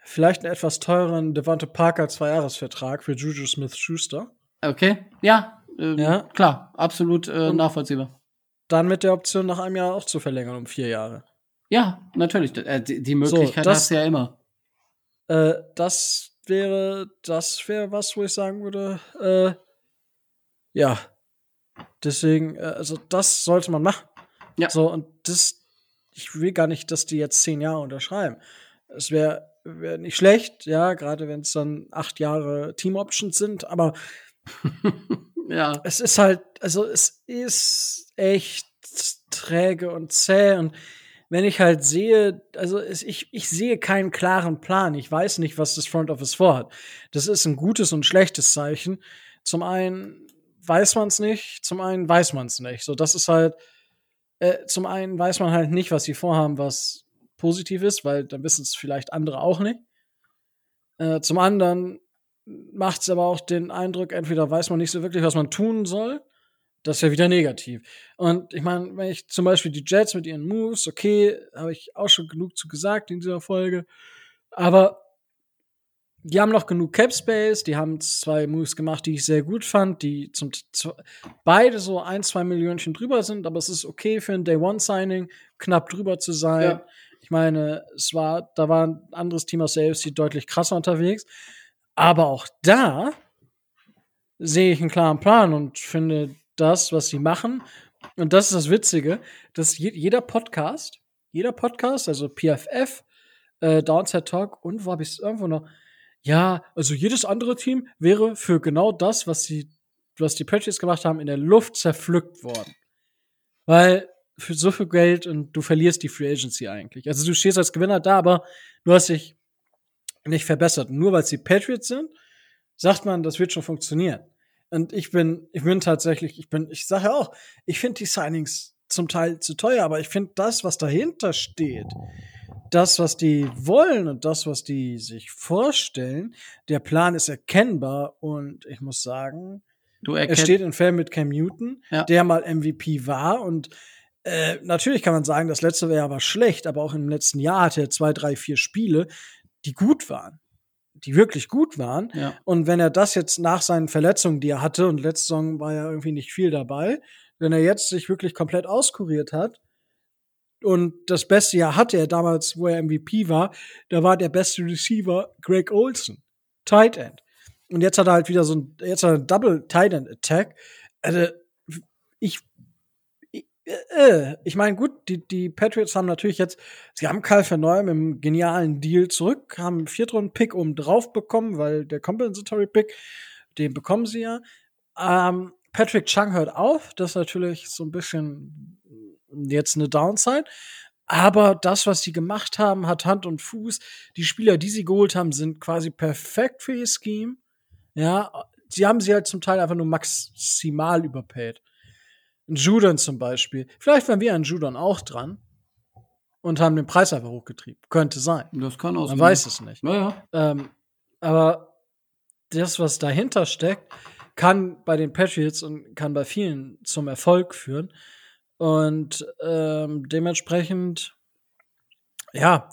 vielleicht einen etwas teureren Devonta Parker Zweijahresvertrag für Juju Smith-Schuster.
okay. Ja, ähm,
Ja.
klar, absolut äh, nachvollziehbar.
Dann mit der Option, nach einem Jahr auch zu verlängern um vier Jahre.
Ja, natürlich. Äh, die, die Möglichkeit
das-
hast du ja immer.
Äh, das wäre, das wäre was, wo ich sagen würde, äh, ja. Deswegen, äh, also das sollte man machen.
Ja.
So, und das, ich will gar nicht, dass die jetzt zehn Jahre unterschreiben. Es wäre wär nicht schlecht, ja, gerade wenn es dann acht Jahre Team Options sind, aber
Ja.
es ist halt, also es ist echt träge und zäh und wenn ich halt sehe, also es, ich, ich sehe keinen klaren Plan. Ich weiß nicht, was das Front Office vorhat. Das ist ein gutes und schlechtes Zeichen. Zum einen weiß man es nicht, zum einen weiß man es nicht. So, das ist halt, äh, zum einen weiß man halt nicht, was sie vorhaben, was positiv ist, weil dann wissen es vielleicht andere auch nicht. Äh, zum anderen macht es aber auch den Eindruck, entweder weiß man nicht so wirklich, was man tun soll. Das ist ja wieder negativ. Und ich meine, wenn ich zum Beispiel die Jets mit ihren Moves, okay, habe ich auch schon genug zu gesagt in dieser Folge. Aber die haben noch genug Cap Space, die haben zwei Moves gemacht, die ich sehr gut fand, die zum zu, beide so ein, zwei Millionchen drüber sind, aber es ist okay für ein Day One Signing, knapp drüber zu sein.
Ja.
Ich meine, es war, da war ein anderes Team aus der AFC deutlich krasser unterwegs. Aber auch da sehe ich einen klaren Plan und finde das, was sie machen. Und das ist das Witzige, dass je, jeder Podcast, jeder Podcast, also PFF, äh, Downside Talk und wo habe ich es irgendwo noch? Ja, also jedes andere Team wäre für genau das, was die, was die Patriots gemacht haben, in der Luft zerpflückt worden. Weil für so viel Geld und du verlierst die Free Agency eigentlich. Also du stehst als Gewinner da, aber du hast dich nicht verbessert. Nur weil es die Patriots sind, sagt man, das wird schon funktionieren. Und ich bin, ich bin tatsächlich, ich bin, ich sage auch, ich finde die Signings zum Teil zu teuer, aber ich finde das, was dahinter steht, das, was die wollen und das, was die sich vorstellen, der Plan ist erkennbar und ich muss sagen,
Du
er steht in Fan mit Cam Newton,
Ja.
der mal MVP war und äh, natürlich kann man sagen, das letzte Jahr war schlecht, aber auch im letzten Jahr hatte er zwei, drei, vier Spiele, die gut waren, die wirklich gut waren.
Ja.
Und wenn er das jetzt nach seinen Verletzungen, die er hatte, und letzte Saison war ja irgendwie nicht viel dabei, wenn er jetzt sich wirklich komplett auskuriert hat, und das beste Jahr hatte er damals, wo er MVP war, da war der beste Receiver Greg Olson, Tight End. Und jetzt hat er halt wieder so ein, jetzt hat er einen Double Tight End Attack. Also, ich, ich, äh, ich meine, gut, die, die Patriots haben natürlich jetzt, sie haben Kyle Verneu mit einem genialen Deal zurück, haben einen Viertrunden-Pick oben drauf bekommen, weil der Compensatory-Pick, den bekommen sie ja. Ähm, Patrick Chung hört auf, das ist natürlich so ein bisschen jetzt eine Downside. Aber das, was sie gemacht haben, hat Hand und Fuß. Die Spieler, die sie geholt haben, sind quasi perfekt für ihr Scheme. Ja, sie haben sie halt zum Teil einfach nur maximal überpaid. Ein Judon zum Beispiel. Vielleicht waren wir an Judon auch dran und haben den Preis einfach hochgetrieben. Könnte sein.
Das kann auch
Man weiß es nicht.
Naja.
Ähm, aber das, was dahinter steckt, kann bei den Patriots und kann bei vielen zum Erfolg führen. Und ähm, dementsprechend, ja,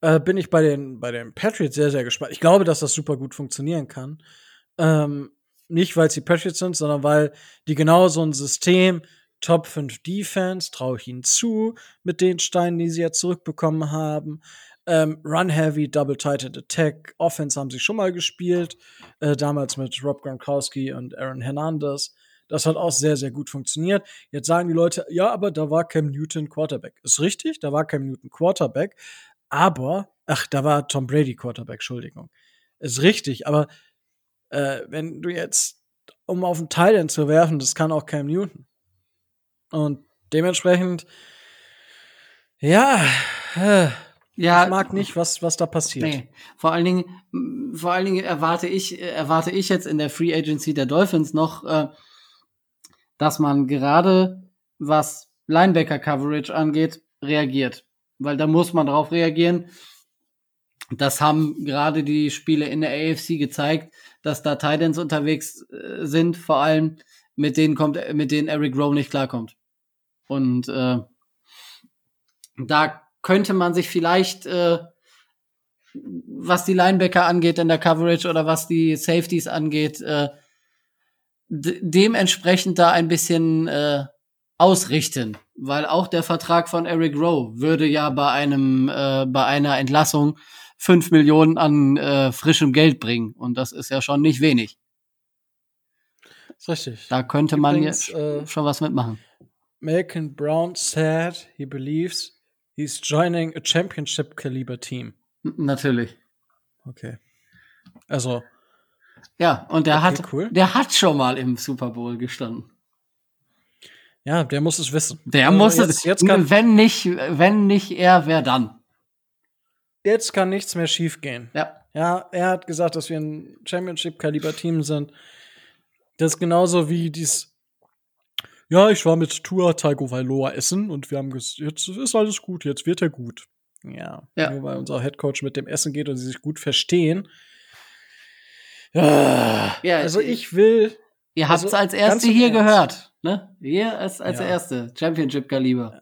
äh, bin ich bei den, bei den Patriots sehr, sehr gespannt. Ich glaube, dass das super gut funktionieren kann. Ähm, nicht, weil es die Patriots sind, sondern weil die genau so ein System, Top 5 Defense, traue ich ihnen zu, mit den Steinen, die sie ja zurückbekommen haben. Ähm, Run Heavy, Double Tighted Attack, Offense haben sie schon mal gespielt, äh, damals mit Rob Gronkowski und Aaron Hernandez. Das hat auch sehr, sehr gut funktioniert. Jetzt sagen die Leute, ja, aber da war Cam Newton Quarterback. Ist richtig, da war Cam Newton Quarterback, aber, ach, da war Tom Brady Quarterback, Entschuldigung. Ist richtig, aber äh, wenn du jetzt, um auf den Thailand zu werfen, das kann auch Cam Newton. Und dementsprechend, ja, äh,
Ja,
ich mag nicht, was, was da passiert.
Nee, vor allen Dingen, vor allen Dingen erwarte ich, erwarte ich jetzt in der Free Agency der Dolphins noch, äh, dass man gerade was Linebacker Coverage angeht, reagiert. Weil da muss man drauf reagieren. Das haben gerade die Spiele in der AFC gezeigt, dass da Titans unterwegs äh, sind, vor allem mit denen kommt, mit denen Eric Rowe nicht klarkommt. Und äh, da könnte man sich vielleicht, äh, was die Linebacker angeht in der Coverage oder was die Safeties angeht, äh, dementsprechend da ein bisschen äh, ausrichten, weil auch der Vertrag von Eric Rowe würde ja bei einem äh, bei einer Entlassung fünf Millionen an äh, frischem Geld bringen und das ist ja schon nicht wenig.
Ist richtig.
Da könnte man
Übrigens,
jetzt
äh,
schon was mitmachen.
Malcolm Brown said he believes he's joining a championship caliber team.
N- Natürlich.
Okay. Also,
Ja, und der
Okay,
hat
cool.
der hat schon mal im Super Bowl gestanden.
ja, der muss es wissen.
Der
Also
muss
jetzt, jetzt kann,
wenn nicht wenn nicht er, wer dann?
jetzt kann nichts mehr schiefgehen.
Ja.
Ja, er hat gesagt, dass wir ein Championship-Kaliber-Team sind. Das ist genauso wie dies. Ja, ich war mit Tua Tagovailoa essen und wir haben gesagt, jetzt ist alles gut, jetzt wird er gut. Ja,
Ja.
nur weil unser Headcoach mit dem Essen geht und sie sich gut verstehen. Ja, also
ich-
will.
Ihr habt's
Also,
als erste hier
Ernst.
gehört, ne? Ihr als als
Ja.
erste Championship Kaliber.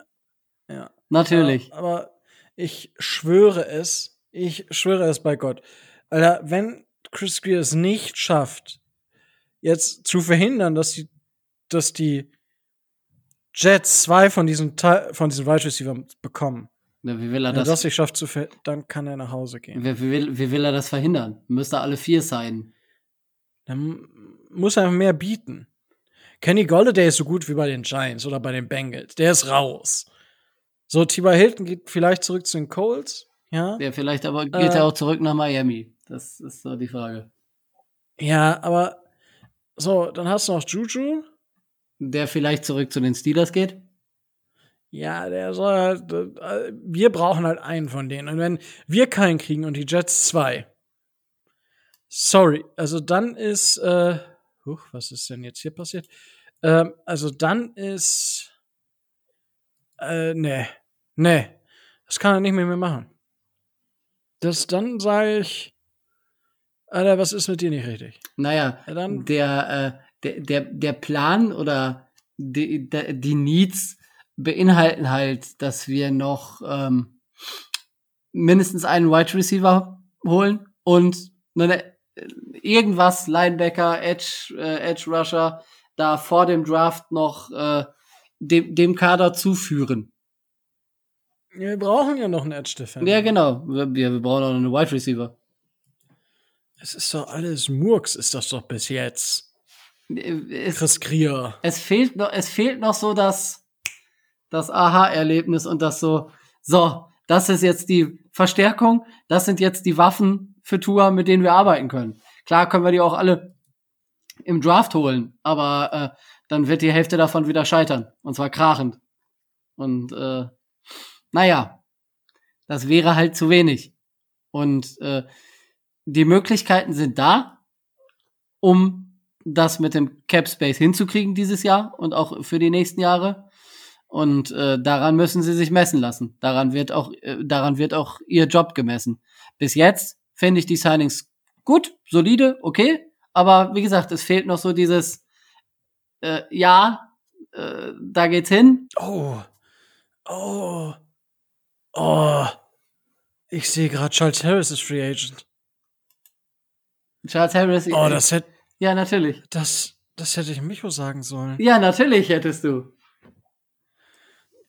Ja.
Natürlich.
Aber, aber ich schwöre es, ich schwöre es bei Gott. Alter, wenn Chris Greer es nicht schafft, jetzt zu verhindern, dass die, dass die Jets zwei von diesen, von diesen Wide Receiver bekommen,
Ja, wie will er
wenn er
das?
das nicht schafft, zu dann kann er nach Hause gehen.
wie, wie, will, wie will er das verhindern? Müsste alle vier sein.
Dann muss er mehr bieten. Kenny Golladay ist so gut wie bei den Giants oder bei den Bengals. Der ist raus. So, T.Y. Hilton geht vielleicht zurück zu den Colts. Ja.
Ja, vielleicht aber geht
Äh.
er auch zurück nach Miami. Das ist so die Frage.
Ja, aber so, dann hast du noch Juju.
Der vielleicht zurück zu den Steelers geht?
Ja, der soll halt, äh, wir brauchen halt einen von denen. Und wenn wir keinen kriegen und die Jets zwei, sorry, also dann ist, äh, huch, was ist denn jetzt hier passiert? Ähm, also dann ist, äh, nee, nee, das kann er nicht mehr, mehr machen. Das, dann sage ich, Alter, was ist mit dir nicht richtig?
Naja,
Ja, dann-
der, äh, der, der, der Plan oder die, der, die Needs beinhalten halt, dass wir noch ähm, mindestens einen Wide Receiver holen und eine, irgendwas, Linebacker, Edge, äh, Edge Rusher, da vor dem Draft noch äh, dem, dem Kader zuführen.
Wir brauchen ja noch einen Edge Defender.
Ja, genau. Wir, wir brauchen auch noch einen Wide Receiver.
Es ist doch alles Murks, ist das doch bis jetzt.
Es,
Chris Krier.
es fehlt noch, es fehlt noch so das, das Aha-Erlebnis und das so, so, das ist jetzt die Verstärkung, das sind jetzt die Waffen für Tua, mit denen wir arbeiten können. Klar können wir die auch alle im Draft holen, aber äh, dann wird die Hälfte davon wieder scheitern. Und zwar krachend. Und äh, naja, das wäre halt zu wenig. Und äh, die Möglichkeiten sind da, um das mit dem Cap Space hinzukriegen dieses Jahr und auch für die nächsten Jahre. Und äh, daran müssen sie sich messen lassen. Daran wird auch, äh, daran wird auch ihr Job gemessen. Bis jetzt finde ich die Signings gut, solide, okay. Aber wie gesagt, es fehlt noch so dieses, äh, ja, äh, da geht's hin.
Oh. Oh. Oh. Ich sehe gerade Charles Harris ist Free Agent.
Charles Harris.
Oh, das hätte
ja, natürlich.
das, das hätte ich Micho sagen sollen.
Ja, natürlich hättest du.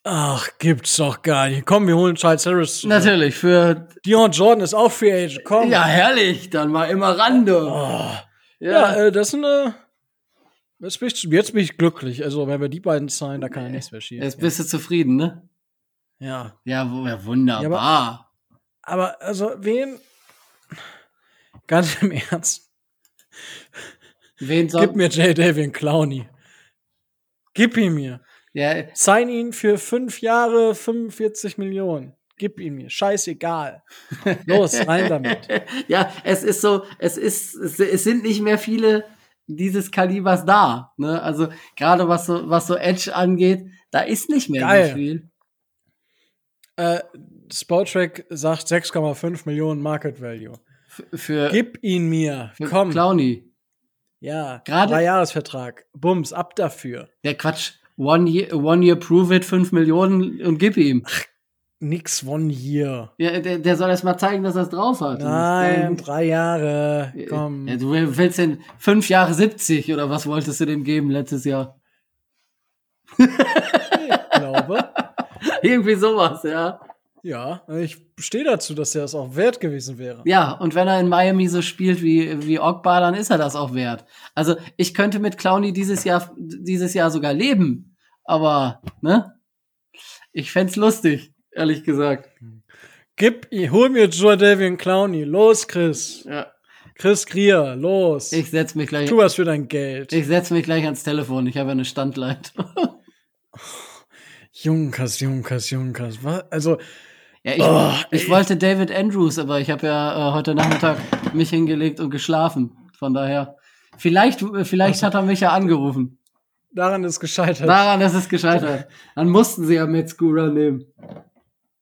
Ach, gibt's doch gar nicht. Komm, wir holen Charles Harris. zurück.
Natürlich, für.
Dion Jordan ist auch Free Agent. Komm.
Ja, herrlich, dann mal immer ran, du.
Oh. Ja, äh, das ist eine. Jetzt bin, ich, jetzt bin ich glücklich. Also, wenn wir die beiden zahlen, da kann ja nichts mehr schief.
Jetzt bist du zufrieden, ne?
Ja.
Ja, wu- ja wunderbar.
Aber, also, wen. Ganz im Ernst.
Wen soll.
Gib mir J. Davian Clowney. Gib ihn mir.
Ja,
Sign ihn für fünf Jahre 45 Millionen. Gib ihn mir. Scheißegal. Los, rein damit.
ja, es ist so, es ist, es, sind nicht mehr viele dieses Kalibers da. Ne? Also gerade was so, was so Edge angeht, da ist nicht mehr
Geil.
so viel.
Äh, Spotrack sagt 6,5 Millionen Market Value.
F- Für,
Gib ihn mir.
für
Komm.
Clowny.
Ja,
Gerade-
drei Jahresvertrag. Bums, ab dafür.
Der Quatsch. One year, one year prove it, 5 Millionen und gib ihm.
Nix one year.
Ja, der, der soll erst mal zeigen, dass er es drauf hat.
Nein, drei Jahre.
dann-
Komm.
Ja, du willst den fünf Jahre 70 oder was wolltest du dem geben letztes Jahr?
Ich glaube.
Irgendwie sowas, ja.
Ja, ich stehe dazu, dass er es auch wert gewesen wäre.
Ja, und wenn er in Miami so spielt wie, wie Ogba, dann ist er das auch wert. Also ich könnte mit Clowny dieses Jahr, dieses Jahr sogar leben. Aber, ne? Ich fänd's lustig, ehrlich gesagt.
Gib hol mir Joe Davian Clowney. Los, Chris.
Ja.
Chris Grier, los.
Ich setz mich gleich,
tu was für dein Geld.
ich setz mich gleich ans Telefon. Ich habe ja eine Standleitung.
Junkers, Junkers, Junkers. Was? Also,
Ja, ich,
Oh,
ich wollte David Andrews, aber ich habe ja äh, heute Nachmittag mich hingelegt und geschlafen. Von daher, vielleicht, vielleicht hat er mich ja angerufen.
daran ist gescheitert.
Daran ist es gescheitert. Dann mussten sie ja Metzgura nehmen.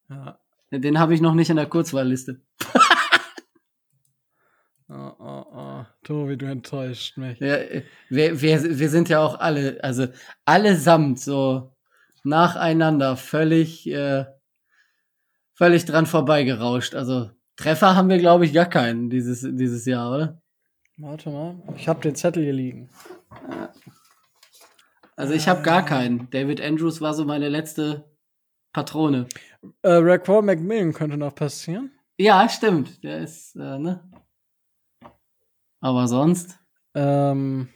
ja.
Den habe ich noch nicht in der Kurzwahlliste.
oh, oh, oh. Tobi, du enttäuscht mich.
Ja, wir, wir, wir sind ja auch alle, also allesamt so nacheinander völlig, äh, völlig dran vorbeigerauscht. Also Treffer haben wir, glaube ich, gar keinen dieses, dieses Jahr, oder?
Warte mal. Ich habe den Zettel hier liegen.
Also ich habe gar keinen. David Andrews war so meine letzte Patrone.
Äh, Raquel McMillan könnte noch passieren.
Ja, stimmt. Der ist, äh, ne? Aber sonst?
Ähm,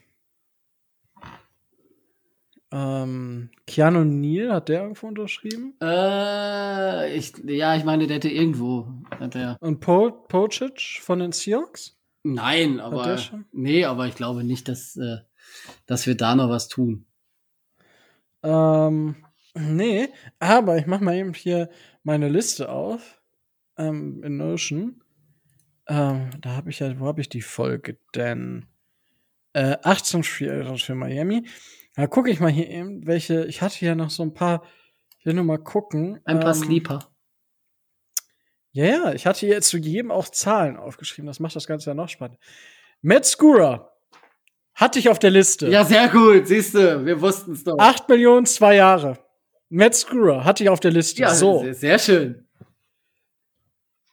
ähm, Keanu Neal, hat der irgendwo unterschrieben?
Äh, ich, ja, ich meine, der hätte irgendwo. Hat der,
Und po Pocic von den Seahawks?
nein, aber. Nee, aber ich glaube nicht, dass, äh, dass wir da noch was tun.
Ähm, nee, aber ich mach mal eben hier meine Liste auf. Ähm, in Notion. Ähm, da habe ich ja, wo habe ich die Folge denn? Äh, 18 Spiele für Miami. Da gucke ich mal hier eben, welche, ich hatte ja noch so ein paar, ich will nur mal gucken.
Ein paar
ähm,
Sleeper.
Ja, ja, ich hatte jetzt zu jedem auch Zahlen aufgeschrieben. Das macht das Ganze ja noch spannend. Matt Skura hatte ich auf der Liste.
Ja, sehr gut, siehst du, wir wussten es doch.
8 Millionen, zwei Jahre. Matt Skura hatte ich auf der Liste.
ja,
so.
sehr, sehr schön.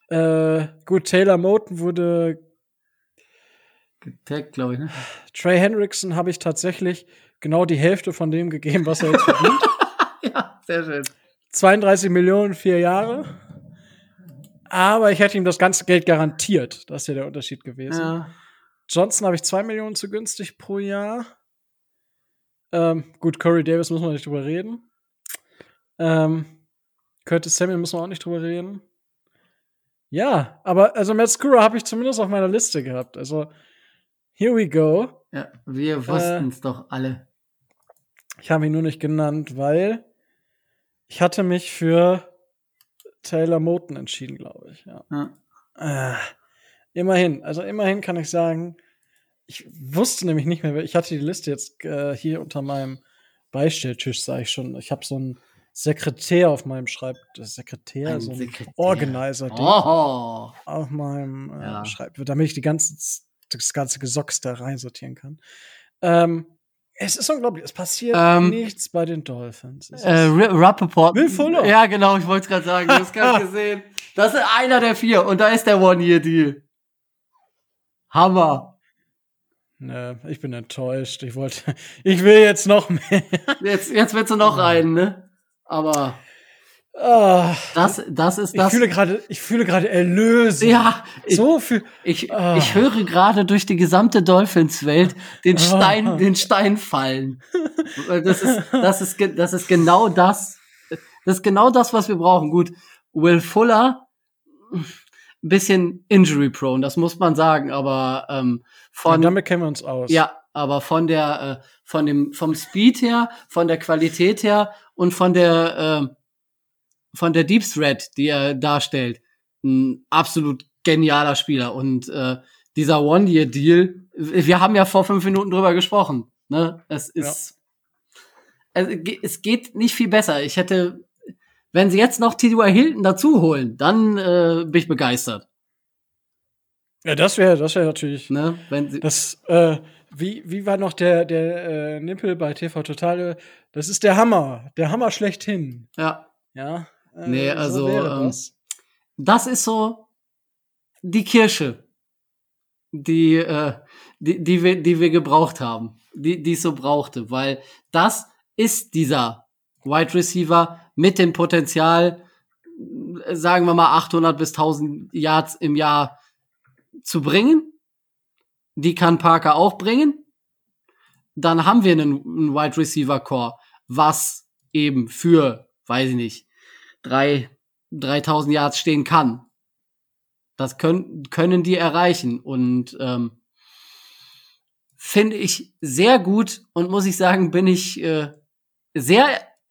Äh, gut, Taylor Moten wurde.
Getaggt, glaube ich, ne?
Trey Hendrickson habe ich tatsächlich genau die Hälfte von dem gegeben, was er jetzt verdient.
Ja, sehr schön.
32 Millionen, vier Jahre. Aber ich hätte ihm das ganze Geld garantiert. Das ist ja der Unterschied gewesen.
Ja.
Johnson habe ich 2 Millionen zu günstig pro Jahr. Ähm, gut, Corey Davis muss man nicht drüber reden. Ähm, Curtis Samuel muss man auch nicht drüber reden. Ja, aber also Matt Skura habe ich zumindest auf meiner Liste gehabt. Also, here we go.
ja, wir wussten es doch alle.
Ich habe ihn nur nicht genannt, weil ich hatte mich für Taylor Moten entschieden, glaube ich. Ja.
Ja.
Äh, immerhin, also immerhin kann ich sagen, ich wusste nämlich nicht mehr, ich hatte die Liste jetzt äh, hier unter meinem Beistelltisch, sage ich schon. Ich habe so einen Sekretär auf meinem Schreibtisch, Sekretär,
Ein
so ein. Organizer
Oh.
auf meinem äh,
Ja.
Schreibtisch, damit ich die ganze, das ganze Gesocks da reinsortieren kann. Ähm, es ist unglaublich, es passiert
Ähm,
nichts bei den Dolphins.
Äh, Rappaport.
Will Fuller.
Ja, genau, ich wollte es gerade sagen. Das gerade gesehen. Das ist einer der vier. Und da ist der One-Year-Deal. Hammer.
Ne, ich bin enttäuscht. Ich wollte, ich will jetzt noch mehr.
Jetzt, jetzt willst du noch einen, ne? Aber
Ah,
das, das ist
ich
das.
fühle gerade, ich fühle gerade Erlösung.
ja, ich,
so viel.
ich,
Ah.
ich höre gerade durch die gesamte Dolphins-Welt den Stein,
Ah.
den Stein fallen. Das ist, das ist, das ist genau das. Das ist genau das, was wir brauchen. Gut, Will Fuller, ein bisschen injury prone, das muss man sagen, aber ähm,
Von,
von,
damit kennen wir uns aus.
ja, aber von der, äh, von dem, vom Speed her, von der Qualität her und von der, äh, von der Deep Threat, die er darstellt, ein absolut genialer Spieler. Und äh, dieser One-Year-Deal, wir haben ja vor fünf Minuten drüber gesprochen. Ne? Es ist, es, ge- es geht nicht viel besser. Ich hätte, wenn sie jetzt noch T.Y. Hilton dazu holen, dann äh, bin ich begeistert.
Ja, das wäre, das wäre natürlich.
Ne? Wenn sie,
Das, äh, wie, wie war noch der, der äh, Nippel bei TV Total? Das ist der Hammer. Der Hammer schlechthin.
ja,
Ja. Äh,
Nee, also,
wäre
ähm,
das.
das ist so die Kirsche, die, äh, die, die, wir, die wir gebraucht haben, die, die es so brauchte, weil das ist dieser Wide Receiver mit dem Potenzial, äh, sagen wir mal 800 bis 1000 Yards im Jahr zu bringen. Die kann Parker auch bringen. Dann haben wir einen, einen Wide Receiver Core, was eben für, weiß ich nicht, drei, 3000 Yards stehen kann. Das können, können die erreichen und ähm, finde ich sehr gut und muss ich sagen, bin ich äh, sehr,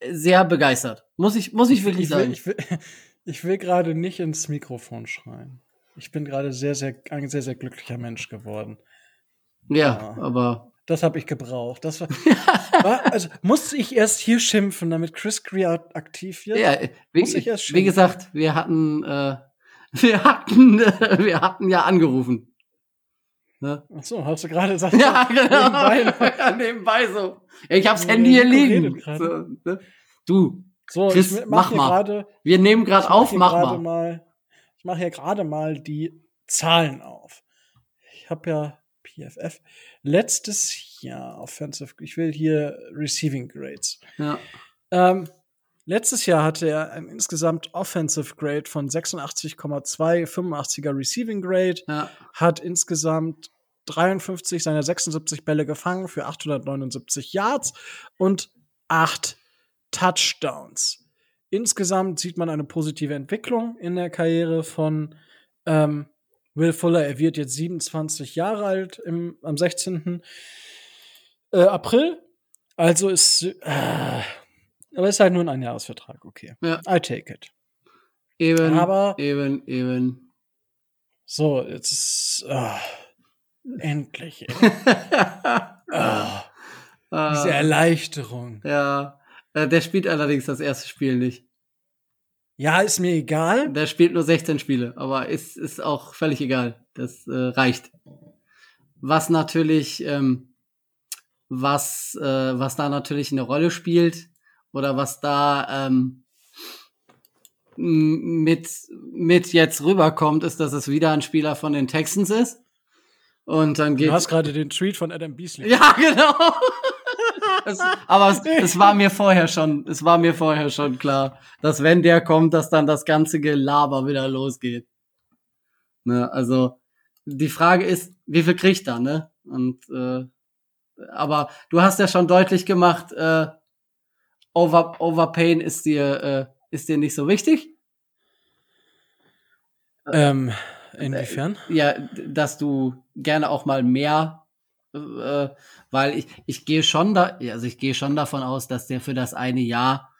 sehr begeistert. Muss ich, muss ich wirklich
ich will,
sagen.
ich will, ich will gerade nicht ins Mikrofon schreien. Ich bin gerade sehr, sehr, ein sehr, sehr glücklicher Mensch geworden.
ja,
Ja.
aber
Das habe ich gebraucht. Das war, war, also musste ich erst hier schimpfen, damit Chris Greer aktiv wird?
ja, wie,
Muss ich erst
wie gesagt, wir hatten, äh, wir hatten, äh, wir hatten ja angerufen. Ne?
Ach so, hast du gerade gesagt?
Ja, genau.
nebenbei.
Ja, nebenbei so. Ich hab's Handy hier liegen. So, ne? Du,
So,
Chris,
ich
mach
mach hier
mal.
gerade
wir nehmen gerade auf, mach mal.
mal. Ich mache hier gerade mal die Zahlen auf. Ich habe ja PFF letztes Jahr Offensive. Ich will hier Receiving Grades.
Ja.
Ähm, letztes Jahr hatte er ein insgesamt Offensive Grade von 86,2, 85er Receiving Grade,
Ja.
hat insgesamt 53 seiner 76 Bälle gefangen für 879 Yards und 8 Touchdowns. Insgesamt sieht man eine positive Entwicklung in der Karriere von ähm, Will Fuller. Er wird jetzt 27 Jahre alt im, am 16. Äh, April. Also ist, äh, aber ist halt nur ein Einjahresvertrag, okay.
Ja.
I take it.
Eben,
Aber-
eben, eben.
So, jetzt ist, ah, endlich. Ah, diese
äh,
Erleichterung.
ja. Äh, Der spielt allerdings das erste Spiel nicht.
Ja, ist mir egal.
Der spielt nur 16 Spiele, aber ist, ist auch völlig egal. Das äh, reicht. Was natürlich, ähm, was, äh, was da natürlich eine Rolle spielt oder was da ähm, mit, mit jetzt rüberkommt, ist, dass es wieder ein Spieler von den Texans ist. Und dann geht
Du hast gerade den Tweet von Adam Beasley.
ja, genau. Es, aber es, es war mir vorher schon, es war mir vorher schon klar, dass wenn der kommt, dass dann das ganze Gelaber wieder losgeht. Ne, also die Frage ist, wie viel kriegt er, ne? Und äh, aber du hast ja schon deutlich gemacht, äh, Over, Overpain ist dir äh, ist dir nicht so wichtig.
Ähm, inwiefern?
ja, dass du gerne auch mal mehr, äh, weil ich, ich gehe schon da, also ich gehe schon davon aus, dass der für das eine Jahr,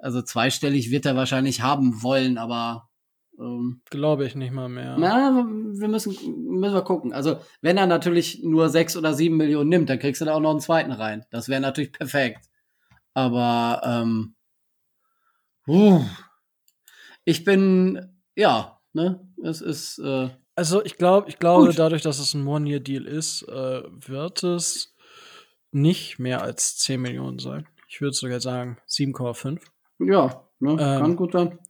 also zweistellig wird er wahrscheinlich haben wollen, aber ähm,
Glaube ich nicht mal mehr.
na, wir müssen, müssen wir gucken. Also, wenn er natürlich nur sechs oder sieben Millionen nimmt, dann kriegst du da auch noch einen zweiten rein. Das wäre natürlich perfekt. Aber ähm, ich bin, ja, ne, es ist, äh,
Also ich glaube, ich glaube,
Gut.
dadurch, dass es ein One-Year-Deal ist, äh, wird es nicht mehr als 10 Millionen sein. Ich würde sogar sagen 7,5.
ja, ne, kann
Ähm,
gut sein.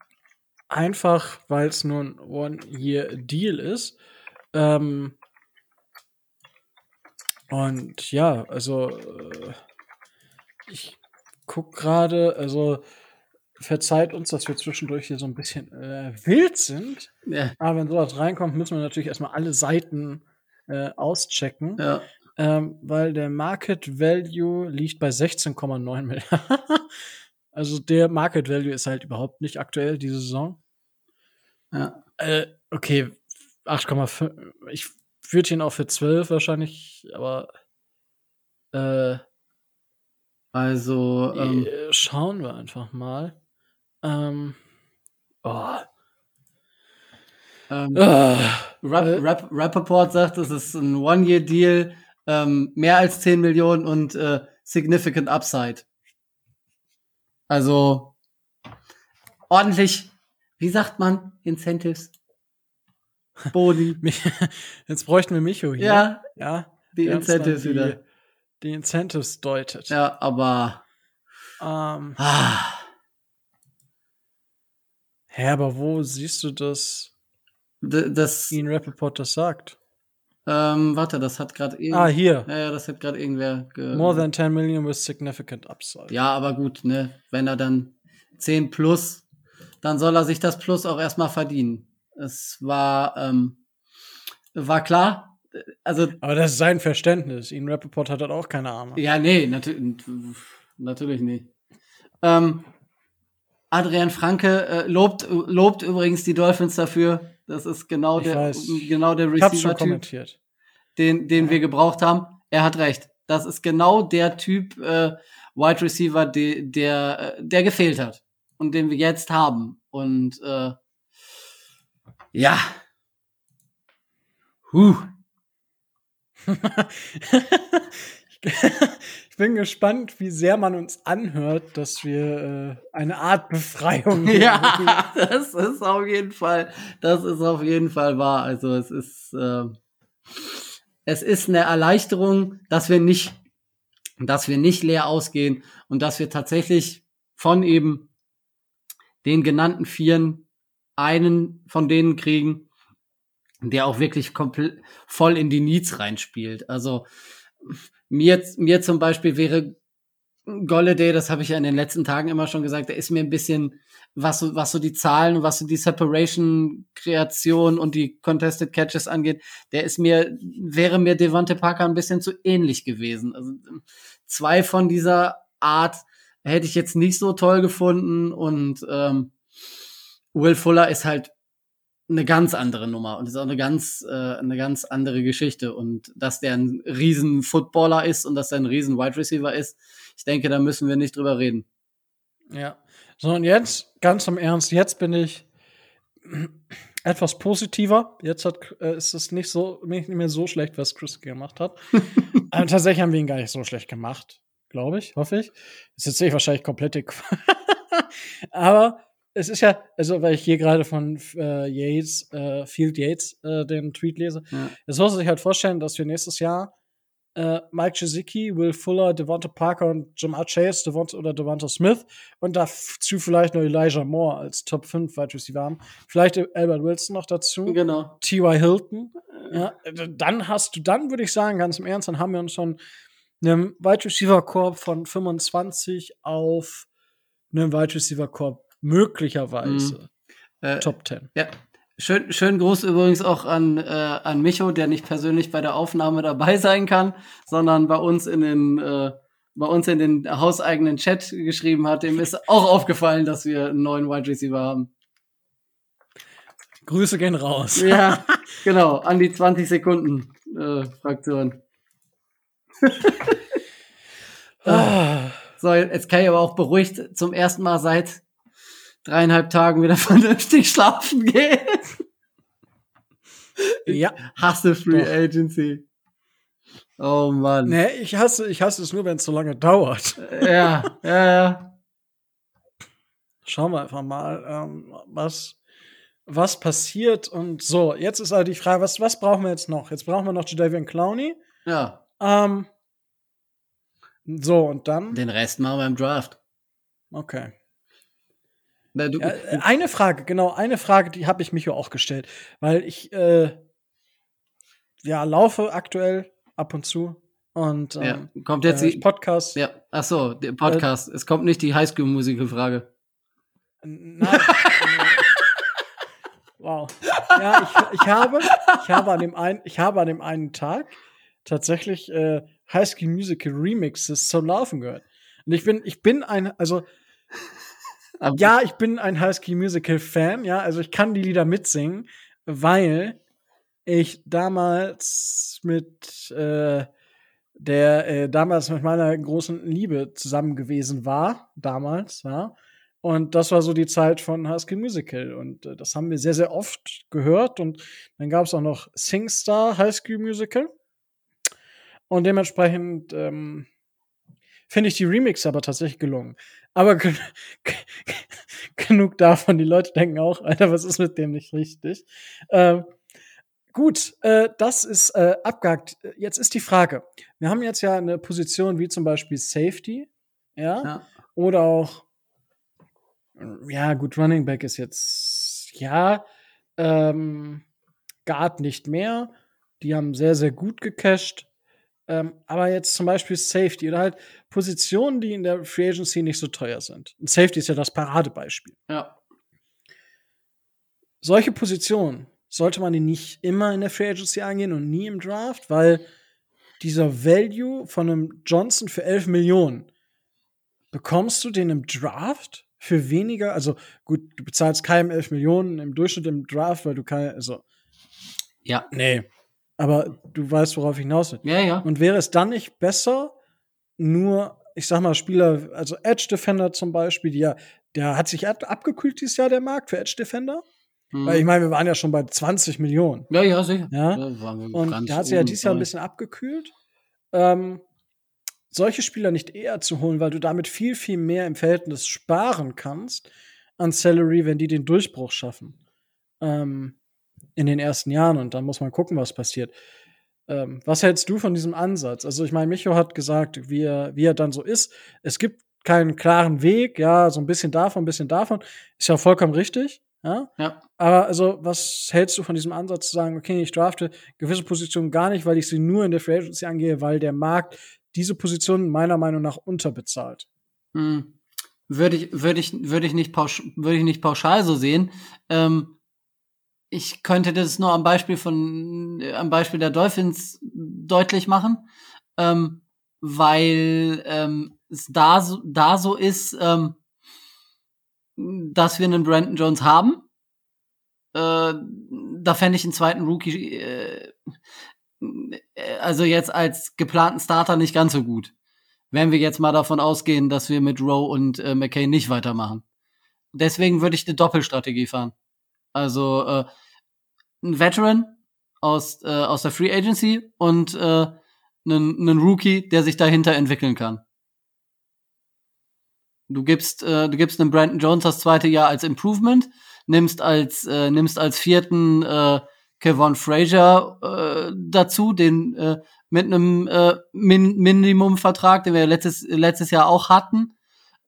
Einfach, weil es nur ein One-Year-Deal ist. Ähm, und ja, also äh, ich guck gerade, also verzeiht uns, dass wir zwischendurch hier so ein bisschen äh, wild sind.
Ja,
Aber wenn sowas reinkommt, müssen wir natürlich erstmal alle Seiten äh, auschecken.
ja.
Ähm, weil der Market Value liegt bei 16,9 Milliarden. also der Market Value ist halt überhaupt nicht aktuell diese Saison.
ja.
Äh, okay, 8,5. Ich würde ihn auch für 12 wahrscheinlich, aber äh,
Also, ähm,
äh, schauen wir einfach mal. Ähm, oh.
ähm,
Ah.
Rap,
Äh.
Rap, Rappaport sagt, es ist ein One-Year-Deal, ähm, mehr als 10 Millionen und äh, significant Upside. Also ordentlich, wie sagt man, Incentives? Boni.
Jetzt bräuchten wir Micho hier.
ja,
ja
die Incentives
die,
wieder.
Die Incentives deutet.
Ja, aber
Ähm,
ah,
hä, aber wo siehst du, dass
d- das,
Ian Rappaport das sagt?
ähm, warte, das hat gerade
Ah, hier.
ja, ja, das hat gerade irgendwer ge
More than 10 million with significant upside.
Ja, aber gut, ne, wenn er dann 10 plus, dann soll er sich das Plus auch erstmal verdienen. Es war, ähm, war klar, also,
Aber das ist sein Verständnis. Ian Rappaport hat halt auch keine Ahnung.
ja, nee, natürlich, natürlich nicht. Ähm, Adrian Franke äh, lobt, lobt übrigens die Dolphins dafür. Das ist genau
Ich
der,
weiß.
genau der Receiver-Typ, den, den wir gebraucht haben. Er hat recht. Das ist genau der Typ äh, Wide Receiver, de, der, äh, der gefehlt hat und den wir jetzt haben. Und äh, ja. Huh.
ich bin gespannt, wie sehr man uns anhört, dass wir äh, eine Art Befreiung
Ja, das ist auf jeden Fall, das ist auf jeden Fall wahr. Also es ist, äh, es ist eine Erleichterung, dass wir nicht, dass wir nicht leer ausgehen und dass wir tatsächlich von eben den genannten Vieren einen von denen kriegen, der auch wirklich komplett voll in die Needs reinspielt. Also mir, mir zum Beispiel wäre Golladay, das habe ich ja in den letzten Tagen immer schon gesagt, der ist mir ein bisschen, was so, was so die Zahlen, was so die Separation-Kreation und die Contested Catches angeht, der ist mir, wäre mir Devante Parker ein bisschen zu ähnlich gewesen. Also zwei von dieser Art hätte ich jetzt nicht so toll gefunden und ähm, Will Fuller ist halt eine ganz andere Nummer und ist auch eine ganz, äh, eine ganz andere Geschichte. Und dass der ein riesen Footballer ist und dass der ein riesen Wide Receiver ist, ich denke, da müssen wir nicht drüber reden.
Ja. So, und jetzt, ganz im Ernst, jetzt bin ich etwas positiver. Jetzt hat, äh, ist es nicht so, nicht mehr so schlecht, was Chris gemacht hat. Aber tatsächlich haben wir ihn gar nicht so schlecht gemacht. Glaube ich, hoffe ich. Ist jetzt sehe ich wahrscheinlich komplett dick. Aber es ist ja, also weil ich hier gerade von äh, Yates, äh, Field Yates, äh, den Tweet lese,
Ja.
es muss man sich halt vorstellen, dass wir nächstes Jahr äh, Mike Gesicki, Will Fuller, Devonta Parker und Jamar Chase Devonta oder Devonta Smith und dazu vielleicht noch Elijah Moore als Top 5 Wide Receiver haben. Vielleicht Albert Wilson noch dazu.
Genau.
T.Y. Hilton. Ja, äh, dann hast du, dann würde ich sagen, ganz im Ernst, dann haben wir uns schon einen Wide Receiver Korb von 25 auf einen Wide Receiver Korb möglicherweise
Äh,
Top 10.
Ja. Schön, schön Gruß übrigens auch an, äh, an Micho, der nicht persönlich bei der Aufnahme dabei sein kann, sondern bei uns in den, äh, bei uns in den hauseigenen Chat geschrieben hat. Dem ist auch aufgefallen, dass wir einen neuen Wide Receiver haben.
Grüße gehen raus.
Ja, genau, an die 20 Sekunden äh, Fraktion.
Ah,
So, jetzt kann ich aber auch beruhigt zum ersten Mal seit dreieinhalb Tagen wieder vernünftig schlafen gehen.
Ja.
Hasse Free
Doch.
Agency. Oh Mann.
Nee, ich hasse, ich hasse es nur, wenn es so lange dauert.
Ja, ja, ja.
Schauen wir einfach mal, ähm, was, was passiert. Und so, jetzt ist halt die Frage, was, was brauchen wir jetzt noch? Jetzt brauchen wir noch Jadavian Clowney.
Ja,
Ähm, so, und dann.
den Rest machen wir im Draft.
Okay.
Na, du,
Ja, äh, eine Frage, genau, eine Frage, die habe ich mich ja auch gestellt. Weil ich, äh, ja, laufe aktuell ab und zu. Und
ja.
ähm,
Kommt jetzt
äh,
die.
Podcast.
Ja, ach so, der Podcast. es kommt nicht die Highschool-Musical-Frage.
Nein. äh, wow. Ja, ich, ich habe, ich habe an dem einen, ich habe an dem einen Tag tatsächlich äh, High School Musical Remixes zum Laufen gehört. Und ich bin, ich bin ein, also
Aber-
ja, ich bin ein High School Musical Fan, ja, also ich kann die Lieder mitsingen, weil ich damals mit äh, der äh, damals mit meiner großen Liebe zusammen gewesen war, damals, ja. Und das war so die Zeit von High School Musical. Und äh, das haben wir sehr, sehr oft gehört. Und dann gab es auch noch SingStar High School Musical. Und dementsprechend ähm, finde ich die Remix aber tatsächlich gelungen. Aber gen genug davon. Die Leute denken auch, Alter, was ist mit dem nicht richtig? Ähm, gut, äh, das ist äh, abgehakt. Jetzt ist die Frage. Wir haben jetzt ja eine Position wie zum Beispiel Safety, ja,
Ja.
oder auch, ja, gut, Running Back ist jetzt, ja, ähm, Guard nicht mehr. Die haben sehr, sehr gut gecached. Ähm, aber jetzt zum Beispiel Safety oder halt Positionen, die in der Free Agency nicht so teuer sind. Und Safety ist ja das Paradebeispiel.
Ja.
Solche Positionen sollte man die nicht immer in der Free Agency angehen und nie im Draft, weil dieser Value von einem Johnson für 11 Millionen bekommst du den im Draft für weniger, also gut, du bezahlst keinem 11 Millionen im Durchschnitt im Draft, weil du keine, also,
Ja.
nee. Aber du weißt, worauf ich hinaus will.
Ja, ja.
Und wäre es dann nicht besser, nur, ich sag mal, Spieler, also Edge Defender zum Beispiel, die ja, der hat sich ab abgekühlt dieses Jahr, der Markt für Edge Defender?
Hm.
Weil ich meine, wir waren ja schon bei 20 Millionen.
ja, ja, sicher.
Ja.
Wir
Und der hat sich ja dieses Jahr ein bisschen abgekühlt. Ähm, solche Spieler nicht eher zu holen, weil du damit viel, viel mehr im Verhältnis sparen kannst an Salary, wenn die den Durchbruch schaffen. Ähm, in den ersten Jahren. Und dann muss man gucken, was passiert. Ähm, was hältst du von diesem Ansatz? Also, ich meine, Micho hat gesagt, wie er, wie er dann so ist. Es gibt keinen klaren Weg, ja, so ein bisschen davon, ein bisschen davon. Ist ja vollkommen richtig. Ja?
Ja.
Aber also, was hältst du von diesem Ansatz zu sagen, okay, ich drafte gewisse Positionen gar nicht, weil ich sie nur in der Free Agency angehe, weil der Markt diese Positionen meiner Meinung nach unterbezahlt?
Hm. Würde ich, würde ich, würde ich nicht pausch, würde ich nicht pauschal so sehen. Ähm, ich könnte das nur am Beispiel von, äh, am Beispiel der Dolphins deutlich machen, ähm, weil ähm, es da so, da so ist, ähm, dass wir einen Brandon Jones haben. Äh, da fände ich einen zweiten Rookie, äh, also jetzt als geplanten Starter nicht ganz so gut wenn wir jetzt mal davon ausgehen, dass wir mit Rowe und äh, McKay nicht weitermachen. Deswegen würde ich eine Doppelstrategie fahren. Also äh, ein Veteran aus, äh, aus der Free Agency und äh, einen, einen Rookie, der sich dahinter entwickeln kann. Du gibst, äh, du gibst einem Brandon Jones das zweite Jahr als Improvement, nimmst als, äh, nimmst als vierten äh, Kevon Frazier äh, dazu, den äh, mit einem äh, Min Minimumvertrag, den wir letztes, letztes Jahr auch hatten.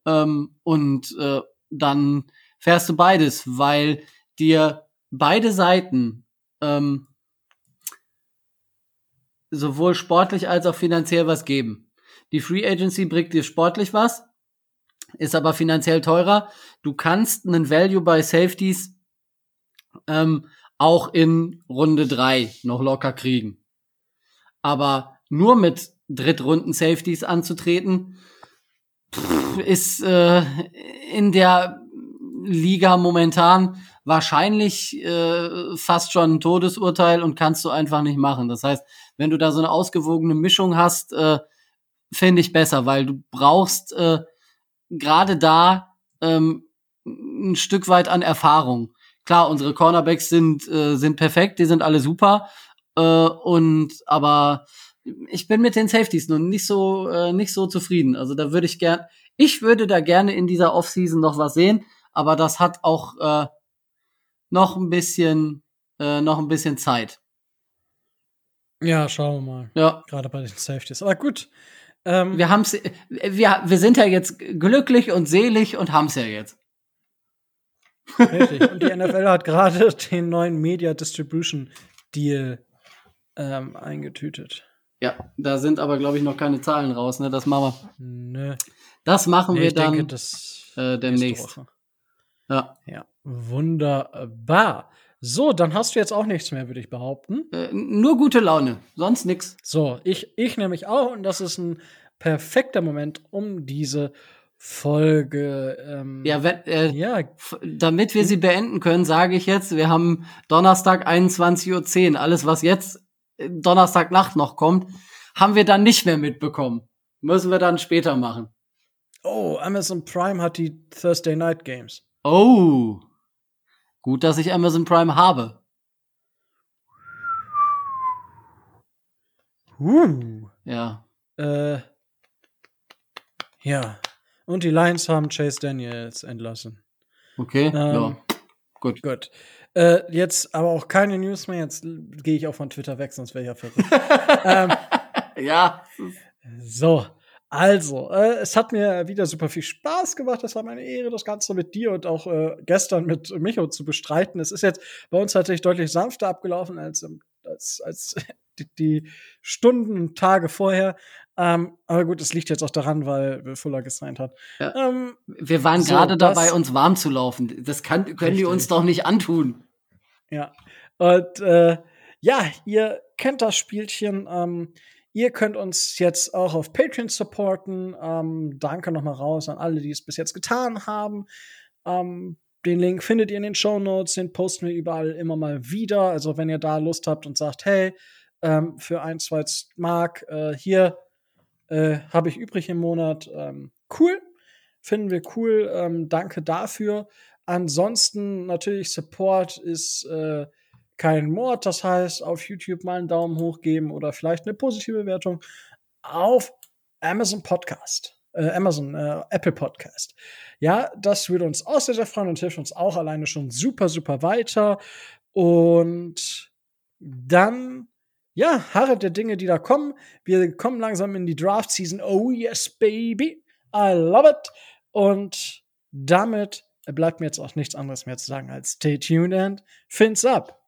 Ähm, und äh, dann fährst du beides, weil dir beide Seiten ähm, sowohl sportlich als auch finanziell was geben. Die Free Agency bringt dir sportlich was, ist aber finanziell teurer. Du kannst einen Value bei Safeties ähm, auch in Runde drei noch locker kriegen. Aber nur mit Drittrunden-Safeties anzutreten, ist äh, in der Liga momentan wahrscheinlich äh, fast schon ein Todesurteil und kannst du einfach nicht machen. Das heißt, wenn du da so eine ausgewogene Mischung hast, äh, finde ich besser, weil du brauchst äh, gerade da ähm, ein Stück weit an Erfahrung. Klar, unsere Cornerbacks sind äh, sind perfekt, die sind alle super äh, und aber ich bin mit den Safeties nun nicht so äh, nicht so zufrieden. Also da würde ich gern, ich würde da gerne in dieser Offseason noch was sehen, aber das hat auch äh, noch ein bisschen äh, noch ein bisschen Zeit.
Ja, schauen wir mal.
Ja,
Gerade bei den Safeties. Aber gut. Ähm,
wir haben's, wir wir sind ja jetzt glücklich und selig und haben's ja jetzt.
Richtig. Und die NFL hat gerade den neuen Media Distribution Deal ähm, eingetütet.
Ja, da sind aber glaube ich noch keine Zahlen raus, ne? Das machen wir.
Nö.
Das machen
Nee,
wir dann
denke,
äh, demnächst.
Woche.
Ja.
Ja, wunderbar. So, dann hast du jetzt auch nichts mehr, würde ich behaupten.
Äh, nur gute Laune, sonst nix.
So, ich, ich nämlich auch und das ist ein perfekter Moment, um diese Folge. Ähm,
Ja, wenn, äh,
ja,
damit wir sie beenden können, sage ich jetzt, wir haben Donnerstag 21.10 Uhr. Alles, was jetzt äh, Donnerstagnacht noch kommt, haben wir dann nicht mehr mitbekommen. Müssen wir dann später machen.
Oh, Amazon Prime hat die Thursday Night Games.
Oh. Gut, dass ich Amazon Prime habe.
Uh.
Ja.
Äh, ja. Und die Lions haben Chase Daniels entlassen.
Okay.
Ähm,
ja. Gut.
Gut. Äh, jetzt aber auch keine News mehr. Jetzt gehe ich auch von Twitter weg, sonst wäre ich ja verrückt. ähm,
Ja.
so. Also, äh, es hat mir wieder super viel Spaß gemacht. Es war meine Ehre, das Ganze mit dir und auch äh, gestern mit Micho zu bestreiten. Es ist jetzt bei uns tatsächlich deutlich sanfter abgelaufen als, als, als die, die Stunden und Tage vorher. Ähm, aber gut, es liegt jetzt auch daran, weil Fuller gesigned hat.
Ja.
Ähm,
Wir waren
So,
gerade dabei, uns warm zu laufen. Das kann, können die
Richtig.
uns doch nicht antun.
Ja. Und äh, ja, ihr kennt das Spielchen. Ähm, ihr könnt uns jetzt auch auf Patreon supporten. Ähm, danke nochmal raus an alle, die es bis jetzt getan haben. Ähm, den Link findet ihr in den Show Notes, den posten wir überall immer mal wieder. Also wenn ihr da Lust habt und sagt, hey, ähm, für ein, zwei Mark äh, hier äh, habe ich übrig im Monat, ähm, cool, finden wir cool. Ähm, danke dafür. Ansonsten natürlich Support ist äh, kein Mord. Das heißt, auf YouTube mal einen Daumen hoch geben oder vielleicht eine positive Bewertung auf Amazon Podcast. Äh, Amazon, äh, Apple Podcast. Ja, das würde uns auch sehr, sehr freuen und hilft uns auch alleine schon super, super weiter. Und dann, ja, harre der Dinge, die da kommen. Wir kommen langsam in die Draft Season. Oh yes, baby. I love it. Und damit bleibt mir jetzt auch nichts anderes mehr zu sagen als stay tuned and fins up.